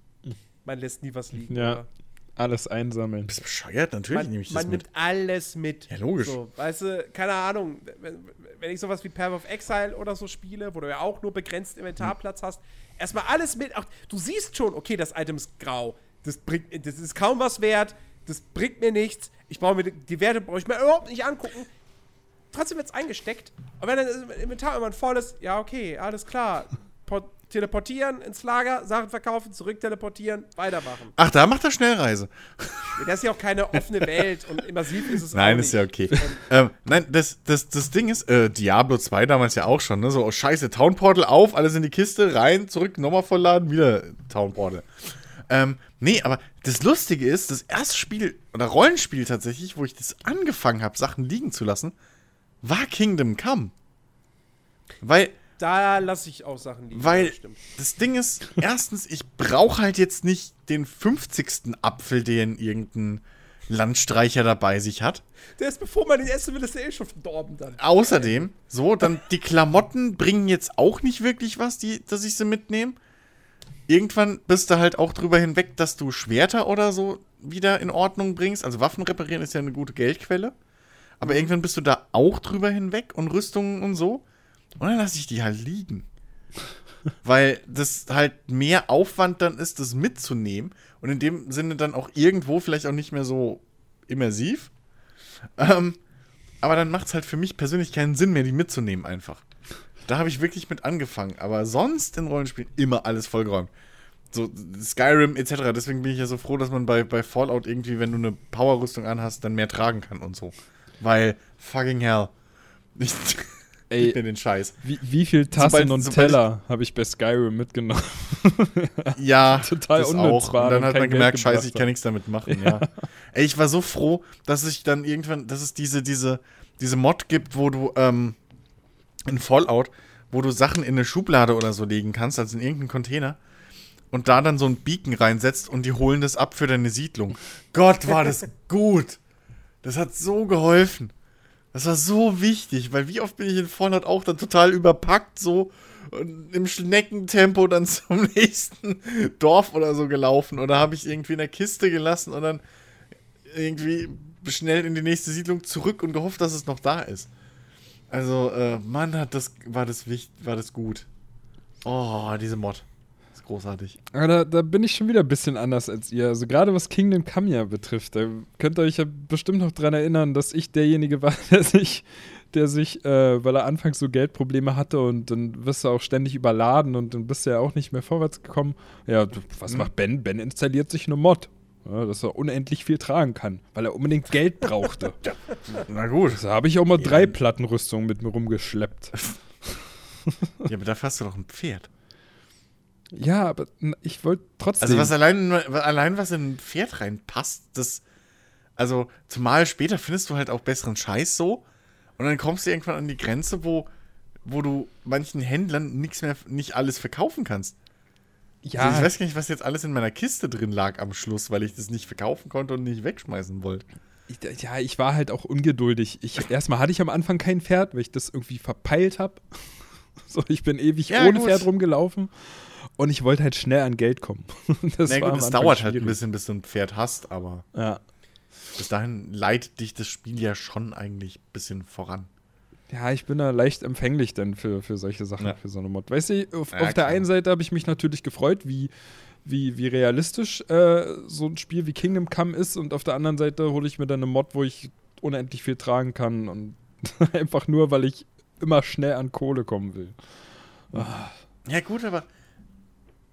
Man lässt nie was liegen. Ja. Oder? Alles einsammeln. Bist bescheuert? Natürlich man, nehme ich das Man mit. nimmt alles mit. Ja, logisch. So, weißt du, keine Ahnung, wenn, wenn ich sowas wie Path of Exile oder so spiele, wo du ja auch nur begrenzt Inventarplatz hm. hast, erstmal alles mit. Auch, du siehst schon, okay, das Item ist grau. Das, bringt, das ist kaum was wert. Das bringt mir nichts. Ich brauche mir die Werte brauche ich mir überhaupt nicht angucken. Trotzdem wird es eingesteckt. Und wenn dann das Inventar irgendwann voll ist, ja, okay, alles klar. Teleportieren ins Lager, Sachen verkaufen, zurück teleportieren, weitermachen. Ach, da macht er Schnellreise. Das ist ja auch keine offene Welt und immersiv ist es Nein, ist ja okay. ähm, nein, das, das, das Ding ist, äh, Diablo 2 damals ja auch schon, ne? So, oh, scheiße, Town Portal auf, alles in die Kiste, rein, zurück, nochmal vollladen, wieder Town Portal. Ähm, nee, aber das Lustige ist, das erste Spiel, oder Rollenspiel tatsächlich, wo ich das angefangen habe, Sachen liegen zu lassen, war Kingdom Come. Weil, Da lasse ich auch Sachen liegen. weil das stimmt. das Ding ist, erstens, ich brauche halt jetzt nicht den 50. Apfel, den irgendein Landstreicher dabei sich hat. Der ist, bevor man den essen will, ist der eh schon verdorben dann. Außerdem, so, dann die Klamotten bringen jetzt auch nicht wirklich was, die, dass ich sie mitnehme. Irgendwann bist du halt auch drüber hinweg, dass du Schwerter oder so wieder in Ordnung bringst. Also Waffen reparieren ist ja eine gute Geldquelle. Aber irgendwann bist du da auch drüber hinweg und Rüstungen und so. Und dann lasse ich die halt liegen. Weil das halt mehr Aufwand dann ist, das mitzunehmen. Und in dem Sinne dann auch irgendwo vielleicht auch nicht mehr so immersiv. Ähm, aber dann macht es halt für mich persönlich keinen Sinn mehr, die mitzunehmen einfach. Da habe ich wirklich mit angefangen. Aber sonst in Rollenspielen immer alles vollgeräumt. So Skyrim etc. Deswegen bin ich ja so froh, dass man bei, bei Fallout irgendwie, wenn du eine Powerrüstung anhast, dann mehr tragen kann und so. Weil, fucking hell. Ich *laughs* Ey, gib mir den Scheiß. Wie, wie viel Tassen Sobald- und sobald Teller habe ich bei Skyrim mitgenommen? Ja, *laughs* Total das auch. Und dann und hat man gemerkt, scheiße, ich kann nichts damit machen, ja. Ey, ich war so froh, dass ich dann irgendwann, dass es diese, diese, diese Mod gibt, wo du, ähm, in Fallout, wo du Sachen in eine Schublade oder so legen kannst, also in irgendeinen Container, und da dann so ein Beacon reinsetzt und die holen das ab für deine Siedlung. Gott, war das *laughs* gut. Das hat so geholfen. Das war so wichtig, weil wie oft bin ich in Fallout auch dann total überpackt, so und im Schneckentempo dann *laughs* zum nächsten Dorf oder so gelaufen oder habe ich irgendwie in der Kiste gelassen und dann irgendwie schnell in die nächste Siedlung zurück und gehofft, dass es noch da ist. Also, äh, Mann, hat das, war das wichtig, war das gut. Oh, diese Mod. Ist großartig. Aber da, da bin ich schon wieder ein bisschen anders als ihr. Also gerade was Kingdom Come ja betrifft, da könnt ihr euch ja bestimmt noch dran erinnern, dass ich derjenige war, *laughs* der sich, der sich, äh, weil er anfangs so Geldprobleme hatte und dann wirst du auch ständig überladen und dann bist du ja auch nicht mehr vorwärts gekommen. Ja, du, was Mhm. macht Ben? Ben installiert sich eine Mod. Ja, dass er unendlich viel tragen kann, weil er unbedingt Geld brauchte. *laughs* Na gut. Da habe ich auch mal Ja. drei Plattenrüstungen mit mir rumgeschleppt. *laughs* Ja, aber dafür hast du doch ein Pferd. Ja, aber ich wollte trotzdem. Also was allein, allein was in ein Pferd reinpasst, das. Also, zumal später findest du halt auch besseren Scheiß so. Und dann kommst du irgendwann an die Grenze, wo, wo du manchen Händlern nichts mehr, nicht alles verkaufen kannst. ja, Also ich weiß gar nicht, was jetzt alles in meiner Kiste drin lag am Schluss, weil ich das nicht verkaufen konnte und nicht wegschmeißen wollte. Ich, ja, ich war halt auch ungeduldig. Ich, erstmal hatte ich am Anfang kein Pferd, weil ich das irgendwie verpeilt habe. *laughs* So, ich bin ewig Ja, ohne gut. Pferd rumgelaufen und ich wollte halt schnell an Geld kommen. *laughs* Das Na gut, es dauert halt ein schwierig. bisschen, bis du ein Pferd hast, aber Ja. bis dahin leitet dich das Spiel ja schon eigentlich ein bisschen voran. ja, ich bin da leicht empfänglich dann für, für solche Sachen, Ja. für so eine Mod. Weißt du, auf, Ja, auf der einen Seite habe ich mich natürlich gefreut, wie, wie, wie realistisch äh, so ein Spiel wie Kingdom Come ist und auf der anderen Seite hole ich mir dann eine Mod, wo ich unendlich viel tragen kann und *laughs* einfach nur, weil ich immer schnell an Kohle kommen will. Ja, gut, aber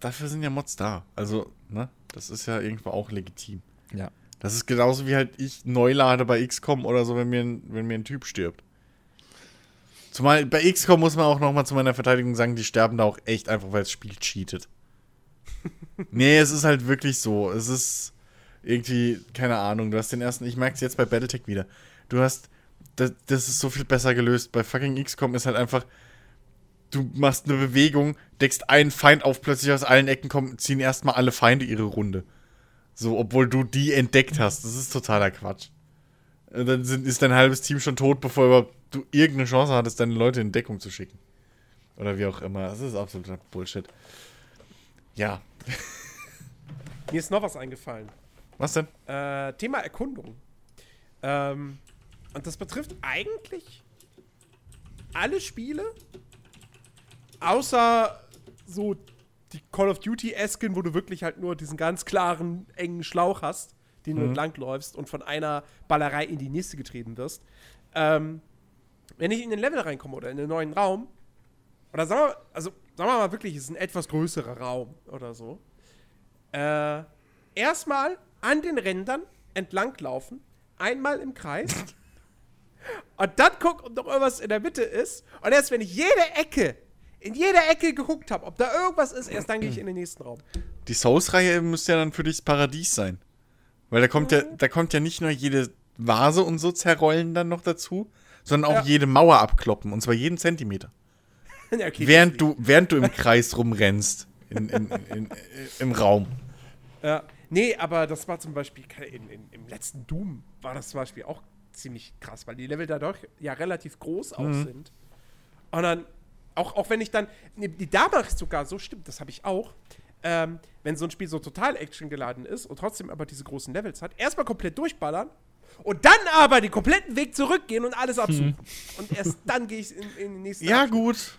dafür sind ja Mods da. Also, ne, das ist ja irgendwo auch legitim. Ja. Das ist genauso wie halt ich neu lade bei XCOM oder so, wenn mir ein, wenn mir ein Typ stirbt. Zumal bei XCOM muss man auch nochmal zu meiner Verteidigung sagen, die sterben da auch echt einfach, weil das Spiel cheatet. *laughs* nee, es ist halt wirklich so. Es ist irgendwie, keine Ahnung, du hast den ersten, ich merke es jetzt bei Battletech wieder. Du hast, das, das ist so viel besser gelöst. Bei fucking XCOM ist halt einfach, du machst eine Bewegung, deckst einen Feind auf, plötzlich aus allen Ecken kommen, ziehen erstmal alle Feinde ihre Runde. So, obwohl du die entdeckt hast. Das ist totaler Quatsch. Und Dann sind, ist dein halbes Team schon tot, bevor du irgendeine Chance hattest, deine Leute in Deckung zu schicken. Oder wie auch immer. Das ist absoluter Bullshit. Ja. *laughs* Mir ist noch was eingefallen. Was denn? Äh, Thema Erkundung. Ähm, und das betrifft eigentlich alle Spiele, außer so die Call of Duty-Esken, wo du wirklich halt nur diesen ganz klaren, engen Schlauch hast, den du Mhm. entlangläufst und von einer Ballerei in die nächste getrieben wirst. Ähm, wenn ich in den Level reinkomme oder in einen neuen Raum, oder sagen wir, mal, also sagen wir mal wirklich, es ist ein etwas größerer Raum oder so. Äh, erstmal an den Rändern entlanglaufen, einmal im Kreis. *laughs* und dann gucken, ob noch irgendwas in der Mitte ist. Und erst wenn ich jede Ecke, in jeder Ecke geguckt habe, ob da irgendwas ist, erst dann gehe ich in den nächsten Raum. Die Souls-Reihe müsste ja dann für dich das Paradies sein. Weil da kommt ja, da kommt ja nicht nur jede Vase und so zerrollen dann noch dazu, sondern auch Ja. jede Mauer abkloppen. Und zwar jeden Zentimeter. *laughs* Ja, okay, Während du, während du im Kreis rumrennst. In, in, in, Im Raum. Ja. Nee, aber das war zum Beispiel im letzten Doom war das zum Beispiel auch ziemlich krass, weil die Level dadurch ja relativ groß auch sind. Und dann, auch, auch wenn ich dann, nee, die da mache ich sogar so, stimmt, das habe ich auch, ähm, wenn so ein Spiel so total Action geladen ist und trotzdem aber diese großen Levels hat, erstmal komplett durchballern und dann aber den kompletten Weg zurückgehen und alles absuchen. Und erst *laughs* dann gehe ich in, in den nächsten Ja, Abschnitt. gut.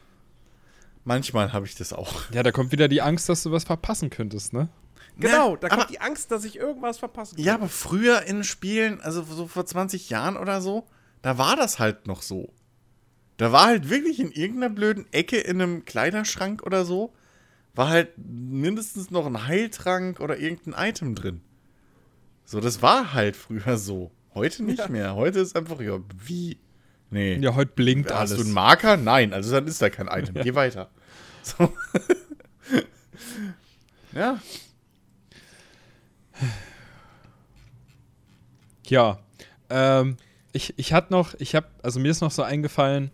Manchmal habe ich das auch. Ja, da kommt wieder die Angst, dass du was verpassen könntest, ne? Genau, Na, da aber- kommt die Angst, dass ich irgendwas verpassen Ja, aber früher in Spielen, also so vor 20 Jahren oder so, da war das halt noch so. Da war halt wirklich in irgendeiner blöden Ecke in einem Kleiderschrank oder so, war halt mindestens noch ein Heiltrank oder irgendein Item drin. So, das war halt früher so. Heute nicht mehr. Heute ist einfach, ja, wie? Nee. Ja, heute blinkt Hast alles. du einen Marker? Nein, also dann ist da kein *laughs* Item. Geh weiter. So. *laughs* ja. Ja, ähm, ich, ich hatte noch, ich habe, also mir ist noch so eingefallen,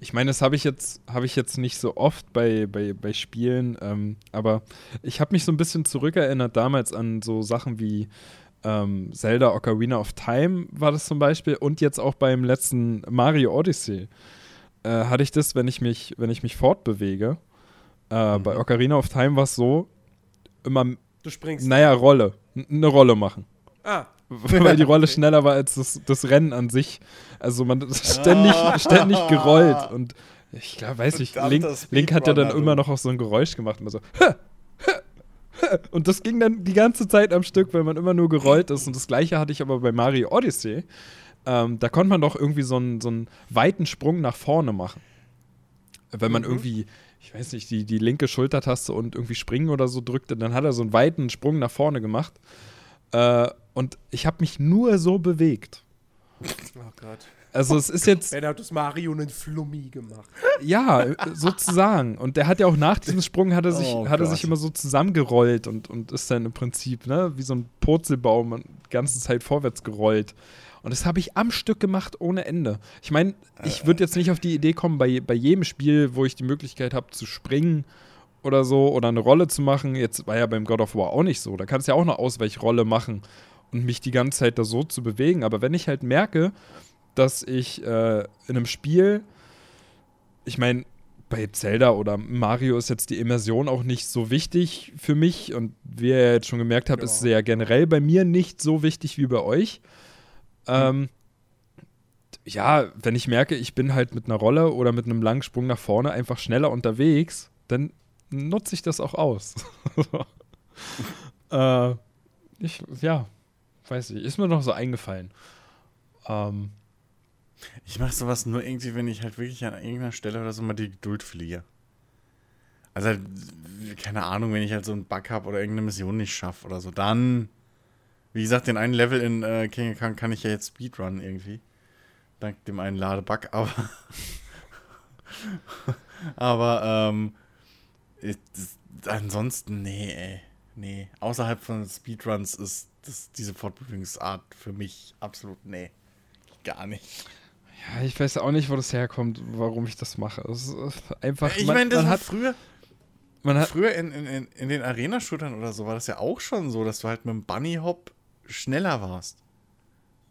ich meine, das habe ich jetzt, habe ich jetzt nicht so oft bei, bei, bei Spielen, ähm, aber ich habe mich so ein bisschen zurückerinnert damals an so Sachen wie ähm, Zelda Ocarina of Time war das zum Beispiel und jetzt auch beim letzten Mario Odyssey. Äh, hatte ich das, wenn ich mich, wenn ich mich fortbewege. Äh, Bei Ocarina of Time war es so, immer, Du springst. naja, Rolle, n- eine Rolle machen. Ah, *laughs* weil die Rolle *laughs* schneller war als das, das Rennen an sich. Also man ist *laughs* ständig, ständig gerollt und ich glaube, weiß nicht, Link, Link hat ja dann immer noch auch so ein Geräusch gemacht, immer so und das ging dann die ganze Zeit am Stück, weil man immer nur gerollt ist und das gleiche hatte ich aber bei Mario Odyssey. Ähm, da konnte man doch irgendwie so einen, so einen weiten Sprung nach vorne machen. Wenn man irgendwie, ich weiß nicht, die, die linke Schultertaste und irgendwie springen oder so drückte, dann hat er so einen weiten Sprung nach vorne gemacht. Äh, und ich habe mich nur so bewegt. oh Gott. Also es ist jetzt, Wenn hat das Mario einen Flummi gemacht. ja, äh, sozusagen. Und der hat ja auch nach diesem Sprung, hat er sich, Oh hat er sich immer so zusammengerollt und, und ist dann im Prinzip, ne, wie so ein Purzelbaum und die ganze Zeit vorwärts gerollt. Und das habe ich am Stück gemacht ohne Ende. Ich meine, ich würde jetzt nicht auf die Idee kommen, bei, bei jedem Spiel, wo ich die Möglichkeit habe zu springen oder so oder eine Rolle zu machen. Jetzt war ja beim God of War auch nicht so. Da kannst du ja auch eine Ausweichrolle machen und mich die ganze Zeit da so zu bewegen. Aber wenn ich halt merke, dass ich äh, in einem Spiel, ich meine, bei Zelda oder Mario ist jetzt die Immersion auch nicht so wichtig für mich und wie ihr jetzt schon gemerkt habt, Ja. ist sie ja generell bei mir nicht so wichtig wie bei euch. Ähm, ja, wenn ich merke, ich bin halt mit einer Rolle oder mit einem langen Sprung nach vorne einfach schneller unterwegs, dann nutze ich das auch aus. *laughs* äh, ich, ja, weiß ich, ist mir noch so eingefallen. Ähm, Ich mache sowas nur irgendwie, wenn ich halt wirklich an irgendeiner Stelle oder so mal die Geduld verliere. Also, halt, keine Ahnung, wenn ich halt so einen Bug habe oder irgendeine Mission nicht schaffe oder so, dann, wie gesagt, den einen Level in äh, King of Kong kann ich ja jetzt Speedrun irgendwie. Dank dem einen Ladebug, aber. *laughs* aber, ähm. Ich- das, ansonsten, nee, ey. Nee. Außerhalb von Speedruns ist das, diese Fortbewegungsart für mich absolut, nee. Gar nicht. ja, ich weiß auch nicht, wo das herkommt, warum ich das mache. Es ist einfach, Ich meine, das man hat, früher, man hat, früher in, in, in, den Arena-Shootern oder so war das ja auch schon so, dass du halt mit dem Bunny-Hop schneller warst.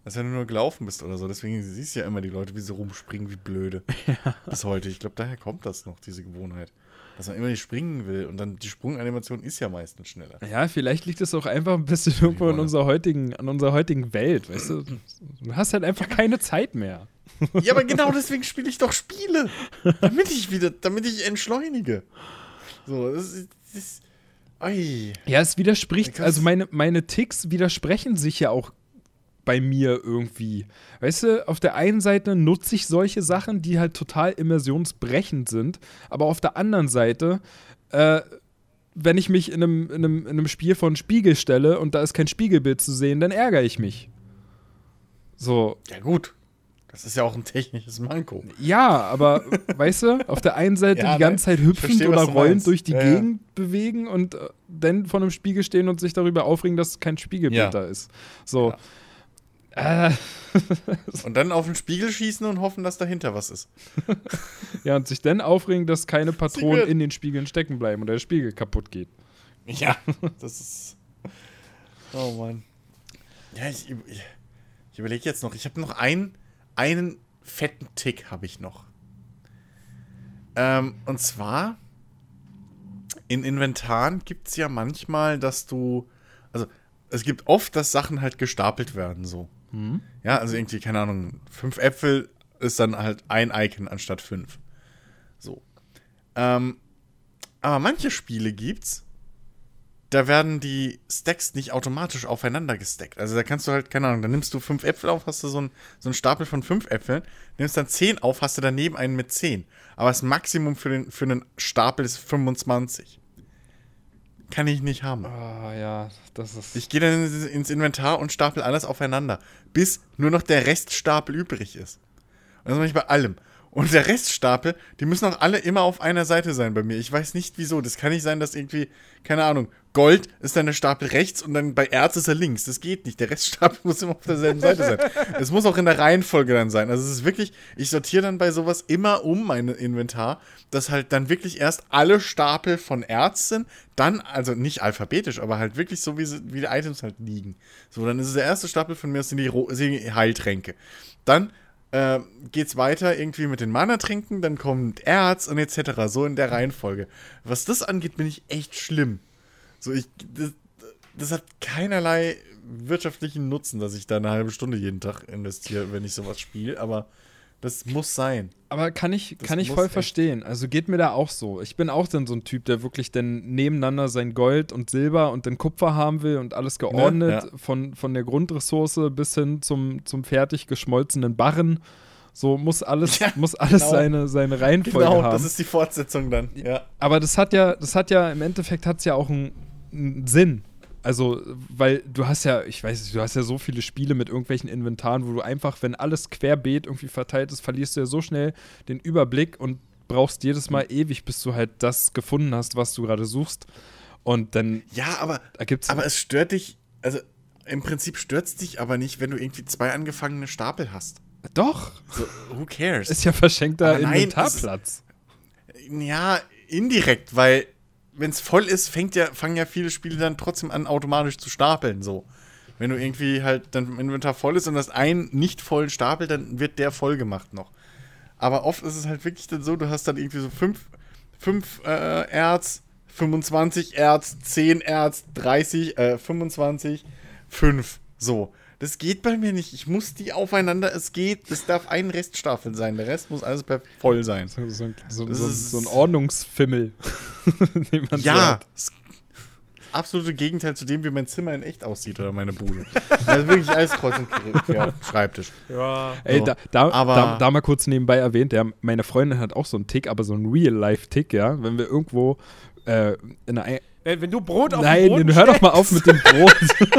Als wenn du nur gelaufen bist oder so. Deswegen siehst du ja immer die Leute, wie sie rumspringen, wie blöde. *laughs* Bis heute. Ich glaube, daher kommt das noch, diese Gewohnheit. Dass man immer nicht springen will. Und dann die Sprunganimation ist ja meistens schneller. Ja, vielleicht liegt es auch einfach ein bisschen irgendwo in unserer heutigen, an unserer heutigen Welt, weißt du? Du hast halt einfach keine Zeit mehr. Ja, aber genau deswegen spiele ich doch Spiele. Damit ich wieder, damit ich entschleunige. So, das ist. Das ist ei. Ja, es widerspricht, also meine, meine Ticks widersprechen sich ja auch bei mir irgendwie. Weißt du, auf der einen Seite nutze ich solche Sachen, die halt total immersionsbrechend sind, aber auf der anderen Seite, äh, wenn ich mich in einem, in, einem, in einem Spiel von Spiegel stelle und da ist kein Spiegelbild zu sehen, dann ärgere ich mich. So. Ja, gut. Das ist ja auch ein technisches Manko. Ja, aber weißt du, auf der einen Seite *laughs* ja, die ganze Zeit hüpfend verstehe, oder rollend durch die ja, Gegend ja. bewegen und äh, dann vor einem Spiegel stehen und sich darüber aufregen, dass kein Spiegelbild da ist. So. Äh. *laughs* und dann auf den Spiegel schießen und hoffen, dass dahinter was ist. ja, und sich dann aufregen, dass keine Patronen in den Spiegeln stecken bleiben und der Spiegel kaputt geht. Ja, das ist. *laughs* Oh Mann. Ja, ich, ich, ich überlege jetzt noch. Ich habe noch einen einen fetten Tick habe ich noch. Ähm, und zwar in Inventaren gibt es ja manchmal, dass du, also es gibt oft, dass Sachen halt gestapelt werden so. Mhm. Ja, also irgendwie, keine Ahnung, fünf Äpfel ist dann halt ein Icon anstatt fünf. So. Ähm, aber manche Spiele gibt's, da werden die Stacks nicht automatisch aufeinander gestackt. Also da kannst du halt, keine Ahnung, dann nimmst du fünf Äpfel auf, hast du so, ein, so einen Stapel von fünf Äpfeln, nimmst dann zehn auf, hast du daneben einen mit zehn. Aber das Maximum für, den, für einen Stapel ist 25. Kann ich nicht haben. Ah, ja, das ist. Ich gehe dann ins Inventar und stapel alles aufeinander, bis nur noch der Reststapel übrig ist. Und das mache ich bei allem. Und der Reststapel, die müssen auch alle immer auf einer Seite sein bei mir. Ich weiß nicht wieso. Das kann nicht sein, dass irgendwie, keine Ahnung, Gold ist dann der Stapel rechts und dann bei Erz ist er links. Das geht nicht. Der Reststapel *laughs* muss immer auf derselben Seite sein. Es muss auch in der Reihenfolge dann sein. Also es ist wirklich, ich sortiere dann bei sowas immer um mein Inventar, dass halt dann wirklich erst alle Stapel von Erz sind, dann, also nicht alphabetisch, aber halt wirklich so, wie, wie die Items halt liegen. So, dann ist es der erste Stapel von mir, das sind die, sind die Heiltränke. Dann äh, geht's weiter irgendwie mit den Mana-Trinken, dann kommt Erz und etc. So in der Reihenfolge. Was das angeht, bin ich echt schlimm. So, ich, das, das hat keinerlei wirtschaftlichen Nutzen, dass ich da eine halbe Stunde jeden Tag investiere, wenn ich sowas spiele, aber das muss sein. Aber kann ich, kann ich voll verstehen. Also geht mir da auch so. Ich bin auch dann so ein Typ, der wirklich dann nebeneinander sein Gold und Silber und den Kupfer haben will und alles ne? geordnet, ja. von, von der Grundressource bis hin zum, zum fertig geschmolzenen Barren. So muss alles, *laughs* ja, muss alles genau. seine, seine Reihenfolge genau, haben. das ist die Fortsetzung dann. Ja. Aber das hat ja, das hat ja, im Endeffekt hat es ja auch einen, einen Sinn. Also, weil du hast ja, ich weiß nicht, du hast ja so viele Spiele mit irgendwelchen Inventaren, wo du einfach, wenn alles querbeet irgendwie verteilt ist, verlierst du ja so schnell den Überblick und brauchst jedes Mal ewig, bis du halt das gefunden hast, was du gerade suchst. Und dann. Ja, aber, aber es stört dich, also im Prinzip stört es dich aber nicht, wenn du irgendwie zwei angefangene Stapel hast. Doch. So, who cares? Ist ja verschenkter Inventarplatz. ja, indirekt, weil wenn es voll ist, fängt ja, fangen ja viele Spiele dann trotzdem an, automatisch zu stapeln. So. Wenn du irgendwie halt dein Inventar voll ist und hast einen nicht vollen Stapel, dann wird der voll gemacht noch. Aber oft ist es halt wirklich dann so, du hast dann irgendwie so fünf, fünf äh, Erz, 25 Erz, 10 Erz, 30, äh, 25, 5. So. Das geht bei mir nicht. Ich muss die aufeinander. Es geht. Es darf ein Reststaffel sein. Der Rest muss alles voll sein. So, so, so, so ein Ordnungsfimmel. *laughs* ja. absolute Gegenteil zu dem, wie mein Zimmer in echt aussieht oder meine Bude. also wirklich alles kreuz und quer Schreibtisch. Ja. Ey, da, da, aber da, da, mal kurz nebenbei erwähnt, ja, meine Freundin hat auch so einen Tick, aber so einen Real-Life-Tick, ja. Wenn wir irgendwo äh, in einer. Wenn du Brot auf Nein, Boden hör doch mal auf mit dem Brot. *laughs*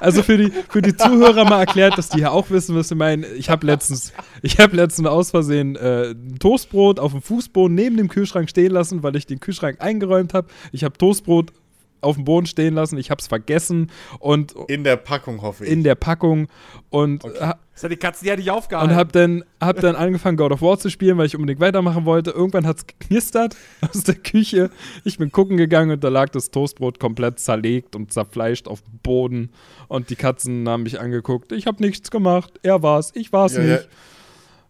Also für die, für die Zuhörer mal erklärt, dass die ja auch wissen, was ich meine. Ich habe letztens, ich letztens aus Versehen äh, ein Toastbrot auf dem Fußboden neben dem Kühlschrank stehen lassen, weil ich den Kühlschrank eingeräumt habe. Ich habe Toastbrot auf dem Boden stehen lassen. Ich habe es vergessen und in der Packung hoffe ich. In der Packung und okay. Das hat die Katze, die hat dich aufgehalten. Und hab dann, hab dann angefangen, God of War zu spielen, weil ich unbedingt weitermachen wollte. Irgendwann hat es geknistert *laughs* aus der Küche. Ich bin gucken gegangen und da lag das Toastbrot komplett zerlegt und zerfleischt auf dem Boden. Und die Katzen haben mich angeguckt. Ich habe nichts gemacht. Er war's. Ich war's ja, nicht. Ja.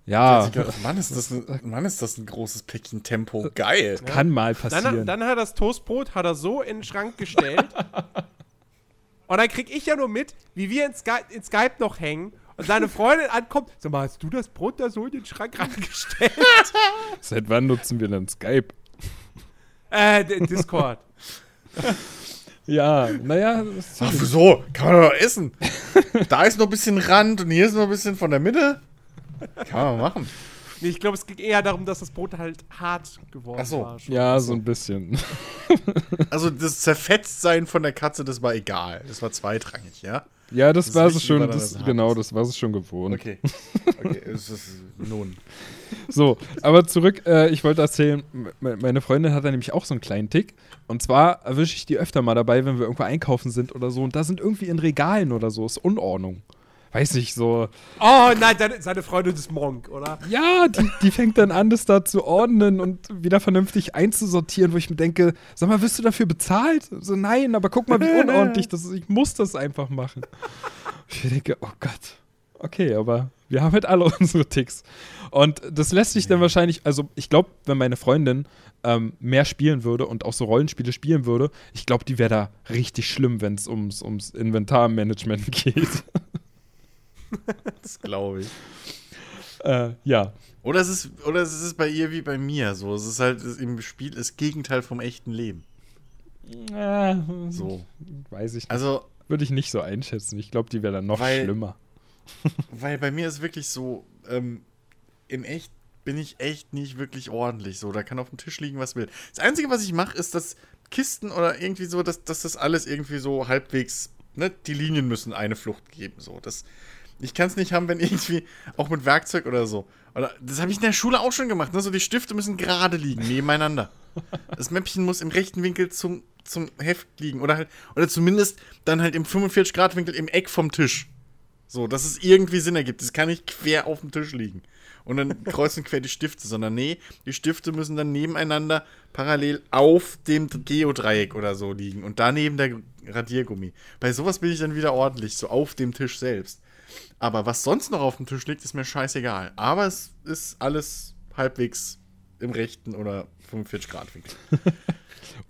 Ja. Mann, ist das ein, Mann, ist das ein großes Päckchen Tempo. Geil. Kann mal passieren. Dann, dann hat er das Toastbrot hat er so in den Schrank gestellt. *laughs* und dann krieg ich ja nur mit, wie wir in Skype, in Skype noch hängen und seine Freundin ankommt. Sag mal, hast du das Brot da so in den Schrank reingestellt? *laughs* Seit wann nutzen wir denn Skype? Äh, Discord. *laughs* Ja, naja. Ach, wieso? Kann man doch essen. da ist noch ein bisschen Rand und hier ist noch ein bisschen von der Mitte. Kann man machen. Nee, ich glaube, es ging eher darum, dass das Brot halt hart geworden Ach so. war. schon. Ja, so ein bisschen. *laughs* Also das Zerfetztsein von der Katze, das war egal. Das war zweitrangig, ja? Ja, das, Das war Wichtige schon, das, es genau, das war sie schon gewohnt. Okay. Okay, es ist nun. So, aber zurück, äh, ich wollte erzählen, me- meine Freundin hat da nämlich auch so einen kleinen Tick. Und zwar erwische ich die öfter mal dabei, wenn wir irgendwo einkaufen sind oder so. Und da sind irgendwie in Regalen oder so, ist Unordnung. Weiß nicht, so. Oh nein, deine, seine Freundin ist Monk, oder? Ja, die, die fängt dann an, das da zu ordnen und wieder vernünftig einzusortieren, wo ich mir denke, sag mal, wirst du dafür bezahlt? So, nein, aber guck mal, wie unordentlich das ist. Ich muss das einfach machen. Ich denke, oh Gott. Okay, aber wir haben halt alle *laughs* unsere Ticks. Und das lässt sich dann wahrscheinlich, also ich glaube, wenn meine Freundin ähm, mehr spielen würde und auch so Rollenspiele spielen würde, ich glaube, die wäre da richtig schlimm, wenn es ums, ums Inventarmanagement *laughs* geht. *laughs* Das glaube ich. äh, ja. Oder es, ist, oder es ist bei ihr wie bei mir so. Es ist halt im Spiel das Gegenteil vom echten Leben. Äh, So. Weiß ich nicht. Also, Würde ich nicht so einschätzen. Ich glaube, die wäre dann noch Weil- schlimmer. *laughs* weil bei mir ist wirklich so, ähm, in echt bin ich echt nicht wirklich ordentlich. So, da kann auf dem Tisch liegen, was will. Das Einzige, was ich mache, ist, dass Kisten oder irgendwie so, dass, dass das alles irgendwie so halbwegs, ne, die Linien müssen eine Flucht geben. So, das, ich kann es nicht haben, wenn irgendwie, auch mit Werkzeug oder so. Oder, das habe ich in der Schule auch schon gemacht. Ne? So, die Stifte müssen gerade liegen, nebeneinander. Das Mäppchen muss im rechten Winkel zum, zum Heft liegen. Oder halt, oder zumindest dann halt im 45-Grad-Winkel im Eck vom Tisch. So, dass es irgendwie Sinn ergibt. Es kann nicht quer auf dem Tisch liegen. Und dann kreuzen quer die Stifte, sondern nee, die Stifte müssen dann nebeneinander parallel auf dem Geodreieck oder so liegen. Und daneben der Radiergummi. Bei sowas bin ich dann wieder ordentlich, so auf dem Tisch selbst. Aber was sonst noch auf dem Tisch liegt, ist mir scheißegal. Aber es ist alles halbwegs im rechten oder 45 Grad Winkel. *laughs*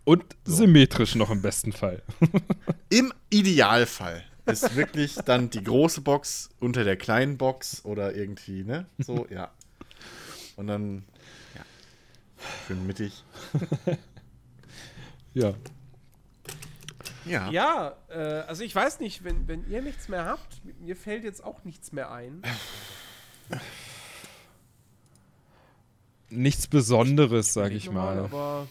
Und symmetrisch noch im besten Fall. *laughs* Im Idealfall ist wirklich dann die große Box unter der kleinen Box oder irgendwie, ne? So, *laughs* ja. Und dann, ja. Schön mittig. Ja. Ja. Ja, äh, also ich weiß nicht, wenn, wenn ihr nichts mehr habt, mir fällt jetzt auch nichts mehr ein. *laughs* Nichts Besonderes, sag ich Normal, mal. Aber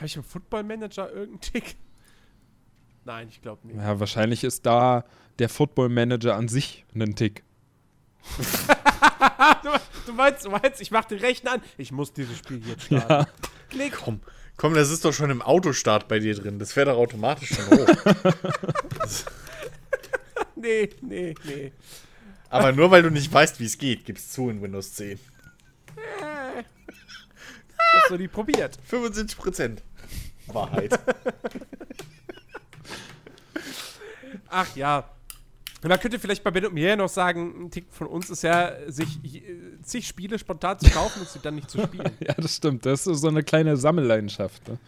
habe ich im Football Manager irgendeinen Tick? Nein, ich glaube nicht. Ja, wahrscheinlich ist da der Football Manager an sich ein Tick. *laughs* du, meinst, du meinst, ich mach den Rechner an. Ich muss dieses Spiel jetzt starten. Ja. Klick. Komm, komm, das ist doch schon im Autostart bei dir drin. Das fährt doch automatisch schon hoch. *laughs* Nee, nee, nee. Aber nur weil du nicht weißt, wie es geht, gib's zu in Windows 10. Hast du die probiert? 75% Wahrheit. Ach ja. Und man könnte vielleicht bei Ben und mir noch sagen, ein Tick von uns ist ja, sich äh, zig Spiele spontan zu kaufen und sie dann nicht zu *laughs* spielen. Ja, das stimmt. Das ist so eine kleine Sammelleidenschaft. Ne?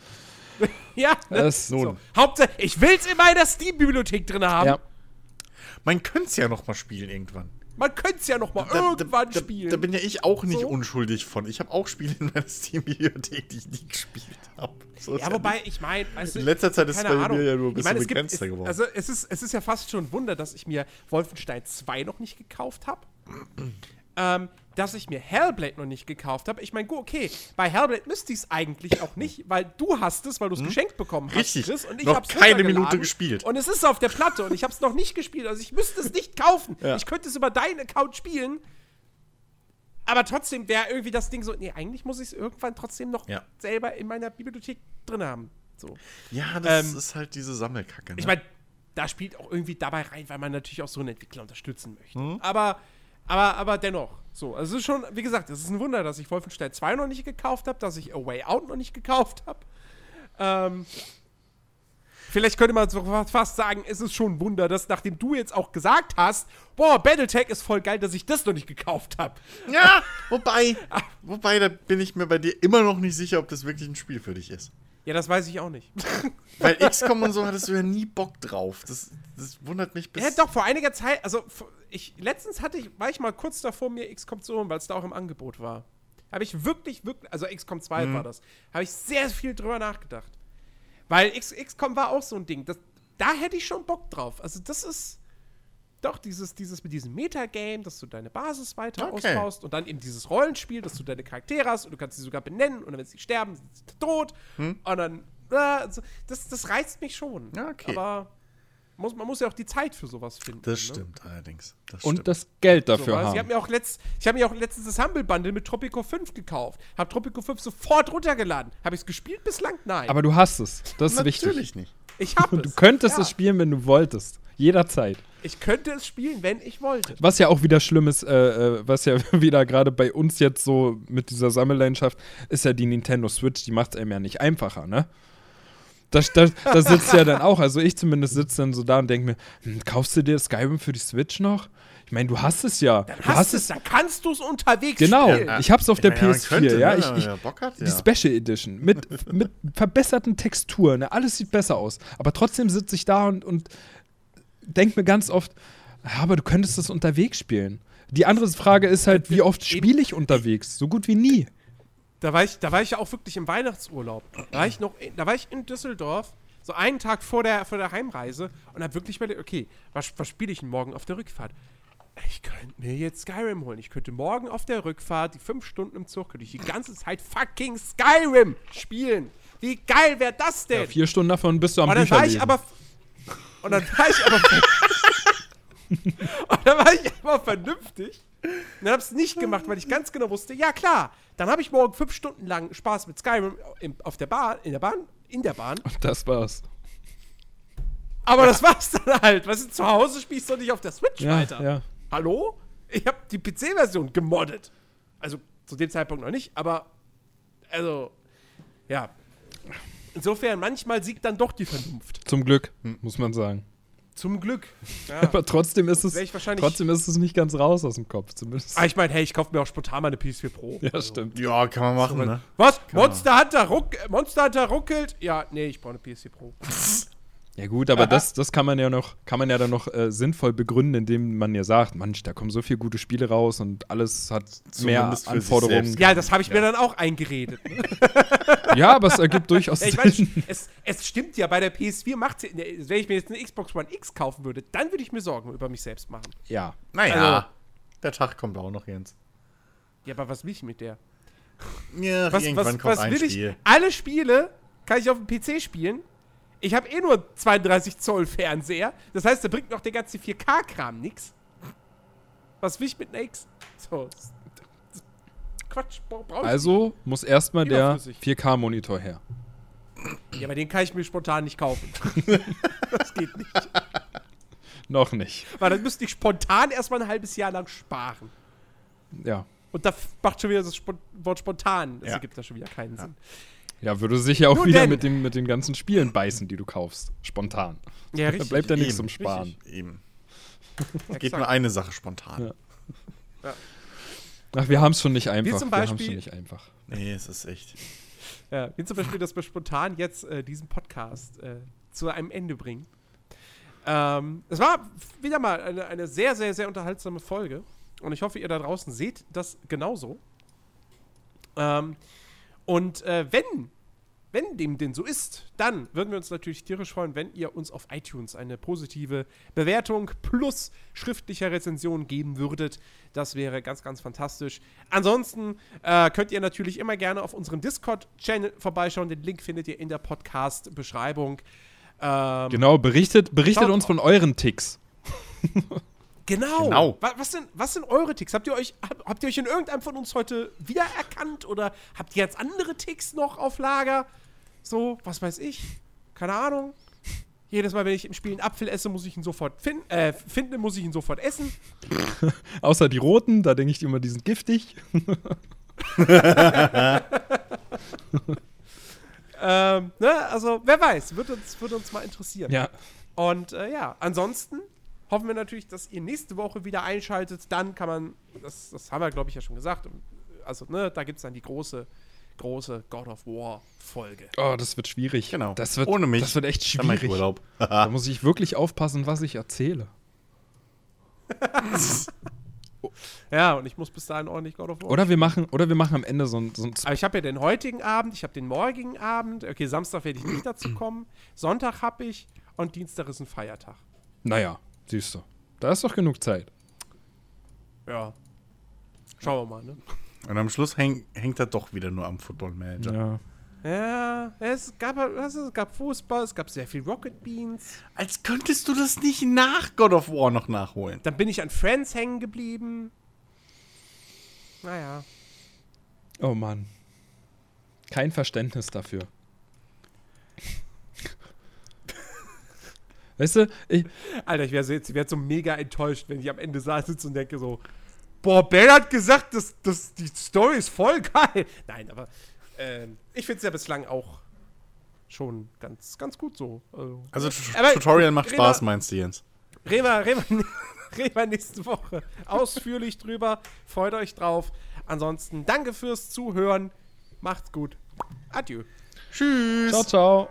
*laughs* ja, ne? Das, so. Hauptsache, ich will's in meiner Steam-Bibliothek drin haben. Ja. Man könnte es ja noch mal spielen irgendwann. Man könnte es ja noch mal Da- irgendwann da, spielen. Da, da bin ja ich auch nicht So. unschuldig von. Ich habe auch Spiele in meiner Steam-Bibliothek, die ich nie gespielt habe. So ja, wobei, ich meine, weißt du, In letzter Zeit ist es bei Ahnung. mir ja nur ein Ich bisschen es gibt- begrenzter es, geworden. Also es ist, es ist ja fast schon ein Wunder, dass ich mir Wolfenstein 2 noch nicht gekauft habe. ähm, dass ich mir Hellblade noch nicht gekauft habe. Ich meine, gut, okay, bei Hellblade müsste ich es eigentlich auch nicht, weil du hast es, weil du es geschenkt bekommen hast, Hm? Richtig. Chris, und ich Noch hab's keine Minute gespielt. Und es ist auf der Platte und ich habe es noch nicht gespielt. Also ich müsste es nicht kaufen. Ja. Ich könnte es über deinen Account spielen. Aber trotzdem wäre irgendwie das Ding so, nee, eigentlich muss ich es irgendwann trotzdem noch Ja. selber in meiner Bibliothek drin haben. So. ja, das ähm, ist halt diese Sammelkacke. Ne? Ich meine, da spielt auch irgendwie dabei rein, weil man natürlich auch so einen Entwickler unterstützen möchte. Mhm. Aber, aber, aber dennoch. So, also es ist schon, wie gesagt, es ist ein Wunder, dass ich Wolfenstein 2 noch nicht gekauft habe, dass ich A Way Out noch nicht gekauft habe. Ähm, vielleicht könnte man so fast sagen, es ist schon ein Wunder, dass nachdem du jetzt auch gesagt hast, boah, Battletech ist voll geil, dass ich das noch nicht gekauft habe. ja, wobei, wobei, da bin ich mir bei dir immer noch nicht sicher, ob das wirklich ein Spiel für dich ist. Ja, das weiß ich auch nicht. *laughs* Weil XCOM und so hattest du ja nie Bock drauf. Das, das wundert mich bis. Ja, doch, vor einiger Zeit, also ich, letztens hatte ich, war ich mal kurz davor, mir XCOM zu holen, weil es da auch im Angebot war. Habe ich wirklich, wirklich, also XCOM 2 Mhm. war das, habe ich sehr viel drüber nachgedacht. Weil X, XCOM war auch so ein Ding. Das, da hätte ich schon Bock drauf. Also, das ist doch dieses, dieses mit diesem Metagame, dass du deine Basis weiter Okay. ausbaust und dann eben dieses Rollenspiel, dass du deine Charaktere hast und du kannst sie sogar benennen und wenn sie sterben, sind sie tot. Und dann, äh, also, das, das reizt mich schon. Okay. Aber muss, man muss ja auch die Zeit für sowas finden. Das ne? stimmt allerdings. Das Und stimmt. das Geld So, dafür weil Ich habe haben. mir, auch letzt, ich hab mir auch letztens das Humble Bundle mit Tropico 5 gekauft. Hab Tropico 5 sofort runtergeladen. Habe ich es gespielt bislang? Nein. Aber du hast es. Das ist wichtig. Natürlich nicht. ich habe Und *laughs* du es. könntest ja, es spielen, wenn du wolltest. Jederzeit. Ich könnte es spielen, wenn ich wollte. Was ja auch wieder schlimm ist, äh, äh, was ja *laughs* wieder gerade bei uns jetzt so mit dieser Sammelleidenschaft, ist ja die Nintendo Switch, die macht es einem ja nicht einfacher, ne? Da, da, da sitzt ja dann auch, also ich zumindest sitze dann so da und denke mir, hm, kaufst du dir Skyrim für die Switch noch? Ich meine, du hast es ja. Dann du hast, hast es, dann kannst du es unterwegs Genau, spielen. ich hab's auf der meine, man PS4, könnte, ja. ne, Ich, ich, hat, die ja. Special Edition mit, mit verbesserten Texturen, ne? alles sieht besser aus. Aber trotzdem sitze ich da und, und denke mir ganz oft, aber du könntest das unterwegs spielen. Die andere Frage ist halt, wie oft spiele ich unterwegs? So gut wie nie. Da war ich, da war ich ja auch wirklich im Weihnachtsurlaub. Da war ich noch, in, da war ich in Düsseldorf, so einen Tag vor der, vor der Heimreise und hab wirklich überlegt, okay, was, was spiele ich denn morgen auf der Rückfahrt? Ich könnte mir jetzt Skyrim holen. Ich könnte morgen auf der Rückfahrt, die fünf Stunden im Zug, könnte ich die ganze Zeit fucking Skyrim spielen. Wie geil wäre das denn? Ja, vier Stunden davon bist du am Bücher war ich aber. Und dann war ich aber. *laughs* und dann war ich aber vernünftig. Und dann hab's nicht gemacht, weil ich ganz genau wusste, ja klar, dann habe ich morgen fünf Stunden lang Spaß mit Skyrim im, auf der Bahn, in der Bahn, in der Bahn. das war's. Aber das war's dann halt. Was ist zu Hause spielst du nicht auf der Switch Ja, weiter? ja. Hallo? Ich habe die PC-Version gemoddet. Also zu dem Zeitpunkt noch nicht, aber also ja. Insofern manchmal siegt dann doch die Vernunft. Zum Glück, muss man sagen. Zum Glück. Ja. *laughs* Aber trotzdem ist es, trotzdem ist es nicht ganz raus aus dem Kopf, zumindest. Ah, ich meine, hey, ich kaufe mir auch spontan mal eine PS4 Pro. Ja, stimmt. Ja, kann man machen, ne? Was? Monster Hunter, ruck Monster Hunter ruckelt? Ja, nee, ich brauche eine PS4 Pro. *laughs* Ja gut, aber das, das kann man ja noch, kann man ja dann noch äh, sinnvoll begründen, indem man ja sagt, Mensch, da kommen so viele gute Spiele raus und alles hat mehr Zumindest sich Anforderungen. Ja, das habe ich mir dann auch eingeredet. Ne? *laughs* Ja, aber es ergibt durchaus Ja, ich meine, Sinn. es, es stimmt ja, bei der PS4 macht sie, wenn ich mir jetzt eine Xbox One X kaufen würde, dann würde ich mir Sorgen über mich selbst machen. Ja. Naja, Also- der Tag kommt auch noch, Jens. Ja, aber was will ich mit der? Ja, Was, irgendwann was, kommt was ein will Spiel. ich? Alle Spiele kann ich auf dem PC spielen. Ich habe eh nur 32 Zoll Fernseher. Das heißt, da bringt noch der ganze 4K-Kram nix. Was will ich mit einer X? So, Quatsch, brauch brauch ich Also muss erstmal der Überflüssig. 4K-Monitor her. Ja, aber den kann ich mir spontan nicht kaufen. *laughs* das geht nicht. Noch nicht. Weil dann müsste ich spontan erstmal ein halbes Jahr lang sparen. Ja. Und da macht schon wieder das Wort spontan. Das Ja. ergibt da schon wieder keinen Sinn. Ja, würde sich ja auch Nun wieder denn. mit, dem, mit den ganzen Spielen beißen, die du kaufst. Spontan. Ja, Da bleibt ja nichts zum Sparen. Eben. Geht nur eine Sache spontan. Ja. Ach, wir haben es schon nicht einfach. zum wir haben es Beispiel- schon nicht einfach. Nee, es ist echt. Ja, wie zum Beispiel, dass wir spontan jetzt äh, diesen Podcast äh, zu einem Ende bringen. Ähm, es war wieder mal eine, eine sehr, sehr, sehr unterhaltsame Folge. Und ich hoffe, ihr da draußen seht das genauso. Ähm, und äh, wenn, wenn dem denn so ist, dann würden wir uns natürlich tierisch freuen, wenn ihr uns auf iTunes eine positive Bewertung plus schriftlicher Rezension geben würdet. Das wäre ganz, ganz fantastisch. Ansonsten äh, könnt ihr natürlich immer gerne auf unserem Discord-Channel vorbeischauen. Den Link findet ihr in der Podcast-Beschreibung. Ähm, Genau, berichtet, berichtet uns von euren Ticks. *laughs* Genau. Genau. Was, was, sind, was sind eure Ticks? Habt ihr, euch, hab, habt ihr euch in irgendeinem von uns heute wiedererkannt oder habt ihr jetzt andere Ticks noch auf Lager? So, was weiß ich? Keine Ahnung. Jedes Mal, wenn ich im Spiel einen Apfel esse, muss ich ihn sofort fin äh, finden, muss ich ihn sofort essen. *laughs* Außer die roten, da denke ich immer, die sind giftig. *laughs* Ähm, ne? Also, wer weiß, wird uns, wird uns mal interessieren. Ja. Und äh, ja, ansonsten hoffen wir natürlich, dass ihr nächste Woche wieder einschaltet. Dann kann man, das, das haben wir, glaube ich, ja schon gesagt. Also, ne, da gibt es dann die große, große God of War Folge. Oh, das wird schwierig. Genau. Das wird, Ohne mich. Das wird echt Dann mach ich schwierig. Urlaub. *laughs* Da muss ich wirklich aufpassen, was ich erzähle. O- *laughs* Ja, und ich muss bis dahin ordentlich God of War. Oder wir machen, oder wir machen am Ende so ein, so ein Aber ich habe ja den heutigen Abend, ich habe den morgigen Abend. Okay, Samstag werde ich nicht dazu kommen. Sonntag habe ich und Dienstag ist ein Feiertag. Naja, siehst du. Da ist doch genug Zeit. Ja. Schauen wir mal, ne? Und am Schluss häng, hängt er doch wieder nur am Football Manager. Ja. Ja, es gab, es gab Fußball, es gab sehr viel Rocket Beans. Als könntest du das nicht nach God of War noch nachholen. Dann bin ich an Friends hängen geblieben. Naja. Oh Mann. Kein Verständnis dafür. Weißt du, ich, Alter, ich wäre so, jetzt- werd so mega enttäuscht, wenn ich am Ende da sitze und denke so, boah, Ben hat gesagt, das, das, die Story ist voll geil. Nein, aber ähm, ich finde es ja bislang auch schon ganz, ganz gut so. Also, Also Aber- Tutorial macht Reda- Spaß, meinst du, Jens? wir, reden wir nächste Woche ausführlich drüber. Freut euch drauf. Ansonsten danke fürs Zuhören. Macht's gut. Adieu. Tschüss. ciao, ciao.